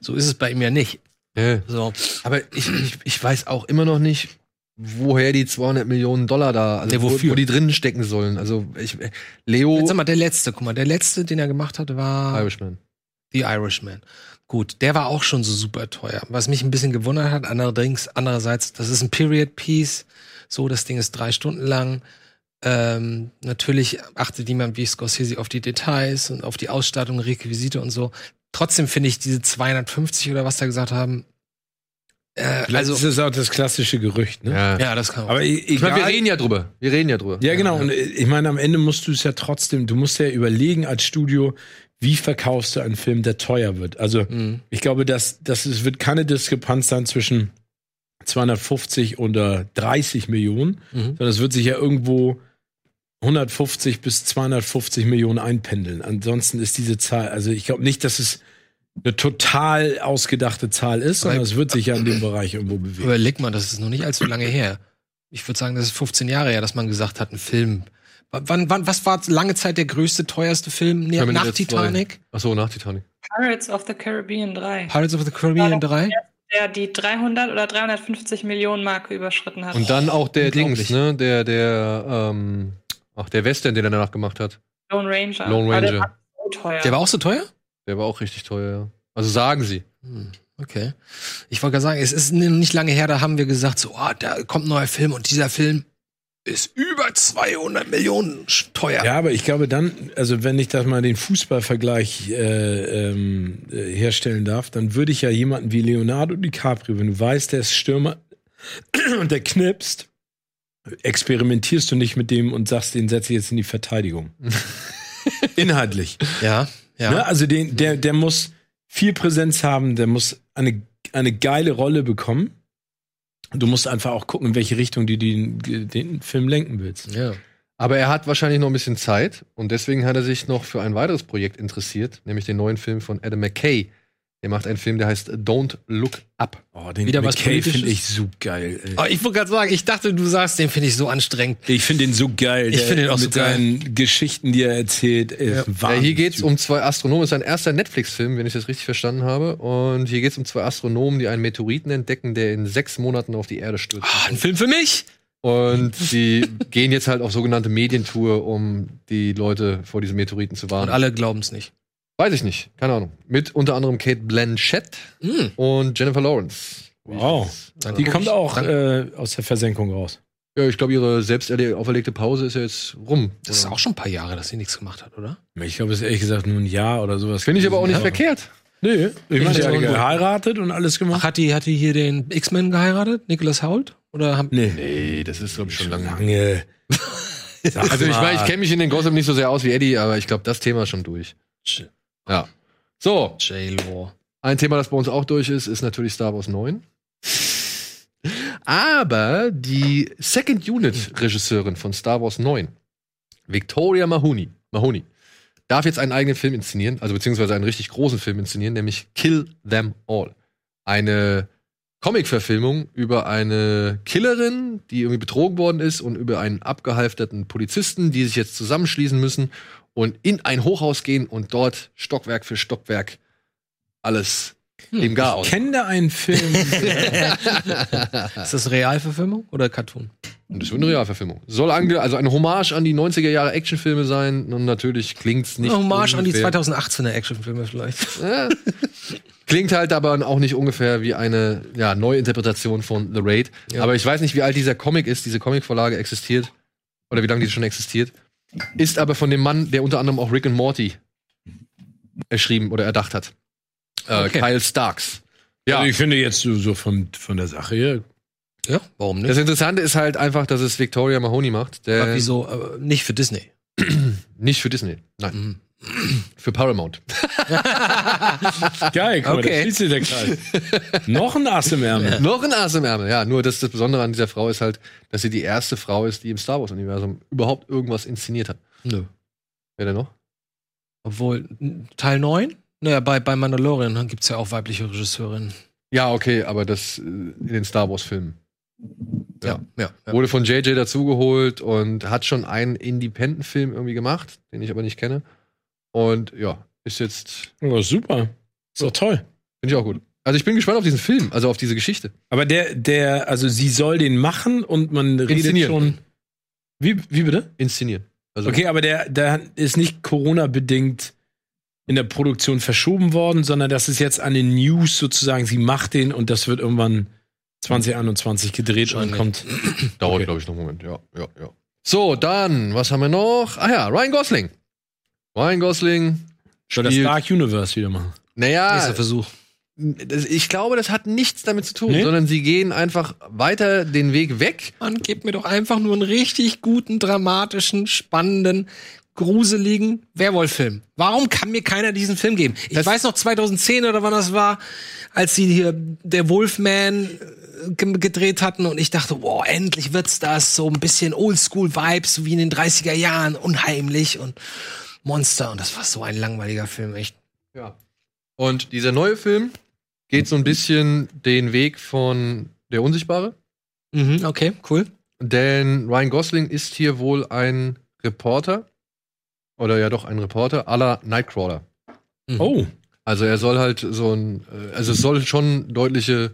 so ist es bei ihm ja nicht. Ja. So, Aber ich, ich, ich weiß auch immer noch nicht, woher die 200 Millionen Dollar da, also Ja, wo, wofür? wo die drinnen stecken sollen. Also ich, Leo jetzt sag mal, der letzte, guck mal, der letzte, den er gemacht hat, war Irishman. The Irishman. Gut, der war auch schon so super teuer. Was mich ein bisschen gewundert hat, allerdings, andererseits, das ist ein Period Piece. So, das Ding ist drei Stunden lang. Ähm, natürlich achtet jemand wie Scorsese auf die Details und auf die Ausstattung, Requisite und so. Trotzdem finde ich diese 250 oder was da gesagt haben. Äh, Also das ist auch das klassische Gerücht, ne? Ja. ja, das kann Aber e- Ich meine, egal, wir reden ja drüber. Wir reden ja drüber. Ja, genau. Und ich meine, am Ende musst du es ja trotzdem, du musst ja überlegen als Studio, wie verkaufst du einen Film, der teuer wird. Also, Mhm. ich glaube, dass, dass es wird keine Diskrepanz sein zwischen 250 oder 30 Millionen, Mhm. sondern es wird sich ja irgendwo 150 bis 250 Millionen einpendeln. Ansonsten ist diese Zahl, also ich glaube nicht, dass es eine total ausgedachte Zahl ist, sondern Aber- es wird sich ja in dem Bereich irgendwo bewegen. Überleg mal, das ist noch nicht allzu lange her. Ich würde sagen, das ist 15 Jahre her, dass man gesagt hat, ein Film. Wann, wann, was war lange Zeit der größte, teuerste Film nach 2. Titanic? Achso, nach Titanic. Pirates of the Caribbean 3. Pirates of the Caribbean 3? Der die 300 oder 350 Millionen Marke überschritten hat. Und dann auch der. Dings, ne? Der, der, ähm, ach, der Western, den er danach gemacht hat. Lone Ranger. Lone Aber Der Ranger. war so teuer. Der war auch so teuer? Der war auch richtig teuer, ja. Also sagen sie. Hm, Okay. Ich wollte gerade sagen, es ist nicht lange her, da haben wir gesagt, so, ah, da kommt ein neuer Film und dieser Film ist über 200 Millionen teuer. Ja, aber ich glaube dann, also wenn ich das mal den Fußballvergleich äh, ähm, äh, herstellen darf, dann würde ich ja jemanden wie Leonardo DiCaprio, wenn du weißt, der ist Stürmer und der knipst, experimentierst du nicht mit dem und sagst, den setze ich jetzt in die Verteidigung. Inhaltlich. Ja, ja. Ne? Also den, der, der muss viel Präsenz haben, der muss eine, eine geile Rolle bekommen. Du musst einfach auch gucken, in welche Richtung du den, den Film lenken willst. ja. Aber er hat wahrscheinlich noch ein bisschen Zeit und deswegen hat er sich noch für ein weiteres Projekt interessiert, nämlich den neuen Film von Adam McKay. Der macht einen Film, der heißt Don't Look Up. Oh, den Wieder was McKay Politisches? finde ich so geil. Ey. Aber ich wollte gerade sagen, ich dachte, du sagst, den finde ich so anstrengend. Ich finde den so geil. Ich finde den auch so mit geil. seinen Geschichten, die er erzählt. Ist Ja, Wahnsinn. hier geht's um zwei Astronomen. Das ist ein erster Netflix-Film, wenn ich das richtig verstanden habe. Und hier geht's um zwei Astronomen, die einen Meteoriten entdecken, der in sechs Monaten auf die Erde stürzt. Ah, ein Film für mich? Und sie gehen jetzt halt auf sogenannte Medientour, um die Leute vor diesem Meteoriten zu Und warnen. alle glauben es nicht. Weiß ich nicht, keine Ahnung. Mit unter anderem Kate Blanchett Hm. und Jennifer Lawrence. Wow. Dann Die kommt auch äh, aus der Versenkung raus. Ja, ich glaube, ihre selbst erle- auferlegte Pause ist ja jetzt rum. Das ist auch schon ein paar Jahre, dass sie nichts gemacht hat, oder? Ich glaube, es ist ehrlich gesagt nur ein Jahr oder sowas. Finde ich aber auch nicht Ja. verkehrt. Nö, ich meine, Ich die hat geheiratet und alles Ach, gemacht. hat die, hat die hier den X-Men geheiratet? Nicholas Hoult? Oder haben, Nee. Nee, das ist, glaube ich, schon lange. Lange. Also ich meine, ich kenne mich in den Gossip nicht so sehr aus wie Eddie, aber ich glaube, das Thema ist schon durch. Ja. So, J-Lo. ein Thema, das bei uns auch durch ist, ist natürlich Star Wars 9. Aber die Second Unit Regisseurin von Star Wars 9, Victoria Mahoney, Mahoney, darf jetzt einen eigenen Film inszenieren, also beziehungsweise einen richtig großen Film inszenieren, nämlich Kill Them All. Eine Comic-Verfilmung über eine Killerin, die irgendwie betrogen worden ist und über einen abgehalfterten Polizisten, die sich jetzt zusammenschließen müssen und in ein Hochhaus gehen und dort Stockwerk für Stockwerk alles im Gar aus. Ich kenne da einen Film. Ist das Realverfilmung oder Cartoon? Und das wird eine Realverfilmung. Soll also eine Hommage an die 90er Jahre Actionfilme sein und natürlich klingt's nicht Eine Hommage an die ungefähr- 2018er Actionfilme vielleicht. Ja. Klingt halt aber auch nicht ungefähr wie eine ja, Neuinterpretation von The Raid. Ja. Aber ich weiß nicht, wie alt dieser Comic ist. Diese Comicvorlage existiert. Oder wie lange die schon existiert. Ist aber von dem Mann, der unter anderem auch Rick and Morty erschrieben oder erdacht hat. Äh, Okay. Kyle Starks. Ja, Also ich finde jetzt so, so von, von der Sache her. Ja, warum nicht? das Interessante ist halt einfach, dass es Victoria Mahoney macht. Der Aber wieso? Aber nicht für Disney. Nicht für Disney. Nein. Mhm. Für Paramount. Geil, guck mal, Okay. da schließt sich der Kreis. Noch ein Ass im Ärmel. Noch ein Ass im Ärmel. Ja, nur das, das Besondere an dieser Frau ist halt, dass sie die erste Frau ist, die im Star Wars-Universum überhaupt irgendwas inszeniert hat. Nö. Wer denn noch? Obwohl, Teil 9? Naja, bei, bei Mandalorian gibt es ja auch weibliche Regisseurinnen. Ja, okay, aber das äh, in den Star Wars-Filmen. Ja. ja. ja. Wurde von JJ dazugeholt und hat schon einen Independent-Film irgendwie gemacht, den ich aber nicht kenne. Und ja, ist jetzt, Oh, super. Ist doch toll. finde ich auch gut. Also ich bin gespannt auf diesen Film, also auf diese Geschichte. Aber der, der, also sie soll den machen und man redet Inszenieren. schon. Wie, wie bitte? Inszenieren. Also Okay, aber der, der ist nicht Corona-bedingt in der Produktion verschoben worden, sondern das ist jetzt eine News sozusagen. Sie macht den und das wird irgendwann 2021 gedreht und kommt. dauert, okay. glaube ich, noch einen Moment. Ja, ja, ja. So, dann, was haben wir noch? Ah ja, Ryan Gosling. Ryan Gosling. Soll das Dark Universe wieder machen? Naja, Nächster Versuch. ich glaube, das hat nichts damit zu tun, Nee? sondern sie gehen einfach weiter den Weg weg. Man gibt mir doch einfach nur einen richtig guten, dramatischen, spannenden, gruseligen Werwolf-Film. Warum kann mir keiner diesen Film geben? Ich Das- weiß noch 2010 oder wann das war, als sie hier der Wolfman äh, ge- gedreht hatten und ich dachte, boah, endlich wird's das so ein bisschen Oldschool-Vibes so wie in den 30er Jahren, unheimlich und Monster und das war so ein langweiliger Film, echt. Ja. Und dieser neue Film geht so ein bisschen den Weg von Der Unsichtbare. Mhm, okay, cool. Denn Ryan Gosling ist hier wohl ein Reporter. Oder ja doch ein Reporter aller Nightcrawler. Oh, Also er soll halt so ein, äh, also es soll schon deutliche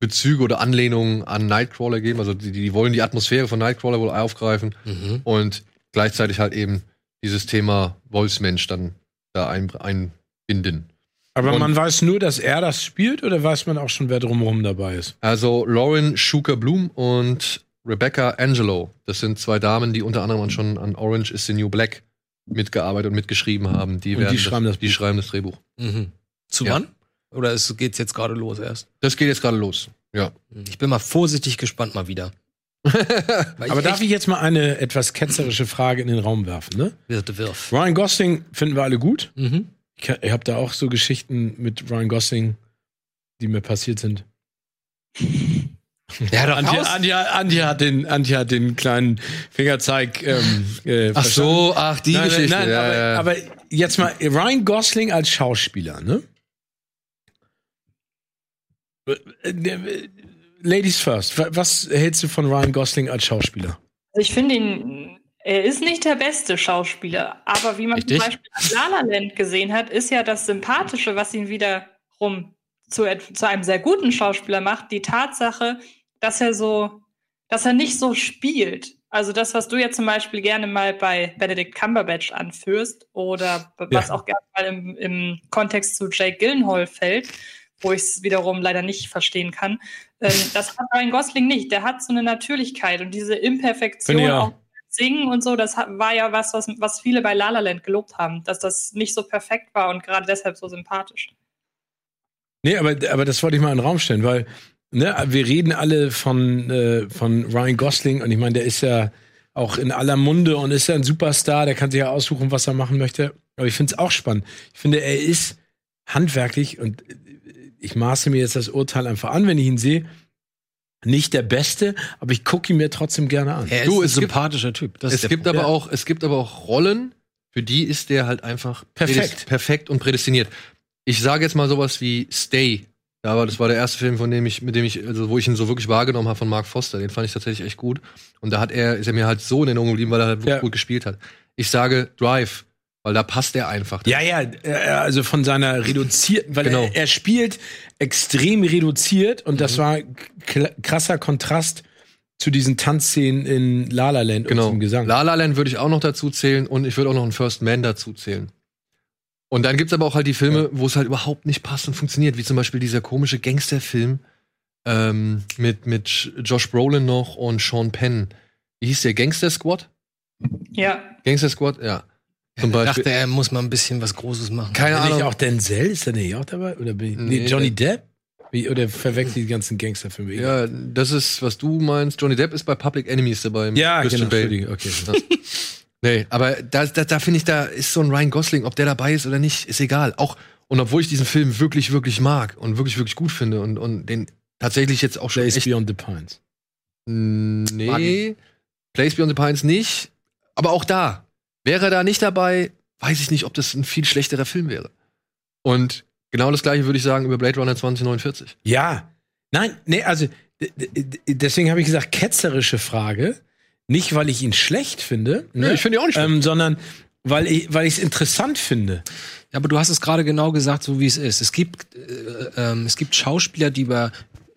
Bezüge oder Anlehnungen an Nightcrawler geben. Also die, die wollen die Atmosphäre von Nightcrawler wohl aufgreifen Mhm. und gleichzeitig halt eben dieses Thema Wolfsmensch dann da ein, einbinden. aber Und- man weiß nur, dass er das spielt oder weiß man auch schon, wer drumherum dabei ist? Also Lauren Schuker Bloom und Rebecca Angelo. Das sind zwei Damen, die unter anderem schon an Orange is the New Black mitgearbeitet und mitgeschrieben haben. Die, Und die werden schreiben das die Buch. schreiben das Drehbuch. Mhm. Zu Ja. wann? Oder ist, geht's jetzt gerade los erst? Das geht jetzt gerade los. Ja. Ich bin mal vorsichtig gespannt mal wieder. Aber darf ich jetzt mal eine etwas ketzerische Frage in den Raum werfen, ne? Wirte wirf. Ryan Gosling finden wir alle gut. Mhm. Ich, ich habe da auch so Geschichten mit Ryan Gosling, die mir passiert sind. Ja, doch Antje. Antje, Antje, hat den, Antje hat den kleinen Fingerzeig. Ähm, äh, Ach so, ach, die nein, Geschichte. Nein, ja, aber, ja. aber jetzt mal Ryan Gosling als Schauspieler, ne? Ladies first. Wa- Was hältst du von Ryan Gosling als Schauspieler? Also ich finde ihn, er ist nicht der beste Schauspieler, aber wie man Richtig. zum Beispiel an La La Land gesehen hat, ist ja das Sympathische, was ihn wiederum zu, zu einem sehr guten Schauspieler macht, die Tatsache, dass er so, dass er nicht so spielt. Also das, was du ja zum Beispiel gerne mal bei Benedict Cumberbatch anführst oder b- was Ja. auch gerne mal im, im Kontext zu Jake Gyllenhaal fällt, wo ich es wiederum leider nicht verstehen kann. Das hat Ryan Gosling nicht. Der hat so eine Natürlichkeit und diese Imperfektion auch. auch Singen und so, das war ja was, was, was viele bei La La Land gelobt haben, dass das nicht so perfekt war und gerade deshalb so sympathisch. Nee, aber, aber das wollte ich mal in den Raum stellen, weil ne, wir reden alle von, äh, von Ryan Gosling und ich meine, der ist ja auch in aller Munde und ist ja ein Superstar, der kann sich ja aussuchen, was er machen möchte. Aber ich finde es auch spannend. Ich finde, er ist handwerklich und ich maße mir jetzt das Urteil einfach an, wenn ich ihn sehe. Nicht der Beste, aber ich gucke ihn mir trotzdem gerne an. Er ist Du, ein sympathischer Typ. Das es gibt Punkt. aber auch, es gibt aber auch Rollen, für die ist der halt einfach Perfekt. perfekt und prädestiniert. Ich sage jetzt mal sowas wie Stay. Ja, aber das war der erste Film, von dem ich, mit dem ich, also wo ich ihn so wirklich wahrgenommen habe von Mark Foster. Den fand ich tatsächlich echt gut. Und da hat er, ist er mir halt so in Erinnerung geblieben, weil er halt wirklich Ja. gut gespielt hat. Ich sage Drive, weil da passt er einfach. Ja, ja, äh, also von seiner reduzierten, weil Genau. er, er spielt extrem reduziert und Mhm. das war krasser Kontrast zu diesen Tanzszenen in La La Land Genau. und zum Gesang. La La Land würde ich auch noch dazu zählen und ich würde auch noch einen First Man dazu zählen. Und dann gibt's aber auch halt die Filme, wo es halt überhaupt nicht passt und funktioniert, wie zum Beispiel dieser komische Gangsterfilm ähm, mit, mit Josh Brolin noch und Sean Penn. Wie hieß der? Gangster Squad? Ja, Gangster Squad? Ja. Zum Ich Beispiel. dachte, er muss mal ein bisschen was Großes machen. Keine Bin ich Ahnung. auch Denzel? Ist der nicht auch dabei? Oder bin ich, nee, Nee, Johnny Depp? Wie, oder verwechselt die ganzen Gangsterfilme? Ja, das ist, was du meinst. Johnny Depp ist bei Public Enemies dabei. ja Christian genau. Bale. Okay. Nee, aber da, da, da finde ich, da ist so ein Ryan Gosling, ob der dabei ist oder nicht, ist egal. Auch, und obwohl ich diesen Film wirklich, wirklich mag und wirklich, wirklich gut finde und, und den tatsächlich jetzt auch schon Place echt. Beyond the Pines. Nee, Place Beyond the Pines nicht. Aber auch da, wäre er da nicht dabei, weiß ich nicht, ob das ein viel schlechterer Film wäre. Und genau das gleiche würde ich sagen über Blade Runner 2049. Ja. Nein, nee, also deswegen habe ich gesagt, ketzerische Frage. Nicht, weil ich ihn schlecht finde, ne? ich finde ihn auch nicht schlecht. ähm, sondern weil ich weil ich es interessant finde. Ja, aber du hast es gerade genau gesagt, so wie es ist. Es gibt, äh, ähm, es gibt Schauspieler, die über,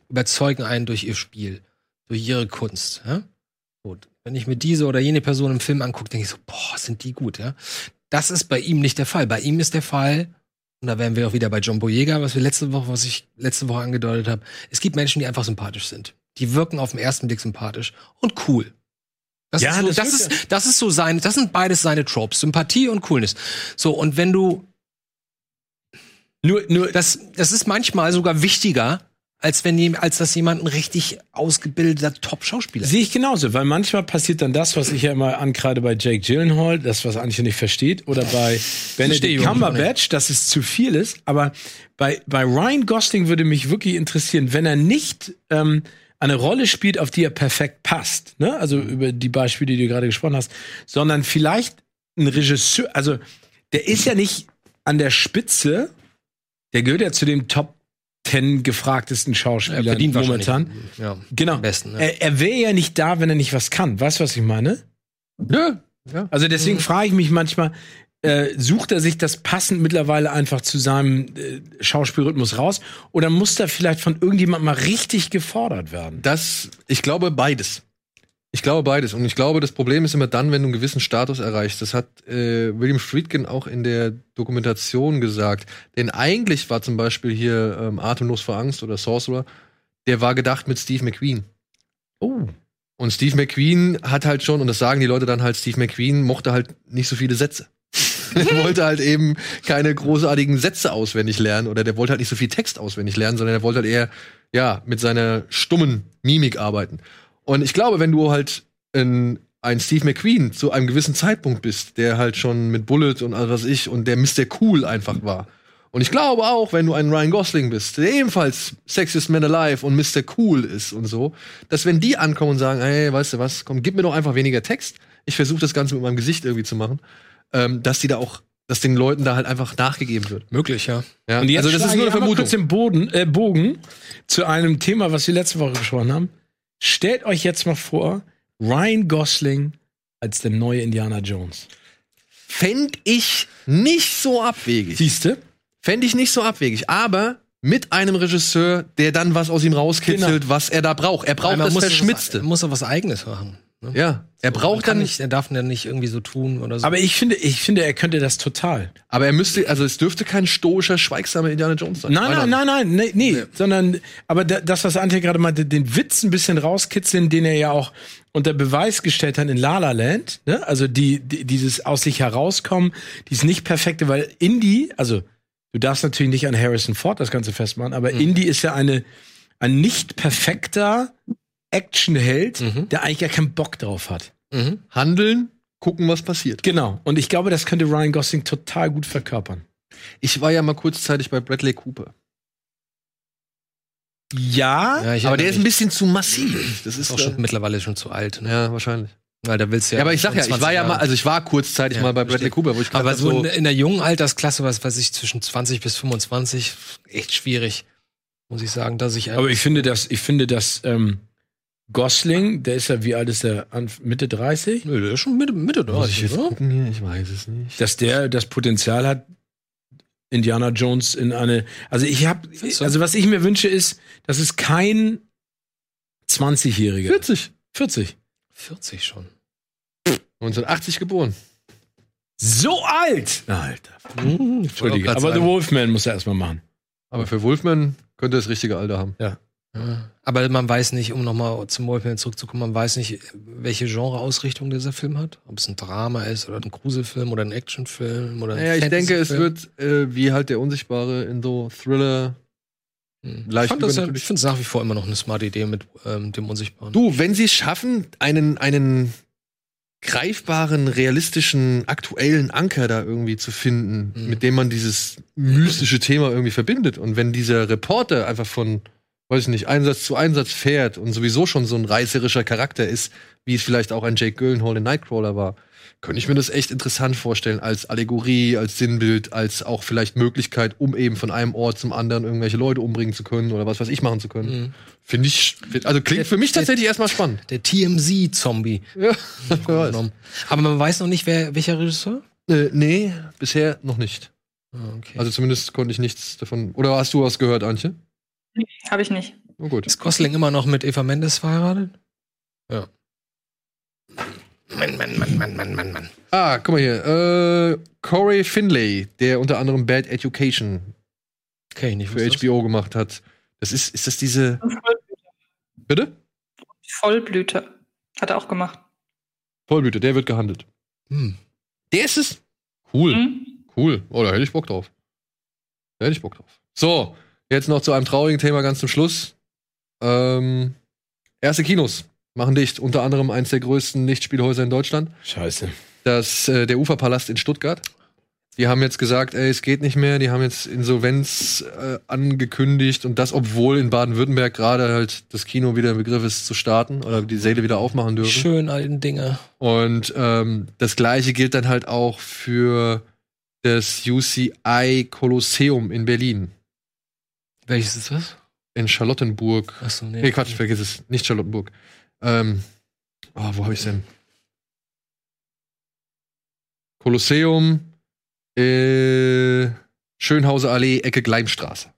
überzeugen einen durch ihr Spiel, durch ihre Kunst. Ja? Gut. Wenn ich mir diese oder jene Person im Film angucke, denke ich so, boah, sind die gut, ja. Das ist bei ihm nicht der Fall. Bei ihm ist der Fall, und da wären wir auch wieder bei John Boyega, was wir letzte Woche, was ich letzte Woche angedeutet habe. Es gibt Menschen, die einfach sympathisch sind. Die wirken auf den ersten Blick sympathisch und cool. Das Ja, ist so, das das, ist, das ist so seine, das sind beides seine Tropes. Sympathie und Coolness. So, und wenn du Nur nur das, das ist manchmal sogar wichtiger als wenn als das jemand ein richtig ausgebildeter Top-Schauspieler ist. Sehe ich genauso, weil manchmal passiert dann das, was ich ja immer ankreide bei Jake Gyllenhaal, das, was Antje nicht versteht, oder bei Benedict. Cumberbatch, dass es zu viel ist. Aber bei, bei Ryan Gosling würde mich wirklich interessieren, wenn er nicht ähm, eine Rolle spielt, auf die er perfekt passt, ne? also über die Beispiele, die du gerade gesprochen hast, sondern vielleicht ein Regisseur, also der ist ja nicht an der Spitze, der gehört ja zu den Top 10 gefragtesten Schauspielern verdient momentan. Ja, Genau. am besten. Ja. Er, er wäre ja nicht da, wenn er nicht was kann. Weißt du, was ich meine? Ja, ja. Also deswegen frage ich mich manchmal, äh, sucht er sich das passend mittlerweile einfach zu seinem äh, Schauspielrhythmus raus? Oder muss da vielleicht von irgendjemandem mal richtig gefordert werden? Das, ich glaube beides. Ich glaube beides. Und ich glaube, das Problem ist immer dann, wenn du einen gewissen Status erreichst. Das hat äh, William Friedkin auch in der Dokumentation gesagt. Denn eigentlich war zum Beispiel hier ähm, Atemlos vor Angst oder Sorcerer, der war gedacht mit Steve McQueen. Oh. Und Steve McQueen hat halt schon, und das sagen die Leute dann halt, Steve McQueen mochte halt nicht so viele Sätze. er wollte halt eben keine großartigen Sätze auswendig lernen oder der wollte halt nicht so viel Text auswendig lernen, sondern er wollte halt eher, ja, mit seiner stummen Mimik arbeiten. Und ich glaube, wenn du halt ein, ein Steve McQueen zu einem gewissen Zeitpunkt bist, der halt schon mit Bullet und all was ich und der Mr. Cool einfach war. Und ich glaube auch, wenn du ein Ryan Gosling bist, der ebenfalls Sexiest Man Alive und Mr. Cool ist und so, dass wenn die ankommen und sagen, ey, weißt du was, komm, gib mir doch einfach weniger Text, ich versuche das Ganze mit meinem Gesicht irgendwie zu machen, ähm, dass die da auch, dass den Leuten da halt einfach nachgegeben wird. Möglich, ja. Ja? Und jetzt also das ist nur eine Vermutung. kurz den Boden, äh, Bogen zu einem Thema, was wir letzte Woche besprochen haben. Stellt euch jetzt mal vor, Ryan Gosling als der neue Indiana Jones. Fänd ich nicht so abwegig. Siehste? Fände ich nicht so abwegig, aber mit einem Regisseur, der dann was aus ihm rauskitzelt, Genau. was er da braucht. Er braucht das muss Verschmitzte. Was, muss auch was Eigenes machen. Ne? ja, er braucht dann nicht, er darf ja nicht irgendwie so tun oder so. Aber ich finde, ich finde, er könnte das total. aber er müsste, also es dürfte kein stoischer, schweigsamer Indiana Jones sein. Nein, nein, nein, nein, nee, nee, sondern, aber da, das, was Antje gerade meinte, den Witz ein bisschen rauskitzeln, den er ja auch unter Beweis gestellt hat in La La Land, ne? Also die, die dieses aus sich herauskommen, dieses nicht perfekte, weil Indy, also du darfst natürlich nicht an Harrison Ford das Ganze festmachen, aber Indy ist ja eine, ein nicht perfekter Actionheld, Mhm. der eigentlich gar keinen Bock drauf hat. Mhm. Handeln, gucken, was passiert. Genau. Und ich glaube, das könnte Ryan Gosling total gut verkörpern. Ich war ja mal kurzzeitig bei Bradley Cooper. Ja, Ja, aber der ist ein bisschen zu massiv. Das ist auch äh, schon mittlerweile schon zu alt. Ne? ja, wahrscheinlich. Weil da willst du Ja, ja. aber ich sag ja, ich 20 war ja mal, also ich war kurzzeitig Ja, mal bei Bradley. Cooper, wo ich aber so so, in, in der jungen Altersklasse, was weiß ich, zwischen 20 bis 25, echt schwierig, muss ich sagen, dass ich. Aber ich finde, dass, ich finde, dass ähm, Gosling, der ist ja, wie alt ist der? Mitte 30? Nö, der ist schon Mitte, Mitte muss ich 30, jetzt oder? gucken hier, ich weiß es nicht. Dass der das Potenzial hat, Indiana Jones in eine. Also ich habe, also was ich mir wünsche, ist, dass es kein 20-Jähriger. 40. 40. 40 schon. 1980 geboren. So alt! Alter. Hm, Entschuldige. Aber The Wolfman muss er erstmal machen. Aber für Wolfman könnte er das richtige Alter haben. Ja. Aber man weiß nicht, um nochmal zum Wolfman zurückzukommen, man weiß nicht, welche Genreausrichtung dieser Film hat. Ob es ein Drama ist oder ein Gruselfilm oder ein Actionfilm oder ein Naja, ich denke, es wird äh, wie halt der Unsichtbare in so Thriller. Hm. leicht ich das ja, ich finde es nach wie vor immer noch eine smarte Idee mit ähm, dem Unsichtbaren. Du, wenn sie es schaffen, einen, einen greifbaren, realistischen, aktuellen Anker da irgendwie zu finden, Mhm. mit dem man dieses mystische Thema irgendwie verbindet. Und wenn dieser Reporter einfach von, weiß ich nicht, Einsatz zu Einsatz fährt und sowieso schon so ein reißerischer Charakter ist, wie es vielleicht auch ein Jake Gyllenhaal in Nightcrawler war, könnte ich mir das echt interessant vorstellen, als Allegorie, als Sinnbild, als auch vielleicht Möglichkeit, um eben von einem Ort zum anderen irgendwelche Leute umbringen zu können oder was weiß ich machen zu können. Mhm. Finde ich, also klingt für mich tatsächlich erstmal spannend. Der TMZ-Zombie. Ja. Aber man weiß noch nicht, wer, welcher Regisseur? Äh, nee, bisher noch nicht. Ah, okay. Also zumindest konnte ich nichts davon. Oder hast du was gehört, Antje? Habe ich nicht. Oh gut. ist Gosling immer noch mit Eva Mendes verheiratet? Ja. Mann, Mann, Mann, Mann, Mann, Mann, Mann. Ah, guck mal hier. Äh, Corey Finlay, der unter anderem Bad Education ich nicht. für ist das? HBO gemacht hat. Das ist, ist das diese. Bitte? Vollblüte. Hat er auch gemacht. Vollblüte, der wird gehandelt. Hm. Der ist es. Cool, Hm? cool. Oh, da hätte ich Bock drauf. Da hätte ich Bock drauf. So, Jetzt noch zu einem traurigen Thema ganz zum Schluss. Ähm, erste Kinos machen dicht. Unter anderem eines der größten Lichtspielhäuser in Deutschland. Scheiße. Das, äh, der Uferpalast in Stuttgart. Die haben jetzt gesagt, ey, es geht nicht mehr. Die haben jetzt Insolvenz äh, angekündigt und das, obwohl in Baden-Württemberg gerade halt das Kino wieder im Begriff ist zu starten oder die Säle wieder aufmachen dürfen. Schön alten Dinge. Und ähm, das gleiche gilt dann halt auch für das UCI Kolosseum in Berlin. Welches ist das? In Charlottenburg. Achso, nee. Nee, Quatsch, vergiss es. Nicht Charlottenburg. Ähm, oh, wo habe ich's denn? Kolosseum, äh, Schönhauser Allee, Ecke Gleimstraße.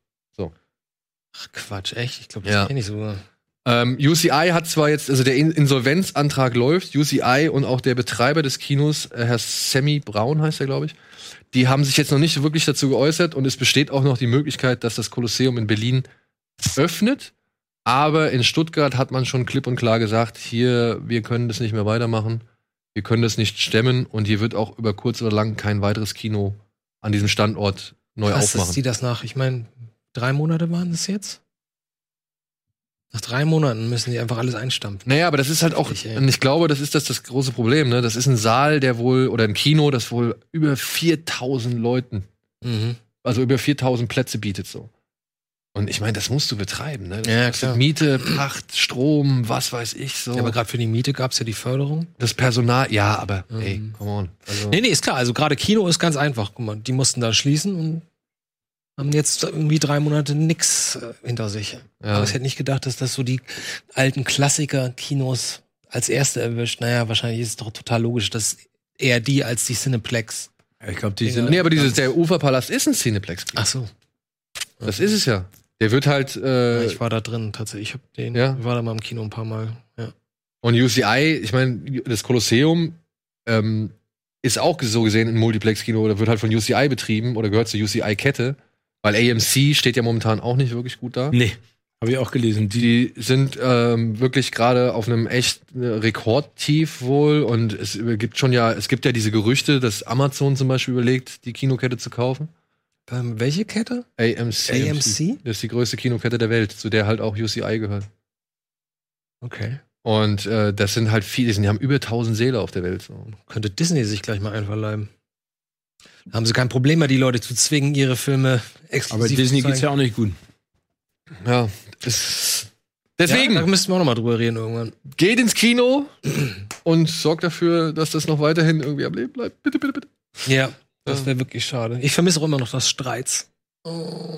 Ach, Quatsch, echt? Ich glaube, das Ja. kenne ich sogar. Ähm, UCI hat zwar jetzt, also der In Insolvenzantrag läuft, UCI und auch der Betreiber des Kinos, äh, Herr Sammy Braun heißt er, glaube ich, die haben sich jetzt noch nicht wirklich dazu geäußert und es besteht auch noch die Möglichkeit, dass das Kolosseum in Berlin öffnet. Aber in Stuttgart hat man schon klipp und klar gesagt, hier, wir können das nicht mehr weitermachen, wir können das nicht stemmen und hier wird auch über kurz oder lang kein weiteres Kino an diesem Standort neu Krass, dass aufmachen. die das nach, ich meine, drei Monate waren das jetzt? Nach drei Monaten müssen die einfach alles einstampfen. Naja, aber das ist halt auch, Richtig, und ich glaube, das ist das, das große Problem, ne? Das ist ein Saal, der wohl, oder ein Kino, das wohl über 4000 Leuten, Mhm. also über 4000 Plätze bietet so. Und ich meine, das musst du betreiben, ne? Das Ja, klar. Miete, Pacht, Strom, was weiß ich so. Ja, aber gerade für die Miete gab es ja die Förderung. das Personal, ja, aber Mhm. ey, come on. Also, Nee, nee, ist klar. Also gerade Kino ist ganz einfach. Guck mal, die mussten da schließen und haben jetzt irgendwie drei Monate nix äh, hinter sich. Ja. Aber ich hätte nicht gedacht, dass das so die alten Klassiker-Kinos als erste erwischt. Naja, wahrscheinlich ist es doch total logisch, dass eher die als die Cineplex. Ich glaube, die Ja. sind. nee, aber dieses, der Uferpalast ist ein Cineplex. Ach so. Das ist es ja. Der wird halt, Ja, äh, ich war da drin tatsächlich. Ich hab den, Ja. ich war da mal im Kino ein paar Mal. Ja. Und UCI, ich meine, das Kolosseum ähm, ist auch so gesehen ein Multiplex-Kino oder wird halt von UCI betrieben oder gehört zur UCI-Kette, weil AMC steht ja momentan auch nicht wirklich gut da. Nee, habe ich auch gelesen. Die, Die sind ähm, wirklich gerade auf einem echt äh, Rekordtief wohl und es gibt schon ja, es gibt ja diese Gerüchte, dass Amazon zum Beispiel überlegt, die Kinokette zu kaufen. Ähm, welche Kette? AMC. AMC? Das ist die größte Kinokette der Welt, zu der halt auch UCI gehört. Okay. Und äh, das sind halt viele, die haben über 1000 Seele auf der Welt. So. Könnte Disney sich gleich mal einverleiben. Haben sie kein Problem mehr, die Leute zu zwingen, ihre Filme exklusiv aber Disney zu geht's ja auch nicht gut. Ja, deswegen Ja, da müssten wir auch noch mal drüber reden irgendwann. geht ins Kino und sorgt dafür, dass das noch weiterhin irgendwie am Leben bleibt. Bitte, bitte, bitte. Ja, das wäre wirklich schade. Ich vermisse auch immer noch das Streits.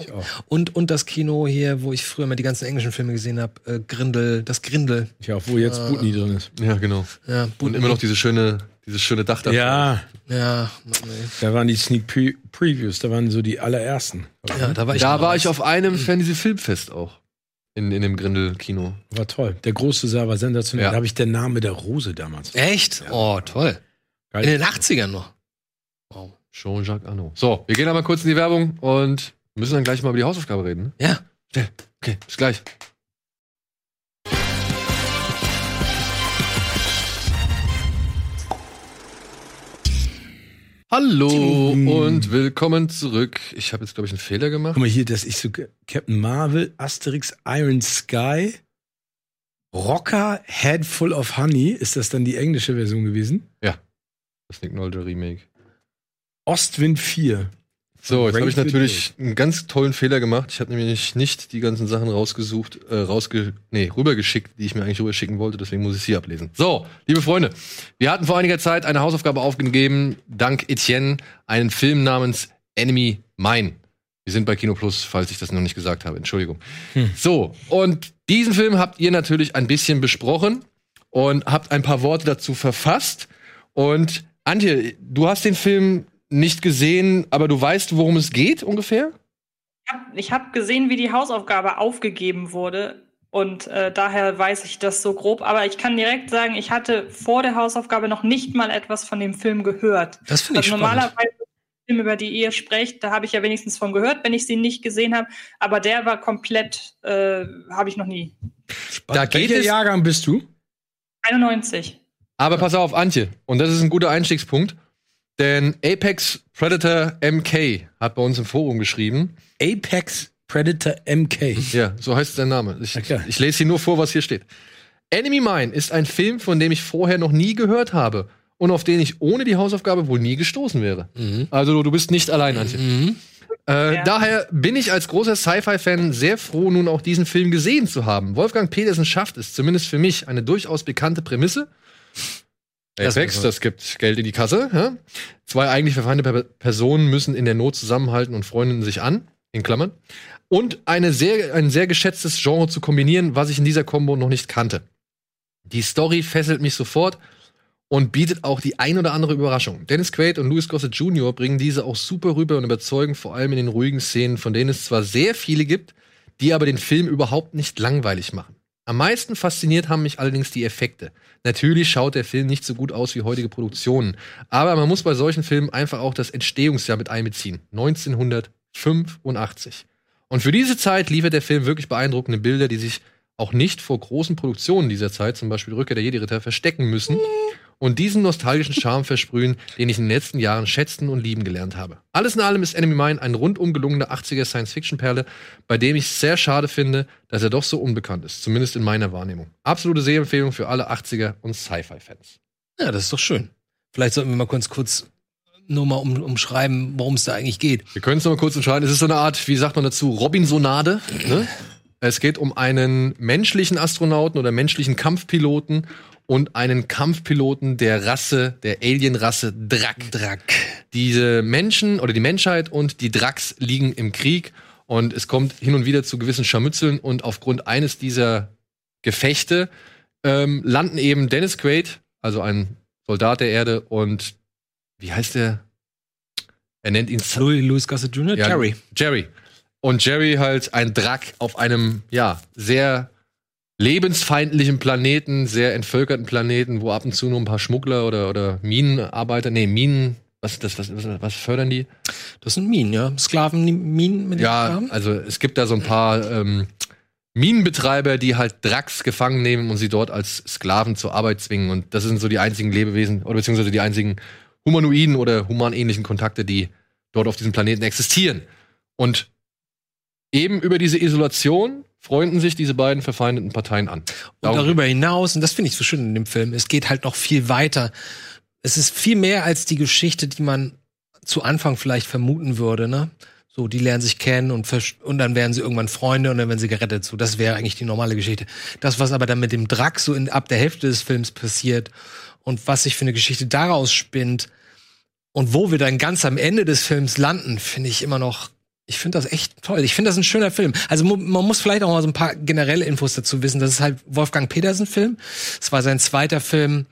Ich auch. Und, und das Kino hier, wo ich früher mal die ganzen englischen Filme gesehen habe, äh, Grindel, das Grindel. Auch, wo jetzt Ah. Butni drin ist. Ja, genau. Ja, Und immer noch dieses schöne, dieses schöne Dach da. Ja, Ja, ey. da waren die Sneak Pre Previews, da waren so die allerersten. ja, da war ich. Da war ich auf einem Fantasy-Filmfest auch. In, in dem Grindel-Kino. War toll. Der große Saal war sensationell. Ja. Da habe ich der Name der Rose damals. Echt? Oh, toll. Geil. In den 80ern noch. Wow. Jean-Jacques Arnaud. So, wir gehen einmal kurz in die Werbung und müssen dann gleich mal über die Hausaufgabe reden. Ne? Ja. Okay, bis gleich. Hallo und willkommen zurück. Ich habe jetzt, glaube ich, einen Fehler gemacht. Guck mal hier, das ist so Captain Marvel, Asterix, Iron Sky, Rocker, Head Full of Honey. Ist das dann die englische Version gewesen? Das Nick Nolte Remake. Ostwind 4. So, jetzt habe ich natürlich einen ganz tollen Fehler gemacht. Ich habe nämlich nicht die ganzen Sachen rausgesucht, äh, rausge nee, rübergeschickt, die ich mir eigentlich rüberschicken wollte, deswegen muss ich sie ablesen. So, liebe Freunde, wir hatten vor einiger Zeit eine Hausaufgabe aufgegeben, dank Etienne, einen Film namens Enemy Mine. Wir sind bei Kino Plus, falls ich das noch nicht gesagt habe, Entschuldigung. Hm. So, und diesen Film habt ihr natürlich ein bisschen besprochen und habt ein paar Worte dazu verfasst. Und Antje, du hast den Film nicht gesehen, aber du weißt, worum es geht ungefähr? Ich habe hab gesehen, wie die Hausaufgabe aufgegeben wurde. Und äh, daher weiß ich das so grob. Aber ich kann direkt sagen, ich hatte vor der Hausaufgabe noch nicht mal etwas von dem Film gehört. Das finde ich Also spannend. normalerweise Filme, über die ihr sprecht, da habe ich ja wenigstens von gehört, wenn ich sie nicht gesehen habe. Aber der war komplett, äh, habe ich noch nie. Da geht Welcher. Jahrgang bist du? 91. Aber pass auf, Antje. Und das ist ein guter Einstiegspunkt. Denn Apex Predator MK hat bei uns im Forum geschrieben. Apex Predator MK. Ja, so heißt sein Name. Ich, Okay. ich lese hier nur vor, was hier steht. Enemy Mine ist ein Film, von dem ich vorher noch nie gehört habe und auf den ich ohne die Hausaufgabe wohl nie gestoßen wäre. Also du bist nicht allein, Antje. Äh, Ja. Daher bin ich als großer Sci-Fi-Fan sehr froh, nun auch diesen Film gesehen zu haben. Wolfgang Petersen schafft es, zumindest für mich, eine durchaus bekannte Prämisse. Das Apex, das gibt Geld in die Kasse. Ja? Zwei eigentlich verfeindete Per- Personen müssen in der Not zusammenhalten und freunden sich an, in Klammern. Und eine sehr, ein sehr geschätztes Genre zu kombinieren, was ich in dieser Kombo noch nicht kannte. Die Story fesselt mich sofort und bietet auch die ein oder andere Überraschung. Dennis Quaid und Louis Gossett Jr. bringen diese auch super rüber und überzeugen vor allem in den ruhigen Szenen, von denen es zwar sehr viele gibt, die aber den Film überhaupt nicht langweilig machen. Am meisten fasziniert haben mich allerdings die Effekte. Natürlich schaut der Film nicht so gut aus wie heutige Produktionen, aber man muss bei solchen Filmen einfach auch das Entstehungsjahr mit einbeziehen. 1985. Und für diese Zeit liefert der Film wirklich beeindruckende Bilder, die sich auch nicht vor großen Produktionen dieser Zeit, zum Beispiel Rückkehr der Jedi-Ritter, verstecken müssen und diesen nostalgischen Charme versprühen, den ich in den letzten Jahren schätzen und lieben gelernt habe. Alles in allem ist Enemy Mine ein rundum gelungener 80er Science-Fiction-Perle, bei dem ich es sehr schade finde, dass er doch so unbekannt ist, zumindest in meiner Wahrnehmung. Absolute Sehempfehlung für alle 80er und Sci-Fi-Fans. Ja, das ist doch schön. Vielleicht sollten wir mal kurz, kurz nur mal um, umschreiben, worum es da eigentlich geht. Wir können es noch mal kurz entscheiden. Es ist so eine Art, wie sagt man dazu, Robinsonade. Ne? Es geht um einen menschlichen Astronauten oder menschlichen Kampfpiloten und einen Kampfpiloten der Rasse, der Alien-Rasse Drak. Drack. Diese Menschen oder die Menschheit und die Draks liegen im Krieg und es kommt hin und wieder zu gewissen Scharmützeln und aufgrund eines dieser Gefechte ähm, landen eben Dennis Quaid, also ein Soldat der Erde und wie heißt der? Er nennt ihn Louis, Louis Gossett Jr., ja, Jerry. Jerry. Und Jerry halt ein Drack auf einem, ja, sehr lebensfeindlichen Planeten, sehr entvölkerten Planeten, wo ab und zu nur ein paar Schmuggler oder, oder Minenarbeiter, nee, Minen, was das, was, was, fördern die? Das sind Minen, ja. Sklaven-Minen mit Ja, Sklaven? also es gibt da so ein paar ähm, Minenbetreiber, die halt Dracks gefangen nehmen und sie dort als Sklaven zur Arbeit zwingen. Und das sind so die einzigen Lebewesen oder beziehungsweise die einzigen humanoiden oder humanähnlichen Kontakte, die dort auf diesem Planeten existieren. Und eben über diese Isolation freunden sich diese beiden verfeindeten Parteien an. Und darüber hinaus, und das finde ich so schön in dem Film, es geht halt noch viel weiter. Es ist viel mehr als die Geschichte, die man zu Anfang vielleicht vermuten würde, ne? So, die lernen sich kennen und, und dann werden sie irgendwann Freunde und dann werden sie gerettet. So, das wäre eigentlich die normale Geschichte. Das, was aber dann mit dem Drack so in, ab der Hälfte des Films passiert und was sich für eine Geschichte daraus spinnt und wo wir dann ganz am Ende des Films landen, finde ich immer noch ich finde das echt toll. Ich finde das ein schöner Film. Also man muss vielleicht auch mal so ein paar generelle Infos dazu wissen. Das ist halt Wolfgang Petersen-Film. Es war sein zweiter Film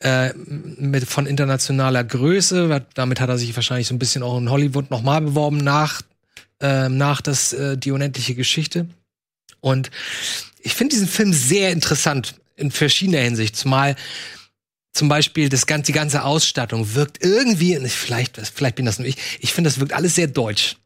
äh, mit von internationaler Größe. Damit hat er sich wahrscheinlich so ein bisschen auch in Hollywood nochmal beworben nach ähm, nach das äh, die unendliche Geschichte. Und ich finde diesen Film sehr interessant in verschiedener Hinsicht. Zumal zum Beispiel das ganze, die ganze Ausstattung wirkt irgendwie, vielleicht, vielleicht bin das nur ich, ich finde, das wirkt alles sehr deutsch.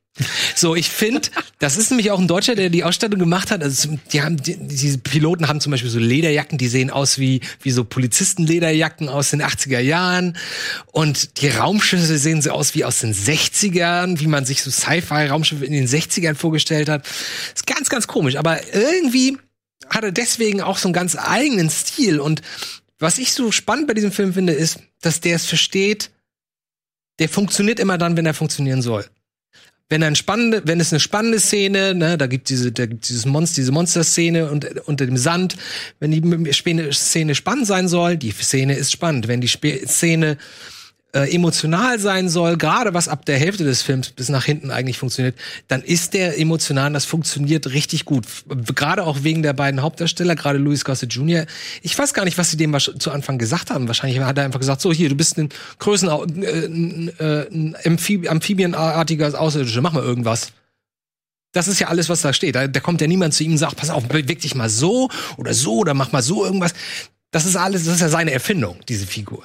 So, ich finde, das ist nämlich auch ein Deutscher, der die Ausstattung gemacht hat. Also, die haben, die, diese Piloten haben zum Beispiel so Lederjacken, die sehen aus wie, wie so Polizistenlederjacken aus den 80er Jahren. Und die Raumschiffe sehen so aus wie aus den 60ern, wie man sich so Sci-Fi-Raumschiffe in den 60ern vorgestellt hat. Ist ganz, ganz komisch. Aber irgendwie hat er deswegen auch so einen ganz eigenen Stil. Und was ich so spannend bei diesem Film finde, ist, dass der es versteht, der funktioniert immer dann, wenn er funktionieren soll. Wenn eine spannende, wenn es eine spannende Szene, ne, da gibt diese, da gibt dieses Monster, diese Monsterszene und, unter dem Sand, wenn die Szene- spannend sein soll, die Szene ist spannend. Wenn die Szene äh, emotional sein soll, gerade was ab der Hälfte des Films bis nach hinten eigentlich funktioniert, dann ist der emotional, und das funktioniert richtig gut. Gerade auch wegen der beiden Hauptdarsteller, gerade Louis Gossett Jr. Ich weiß gar nicht, was sie dem zu Anfang gesagt haben. Wahrscheinlich hat er einfach gesagt, so hier, du bist ein Größen, äh, ein, äh, Amphib amphibienartiger Außerirdischer, mach mal irgendwas. Das ist ja alles, was da steht. Da, da kommt ja niemand zu ihm und sagt, pass auf, beweg dich mal so oder so oder mach mal so irgendwas. Das ist alles, das ist ja seine Erfindung, diese Figur.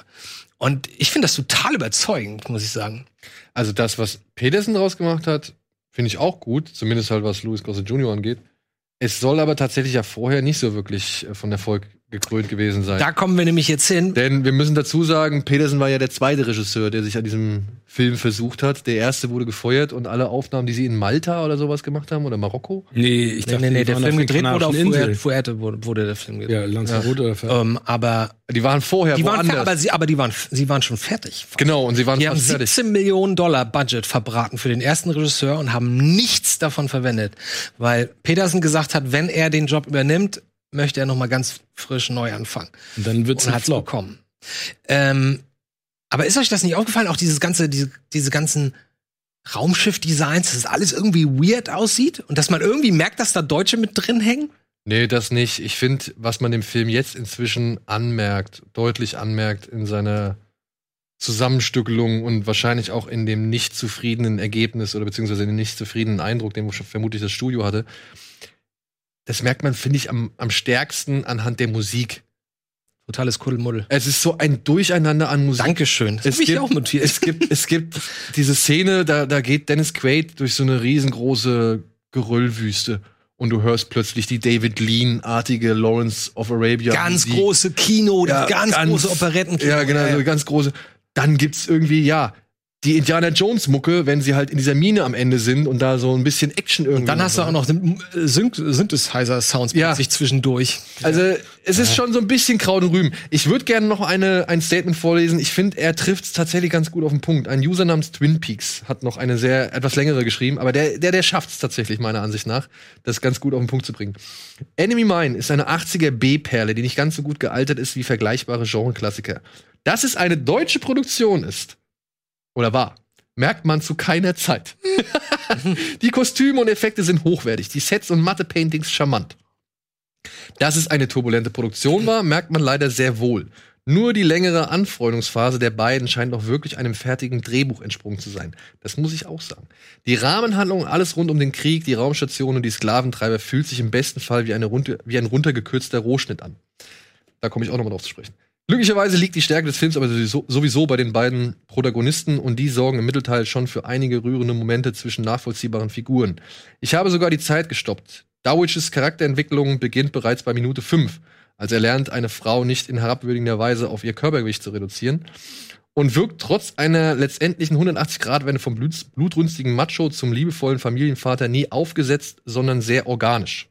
Und ich finde das total überzeugend, muss ich sagen. Also das, was Peterson draus gemacht hat, finde ich auch gut, zumindest halt was Louis Gossett Jr. angeht. Es soll aber tatsächlich ja vorher nicht so wirklich äh, von Erfolg gekrönt gewesen sein. Da kommen wir nämlich jetzt hin. Denn wir müssen dazu sagen, Peterson war ja der zweite Regisseur, der sich an diesem Film versucht hat. Der erste wurde gefeuert und alle Aufnahmen, die sie in Malta oder sowas gemacht haben oder Marokko. Nee, ich Nee, dachte, nee, nee, der Film gedreht wurde auf Fuerte, Inseln. Fuerte wurde, wurde der Film gedreht. Ja, Lanzarote oder Ver- Ähm, aber Die waren vorher die waren, woanders. aber, sie, aber die waren, sie waren schon fertig. genau, und sie waren Die haben fast fertig. 17 Millionen Dollar Budget verbraten für den ersten Regisseur und haben nichts davon verwendet, weil Peterson gesagt hat, wenn er den Job übernimmt, möchte er noch mal ganz frisch neu anfangen. Und dann wird's und ein Flop. bekommen. Ähm, aber ist euch das nicht aufgefallen? Auch dieses ganze, diese, diese ganzen Raumschiff-Designs, dass es alles irgendwie weird aussieht und dass man irgendwie merkt, dass da Deutsche mit drin hängen? Nee, das nicht. Ich finde, was man dem Film jetzt inzwischen anmerkt, deutlich anmerkt in seiner Zusammenstückelung und wahrscheinlich auch in dem nicht zufriedenen Ergebnis oder beziehungsweise in dem nicht zufriedenen Eindruck, den vermutlich das Studio hatte. Das merkt man, finde ich, am, am stärksten anhand der Musik. Totales Kuddelmuddel. Es ist so ein Durcheinander an Musik. Dankeschön. Das Es hab ich gibt, auch notiert. es gibt, es gibt diese Szene, da, da geht Dennis Quaid durch so eine riesengroße Geröllwüste und du hörst plötzlich die David Lean-artige Lawrence of Arabia. ganz Musik. große Kino, Ja, ganz, ganz- große Operettenkino. Ja, genau, so ganz große. Dann gibt's irgendwie, ja, die Indiana Jones Mucke, wenn sie halt in dieser Mine am Ende sind und da so ein bisschen Action irgendwie. Dann hast du auch noch den, äh, Syn Synthesizer-Sounds Ja. plötzlich zwischendurch. Also, es ist schon so ein bisschen Kraut und Rüben. Ich würde gerne noch eine, ein Statement vorlesen. Ich finde, er trifft es tatsächlich ganz gut auf den Punkt. Ein User namens Twin Peaks hat noch eine sehr, etwas längere geschrieben, aber der, der, der schafft es tatsächlich, meiner Ansicht nach, das ganz gut auf den Punkt zu bringen. Enemy Mine ist eine 80er B-Perle, die nicht ganz so gut gealtert ist wie vergleichbare Genre-Klassiker. Dass es eine deutsche Produktion ist, oder war, merkt man zu keiner Zeit. die Kostüme und Effekte sind hochwertig, die Sets und Matte-Paintings charmant. Dass es eine turbulente Produktion war, merkt man leider sehr wohl. Nur die längere Anfreundungsphase der beiden scheint noch wirklich einem fertigen Drehbuch entsprungen zu sein. Das muss ich auch sagen. Die Rahmenhandlung, alles rund um den Krieg, die Raumstation und die Sklaventreiber fühlt sich im besten Fall wie, eine runter, wie ein runtergekürzter Rohschnitt an. Da komme ich auch nochmal drauf zu sprechen. Glücklicherweise liegt die Stärke des Films aber sowieso, bei den beiden Protagonisten und die sorgen im Mittelteil schon für einige rührende Momente zwischen nachvollziehbaren Figuren. Ich habe sogar die Zeit gestoppt. Dowitches Charakterentwicklung beginnt bereits bei Minute 5, als er lernt, eine Frau nicht in herabwürdigender Weise auf ihr Körpergewicht zu reduzieren und wirkt trotz einer letztendlichen 180-Grad-Wende vom blut blutrünstigen Macho zum liebevollen Familienvater nie aufgesetzt, sondern sehr organisch.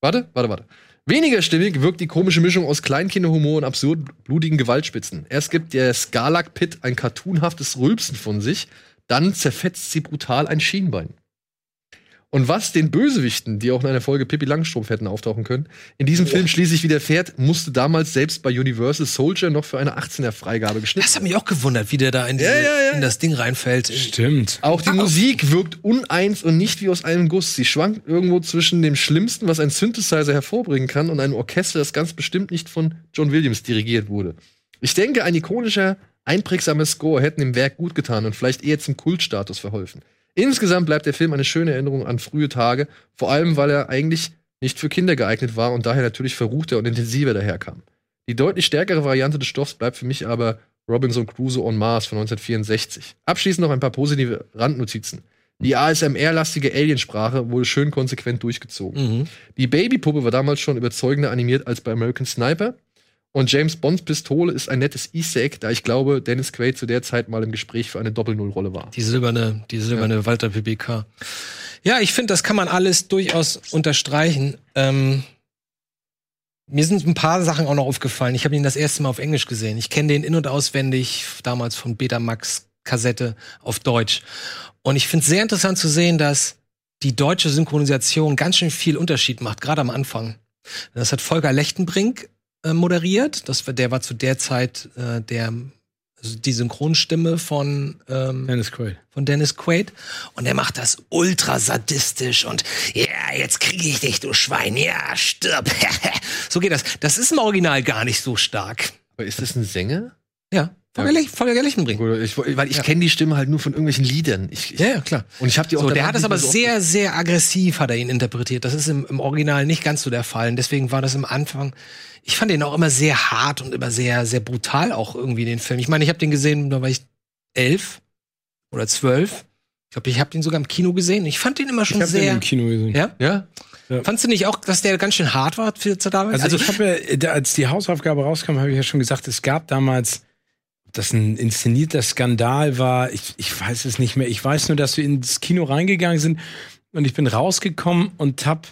Warte, warte, warte. Weniger stimmig wirkt die komische Mischung aus Kleinkinderhumor und absurd blutigen Gewaltspitzen. Erst gibt der Skarlak Pit ein cartoonhaftes Rülpsen von sich, dann zerfetzt sie brutal ein Schienbein. Und was den Bösewichten, die auch in einer Folge Pippi Langstrumpf hätten auftauchen können, in diesem Film schließlich widerfährt, musste damals selbst bei Universal Soldier noch für eine 18er-Freigabe geschnitten Das hat mich auch gewundert, wie der da in, diese, Ja, ja, ja. in das Ding reinfällt. Stimmt. Auch die Musik wirkt uneins und nicht wie aus einem Guss. Sie schwankt irgendwo zwischen dem Schlimmsten, was ein Synthesizer hervorbringen kann, und einem Orchester, das ganz bestimmt nicht von John Williams dirigiert wurde. Ich denke, ein ikonischer, einprägsamer Score hätten dem Werk gut getan und vielleicht eher zum Kultstatus verholfen. Insgesamt bleibt der Film eine schöne Erinnerung an frühe Tage, vor allem weil er eigentlich nicht für Kinder geeignet war und daher natürlich verruchter und intensiver daherkam. Die deutlich stärkere Variante des Stoffs bleibt für mich aber Robinson Crusoe on Mars von 1964. Abschließend noch ein paar positive Randnotizen. Die ASMR-lastige Aliensprache wurde schön konsequent durchgezogen. Mhm. Die Babypuppe war damals schon überzeugender animiert als bei American Sniper. Und James Bonds Pistole ist ein nettes Easter Egg, da ich glaube, Dennis Quaid zu der Zeit mal im Gespräch für eine Doppel-Null-Rolle war. Die silberne, die silberne Walter PBK. Ja, ich finde, das kann man alles durchaus unterstreichen. Ähm, mir sind ein paar Sachen auch noch aufgefallen. Ich habe ihn das erste Mal auf Englisch gesehen. Ich kenne den in- und auswendig, damals von Betamax Kassette auf Deutsch. Und ich finde es sehr interessant zu sehen, dass die deutsche Synchronisation ganz schön viel Unterschied macht, gerade am Anfang. Das hat Volker Lechtenbrink äh, moderiert. Das war, der war zu der Zeit äh, der also die Synchronstimme von ähm, Dennis Quaid. von Dennis Quaid und er macht das ultra sadistisch und ja, jetzt kriege ich dich, du Schwein, ja, stirb. so geht das. Das ist im Original gar nicht so stark. Aber ist das ein Sänger? Ja, Volker, Lech, Volker Lechtenbrink. Oder ich, weil ich kenne die Stimme halt nur von irgendwelchen Liedern. Ich, ich, Ja, ja, klar. Und ich habe die auch So, der hat es nicht aber sehr, sehr aggressiv, hat er ihn interpretiert. Das ist im, im Original nicht ganz so der Fall. Und deswegen war das im Anfang, ich fand ihn auch immer sehr hart und immer sehr, sehr brutal auch irgendwie den Film. Ich meine, ich habe den gesehen, da war ich elf oder zwölf. Ich glaube, ich habe den sogar im Kino gesehen. Ich fand den immer schon Ich habe den sehr. im Kino gesehen. Ja? Ja? Fandst du nicht auch, dass der ganz schön hart war für zu damals? Also, ich habe ja, als die Hausaufgabe rauskam, habe ich ja schon gesagt, es gab damals, das ein inszenierter Skandal war, ich, ich weiß es nicht mehr. Ich weiß nur, dass wir ins Kino reingegangen sind und ich bin rausgekommen und hab,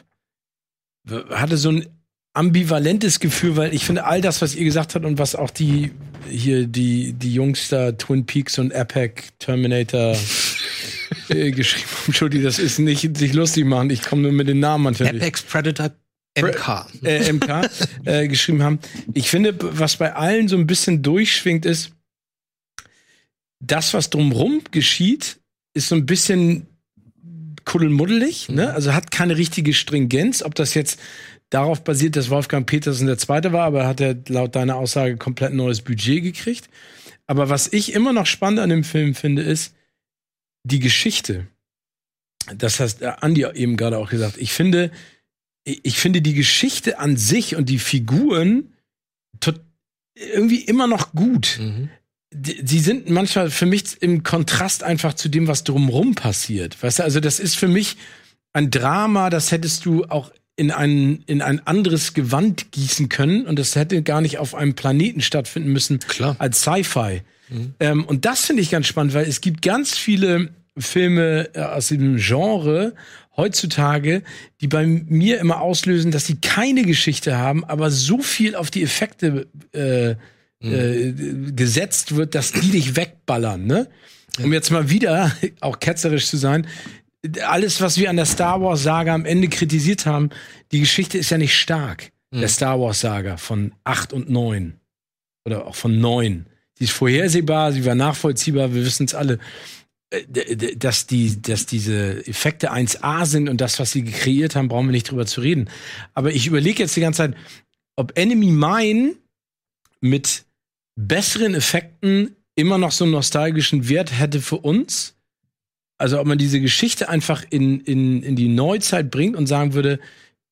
hatte so ein ambivalentes Gefühl, weil ich finde, all das, was ihr gesagt habt und was auch die hier die, die Jungs da, Twin Peaks und Epic, Terminator äh, geschrieben haben. Entschuldigung, das ist nicht sich lustig machen. Ich komme nur mit den Namen nicht Apex Predator MK. äh, MK äh, geschrieben haben. Ich finde, was bei allen so ein bisschen durchschwingt, ist, das, was drumrum geschieht, ist so ein bisschen kuddelmuddelig, ne? Also hat keine richtige Stringenz. Ob das jetzt darauf basiert, dass Wolfgang Petersen der Zweite war, aber hat er laut deiner Aussage komplett neues Budget gekriegt. Aber was ich immer noch spannend an dem Film finde, ist die Geschichte. Das hast äh, Andi eben gerade auch gesagt. Ich finde, ich finde die Geschichte an sich und die Figuren irgendwie immer noch gut. Mhm. Die- Sie sind manchmal für mich im Kontrast einfach zu dem, was drumrum passiert. Weißt du, also das ist für mich ein Drama, das hättest du auch in ein, in ein anderes Gewand gießen können und das hätte gar nicht auf einem Planeten stattfinden müssen Klar. als Sci-Fi. Ähm, und das finde ich ganz spannend, weil es gibt ganz viele Filme äh, aus diesem Genre heutzutage, die bei mir immer auslösen, dass sie keine Geschichte haben, aber so viel auf die Effekte äh, äh, gesetzt wird, dass die dich wegballern. Ne? Um jetzt mal wieder auch ketzerisch zu sein, alles, was wir an der Star Wars Saga am Ende kritisiert haben, die Geschichte ist ja nicht stark. Der Star Wars Saga von 8 und 9. Oder auch von 9. Sie ist vorhersehbar, sie war nachvollziehbar, wir wissen es alle. Äh, Dass, die, dass diese Effekte 1A sind und das, was sie kreiert haben, brauchen wir nicht drüber zu reden. Aber ich überlege jetzt die ganze Zeit, ob Enemy Mine mit besseren Effekten immer noch so einen nostalgischen Wert hätte für uns. Also ob man diese Geschichte einfach in, in, in die Neuzeit bringt und sagen würde,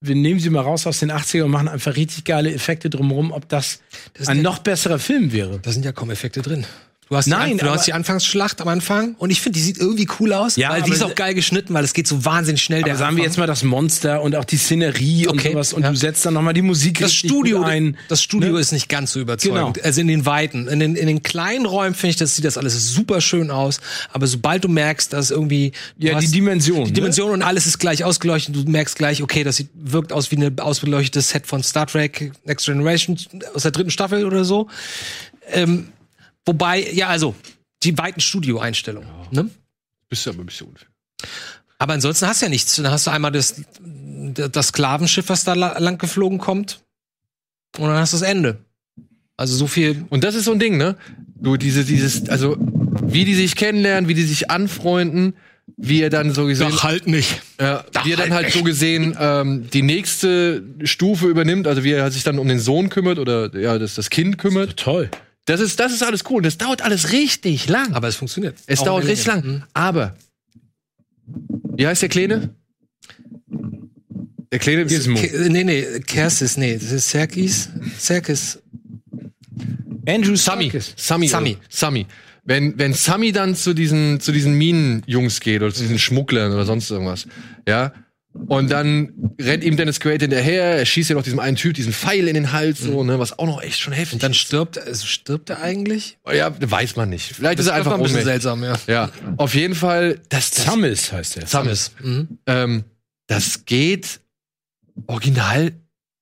wir nehmen sie mal raus aus den 80ern und machen einfach richtig geile Effekte drumherum, ob das, Das ein ist- noch besserer Film wäre. Da sind ja kaum Effekte drin. Du hast, Nein, die, du hast die Anfangsschlacht am Anfang und ich finde, die sieht irgendwie cool aus, Ja, weil die ist auch geil geschnitten, weil es geht so wahnsinnig schnell. Aber der sagen wir jetzt mal das Monster und auch die Szenerie und Okay, sowas und ja. du setzt dann noch mal die Musik das Studio, ein. das Studio Ne? ist nicht ganz so überzeugend. Genau. Also in den Weiten, in den, in den kleinen Räumen finde ich, das sieht das alles super schön aus. Aber sobald du merkst, dass irgendwie Ja, die Dimension, die ne? Dimension und alles ist gleich ausgeleuchtet, du merkst gleich, okay, das sieht, wirkt aus wie ein ausbeleuchtetes Set von Star Trek Next Generation aus der dritten Staffel oder so. Ähm, wobei, ja, also die weiten Studio-Einstellungen. Ne? Bist du aber ein bisschen unfair. Aber ansonsten hast du ja nichts. Dann hast du einmal das, das Sklavenschiff, was da la- lang geflogen kommt. Und dann hast du das Ende. Also so viel. Und das ist so ein Ding, ne? Du, diese, dieses, also, wie die sich kennenlernen, wie die sich anfreunden, wie er dann so gesehen, halt nicht. äh, wie er dann halt so gesehen ähm, die nächste Stufe übernimmt, also wie er sich dann um den Sohn kümmert oder ja, das, das Kind kümmert. Toll. Das ist, das ist alles cool. Und das dauert alles richtig lang. Aber es funktioniert. es Auch dauert richtig lang. Aber, wie heißt der Kleine? Der Kleine Gizmo. Ke- Nee, nee, Kersis, nee, das ist Serkis. Serkis. Andrew Sammy. Serkis. Sammy. Sammy. Sammy. Sammy. Wenn, wenn Sammy dann zu diesen, zu diesen Minenjungs geht oder zu diesen Schmugglern oder sonst irgendwas, ja, und dann rennt ihm Dennis Quaid hinterher, er schießt ja noch diesem einen Typ diesen Pfeil in den Hals, so, ne, was auch noch echt schon heftig Und dann ist. stirbt, also stirbt er eigentlich? Ja, weiß man nicht. Vielleicht ist er Das einfach ein bisschen ohnmächtig. seltsam, ja. Ja, auf jeden Fall, das, das, Samus heißt er. Samus. Mhm. Ähm, das geht original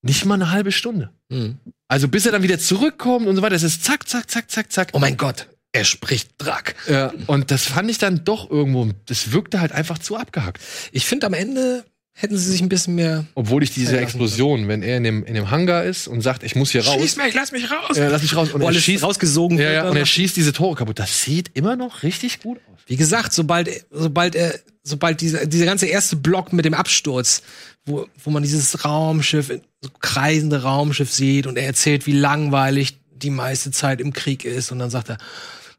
nicht mal eine halbe Stunde. Mhm. Also bis er dann wieder zurückkommt und so weiter, das ist zack, zack, zack, zack, zack. Oh mein Gott, er spricht Drak. Ja, und das fand ich dann doch irgendwo, das wirkte halt einfach zu abgehackt. Ich finde, am Ende hätten sie sich ein bisschen mehr. Obwohl ich diese. Explosion, wenn er in dem, in dem Hangar ist und sagt, ich muss hier raus. mich, lass mich raus! Ja, lass mich raus. Und Wo er schießt, rausgesogen ja, ja, und er schießt diese Tore kaputt. Das sieht immer noch richtig gut aus. Wie gesagt, sobald, sobald er, sobald dieser, dieser ganze erste Block mit dem Absturz, wo, wo man dieses Raumschiff, so kreisende Raumschiff sieht und er erzählt, wie langweilig die meiste Zeit im Krieg ist und dann sagt er,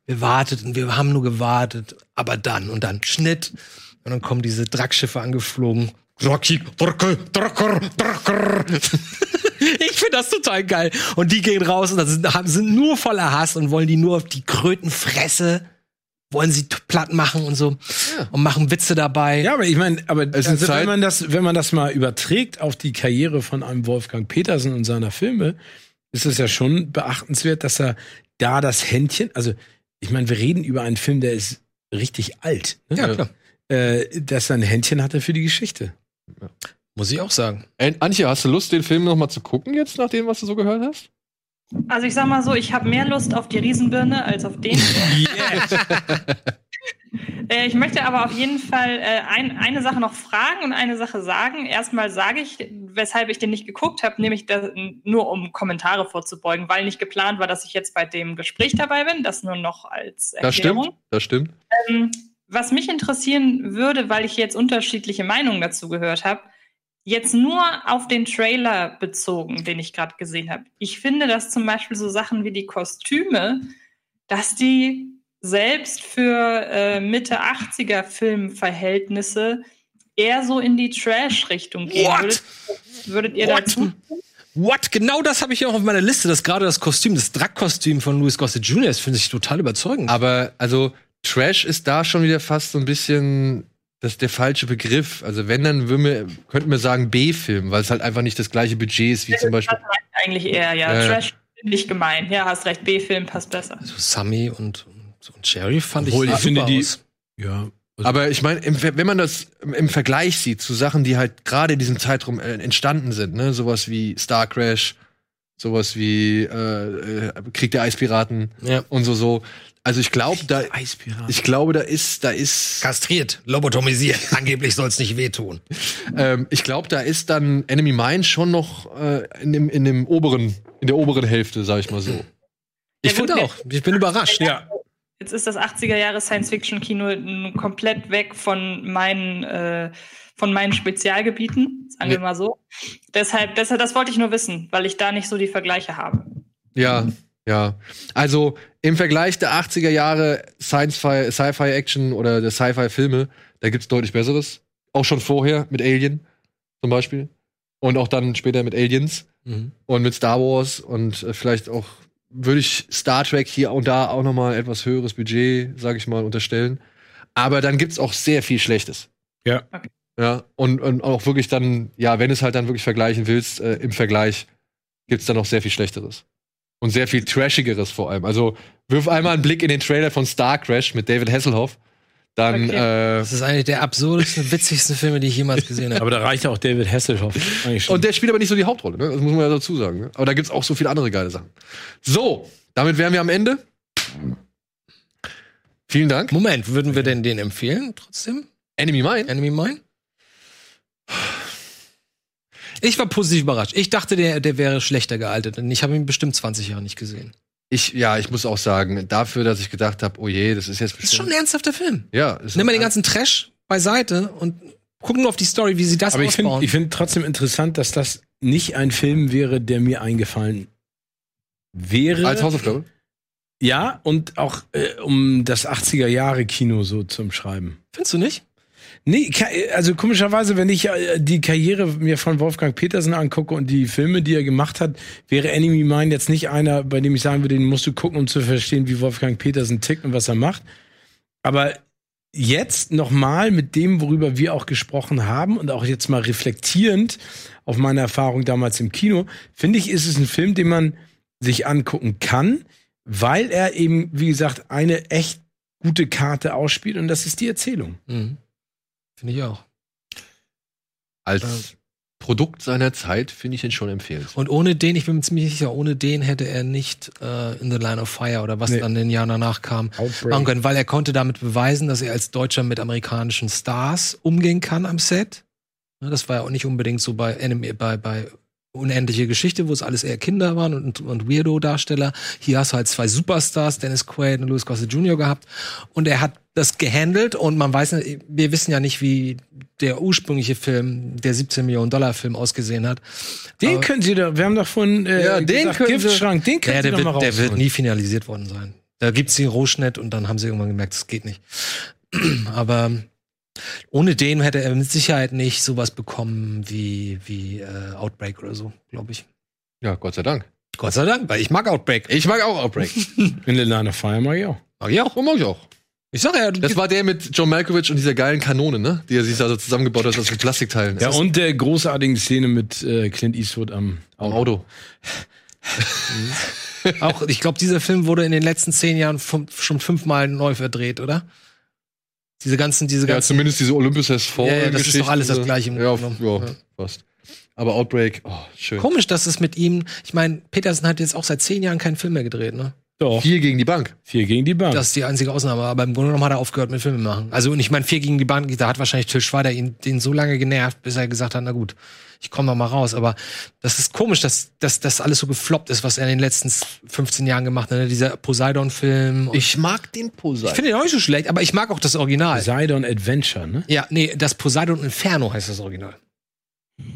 wir warteten, wir haben nur gewartet, aber dann und dann Schnitt und dann kommen diese Drackschiffe angeflogen. Draki, Drake, Dracker, Dracker. Ich finde das total geil. Und die gehen raus und das sind, haben- sind nur voller Hass und wollen die nur auf die Krötenfresse wollen sie platt machen und so Ja. und machen Witze dabei. Ja, aber ich meine, aber also, wenn man das, wenn man das mal überträgt auf die Karriere von einem Wolfgang Petersen und seiner Filme, ist es ja schon beachtenswert, dass er da das Händchen, also ich meine, wir reden über einen Film, der ist richtig alt, ne? Ja, klar. äh, dass er ein Händchen hatte für die Geschichte. Muss ich auch sagen. Äh, Antje, hast du Lust, den Film noch mal zu gucken jetzt, nach dem, was du so gehört hast? Also ich sag mal so, ich habe mehr Lust auf die Riesenbirne als auf den. Äh, ich möchte aber auf jeden Fall äh, ein, eine Sache noch fragen und eine Sache sagen. Erstmal sage ich, weshalb ich den nicht geguckt habe, nämlich das, nur um Kommentare vorzubeugen, weil nicht geplant war, dass ich jetzt bei dem Gespräch dabei bin. Das nur noch als Das Erklärung. stimmt. Das stimmt. Ähm, was mich interessieren würde, weil ich jetzt unterschiedliche Meinungen dazu gehört habe, jetzt nur auf den Trailer bezogen, den ich gerade gesehen habe. Ich finde, dass zum Beispiel so Sachen wie die Kostüme, dass die selbst für äh, Mitte 80er Filmverhältnisse eher so in die Trash-Richtung gehen. What? Würdet, würdet ihr What? dazu? What? Genau das habe ich ja auch auf meiner Liste. Das gerade das Kostüm, das Drack-Kostüm von Louis Gossett Jr. Das finde ich total überzeugend. Aber also Trash ist da schon wieder fast so ein bisschen das ist der falsche Begriff. Also wenn dann würden wir, könnten wir sagen B-Film, weil es halt einfach nicht das gleiche Budget ist wie zum Beispiel. Das ich eigentlich eher, ja. Ja. Trash finde ich gemein. Ja, hast recht. B-Film passt besser. also Sammy und, und Sherry fand Obwohl, ich ich finde super die- aus. Ja. Aber ich meine, wenn man das im- im Vergleich sieht zu Sachen, die halt gerade in diesem Zeitraum äh, entstanden sind, ne, sowas wie Star Crash, sowas wie äh, äh, Krieg der Eispiraten Ja. und so so. Also ich glaube, da ich glaube, da ist da ist Kastriert, lobotomisiert. Angeblich soll es nicht wehtun. ähm, ich glaube, da ist dann Enemy Mine schon noch äh, in dem in dem oberen in der oberen Hälfte, sag ich mal so. Ich Ja, finde auch. Ich bin überrascht. ja. Jetzt ist das 80er Jahre Science-Fiction-Kino komplett weg von meinen, äh, von meinen Spezialgebieten, sagen wir mal so. Deshalb, deshalb, das wollte ich nur wissen, weil ich da nicht so die Vergleiche habe. Ja, ja. Also im Vergleich der 80er Jahre Science-Fi, Sci-Fi-Action oder der Sci-Fi-Filme, da gibt's deutlich Besseres. Auch schon vorher mit Alien zum Beispiel. Und auch dann später mit Aliens Mhm. und mit Star Wars und äh, vielleicht auch würde ich Star Trek hier und da auch noch mal etwas höheres Budget, sage ich mal, unterstellen. Aber dann gibt's auch sehr viel Schlechtes. Ja. Okay. Ja, und, und auch wirklich dann, ja, wenn du es halt dann wirklich vergleichen willst, äh, im Vergleich gibt's dann noch sehr viel Schlechteres. Und sehr viel Trashigeres vor allem. Also wirf einmal einen Blick in den Trailer von Star Crash mit David Hasselhoff. Dann, Okay. äh, Das ist einer der absurdesten, witzigsten Filme, die ich jemals gesehen habe. Aber da reicht auch David Hasselhoff. Eigentlich. Und der spielt aber nicht so die Hauptrolle, ne? Das muss man ja dazu sagen. Ne? Aber da gibt's auch so viele andere geile Sachen. So, damit wären wir am Ende. Vielen Dank. Moment, würden wir denn den empfehlen trotzdem? Enemy Mine. Enemy Mine? Ich war positiv überrascht. Ich dachte, der, der wäre schlechter gealtert. Denn ich habe ihn bestimmt 20 Jahre nicht gesehen. Ich, ja, ich muss auch sagen, dafür, dass ich gedacht habe, oh je, das ist jetzt Das ist schon ein ernsthafter Film. Ja, ist Nimm mal den ganzen Trash beiseite und guck nur auf die Story, wie sie das Aber ich finde ausbauen. ich find trotzdem interessant, dass das nicht ein Film wäre, der mir eingefallen wäre. als Hausaufgabe. ja, und auch äh, um das 80er Jahre Kino so zum Schreiben. Findest du nicht? Nee, also komischerweise, wenn ich äh, die Karriere mir von Wolfgang Petersen angucke und die Filme, die er gemacht hat, wäre Enemy Mine jetzt nicht einer, bei dem ich sagen würde, den musst du gucken, um zu verstehen, wie Wolfgang Petersen tickt und was er macht. Aber jetzt nochmal mit dem, worüber wir auch gesprochen haben und auch jetzt mal reflektierend auf meine Erfahrung damals im Kino, finde ich, ist es ein Film, den man sich angucken kann, weil er eben, wie gesagt, eine echt gute Karte ausspielt und das ist die Erzählung. Mhm. Finde ich auch. Als Produkt seiner Zeit finde ich ihn schon empfehlenswert. Und ohne den, ich bin mir ziemlich sicher, ohne den hätte er nicht äh, in The Line of Fire oder was Nee. dann den Jahr danach kam, machen können, weil er konnte damit beweisen, dass er als Deutscher mit amerikanischen Stars umgehen kann am Set. Ne, Das war ja auch nicht unbedingt so bei Enemy, bei, bei Unendliche Geschichte, wo es alles eher Kinder waren und, und Weirdo-Darsteller. Hier hast du halt zwei Superstars, Dennis Quaid und Louis Gossett Jr. gehabt. Und er hat das gehandelt und man weiß, nicht- wir wissen ja nicht, wie der ursprüngliche Film, der 17 Millionen Dollar Film ausgesehen hat. Den Aber- können Sie doch, wir haben doch von äh, Ja, den gesagt, Giftschrank, den können ja, Sie der, doch mal wird, der wird nie finalisiert worden sein. Da gibt's den Rohschnitt und dann haben sie irgendwann gemerkt, das geht nicht. Aber ohne den hätte er mit Sicherheit nicht sowas bekommen wie, wie äh, Outbreak oder so, glaube ich. Ja, Gott sei Dank. Gott sei Dank, weil ich mag Outbreak. Ich mag auch Outbreak. In the Line of Fire mag ich auch. Mag ich auch. Und mag ich auch. Ich sag ja, Das war der mit John Malkovich und dieser geilen Kanone, ne? Die er sich da so zusammengebaut hat aus den Plastikteilen. Ja, und der großartigen Szene mit äh, Clint Eastwood am am Auto. auch, ich glaube, dieser Film wurde in den letzten zehn Jahren schon fünfmal neu verdreht, oder? Diese ganzen, diese Ja, ganzen. zumindest diese Olympus Fallen. Ja, ja, das ist doch alles das. Gleiche im Ja, Grunde ja. Ja. fast. Aber Outbreak, oh, schön. Komisch, dass es mit ihm. Ich meine, Peterson hat jetzt auch seit zehn Jahren keinen Film mehr gedreht, ne? Doch, Vier gegen die Bank. vier gegen die Bank. Das ist die einzige Ausnahme, aber im Grunde genommen hat er aufgehört mit Filmen machen. Also, und ich meine, vier gegen die Bank, da hat wahrscheinlich Till Schweiger ihn den so lange genervt, bis er gesagt hat, na gut, ich komme noch mal raus. Aber das ist komisch, dass, dass das alles so gefloppt ist, was er in den letzten 15 Jahren gemacht hat. Ne? Dieser Poseidon-Film. Ich mag den Poseidon. Ich finde den auch nicht so schlecht, aber ich mag auch das Original. Poseidon Adventure, ne? Ja, nee, das Poseidon Inferno heißt das Original.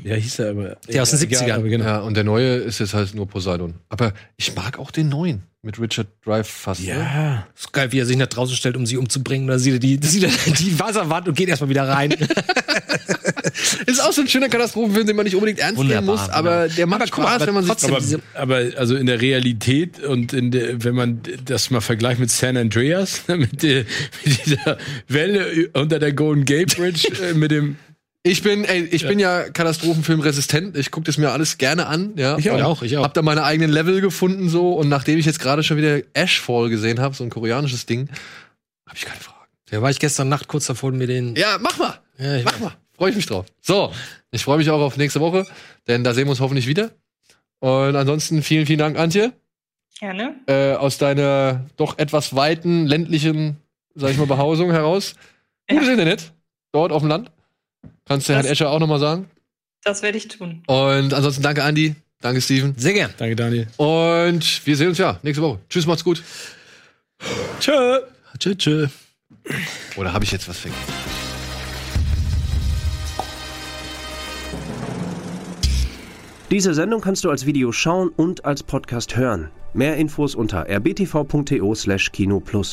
Ja, hieß er aber. Der aus den Egal, 70ern. aber genau. Ja, und der neue ist jetzt halt nur Poseidon. Aber ich mag auch den neuen mit Richard Drive fast. Ne? Ja. Ist geil, wie er sich nach draußen stellt, um sie umzubringen. Da sieht er die, sieht er die Wasserwand und geht erstmal wieder rein. Ist auch so ein schöner Katastrophenfilm, den man nicht unbedingt ernst nehmen Wunderbar, muss, aber der macht Aber mal, Spaß, aber wenn man sich trotzdem- Aber, diese- aber also in der Realität und in der, wenn man das mal vergleicht mit San Andreas, ne, mit, der, mit dieser Welle unter der Golden Gate Bridge, äh, mit dem. Ich bin, ey, ich bin ja Katastrophenfilm-resistent. Ich gucke das mir alles gerne an. Ja. Ich auch. Ich auch. Hab da meine eigenen Level gefunden so und nachdem ich jetzt gerade schon wieder Ashfall gesehen habe, so ein koreanisches Ding, habe ich keine Fragen. Da war ich gestern Nacht kurz davor, mir den. Ja, mach mal, Ja, ich mach mal. Freue ich mich drauf. So, ich freue mich auch auf nächste Woche, denn da sehen wir uns hoffentlich wieder. Und ansonsten vielen, vielen Dank, Antje, Gerne. äh, aus deiner doch etwas weiten ländlichen, sag ich mal, Behausung heraus. Gutes Internet dort auf dem Land. Kannst du Herrn Escher auch nochmal sagen. Das werde ich tun. Und ansonsten danke, Andi. Danke, Steven. Sehr gern. Danke, Daniel. Und wir sehen uns ja nächste Woche. Tschüss, macht's gut. Tschö. Tschö, tschö. Oder habe ich jetzt was vergessen? Diese Sendung kannst du als Video schauen und als Podcast hören. Mehr Infos unter rbtv.to/kinoplus.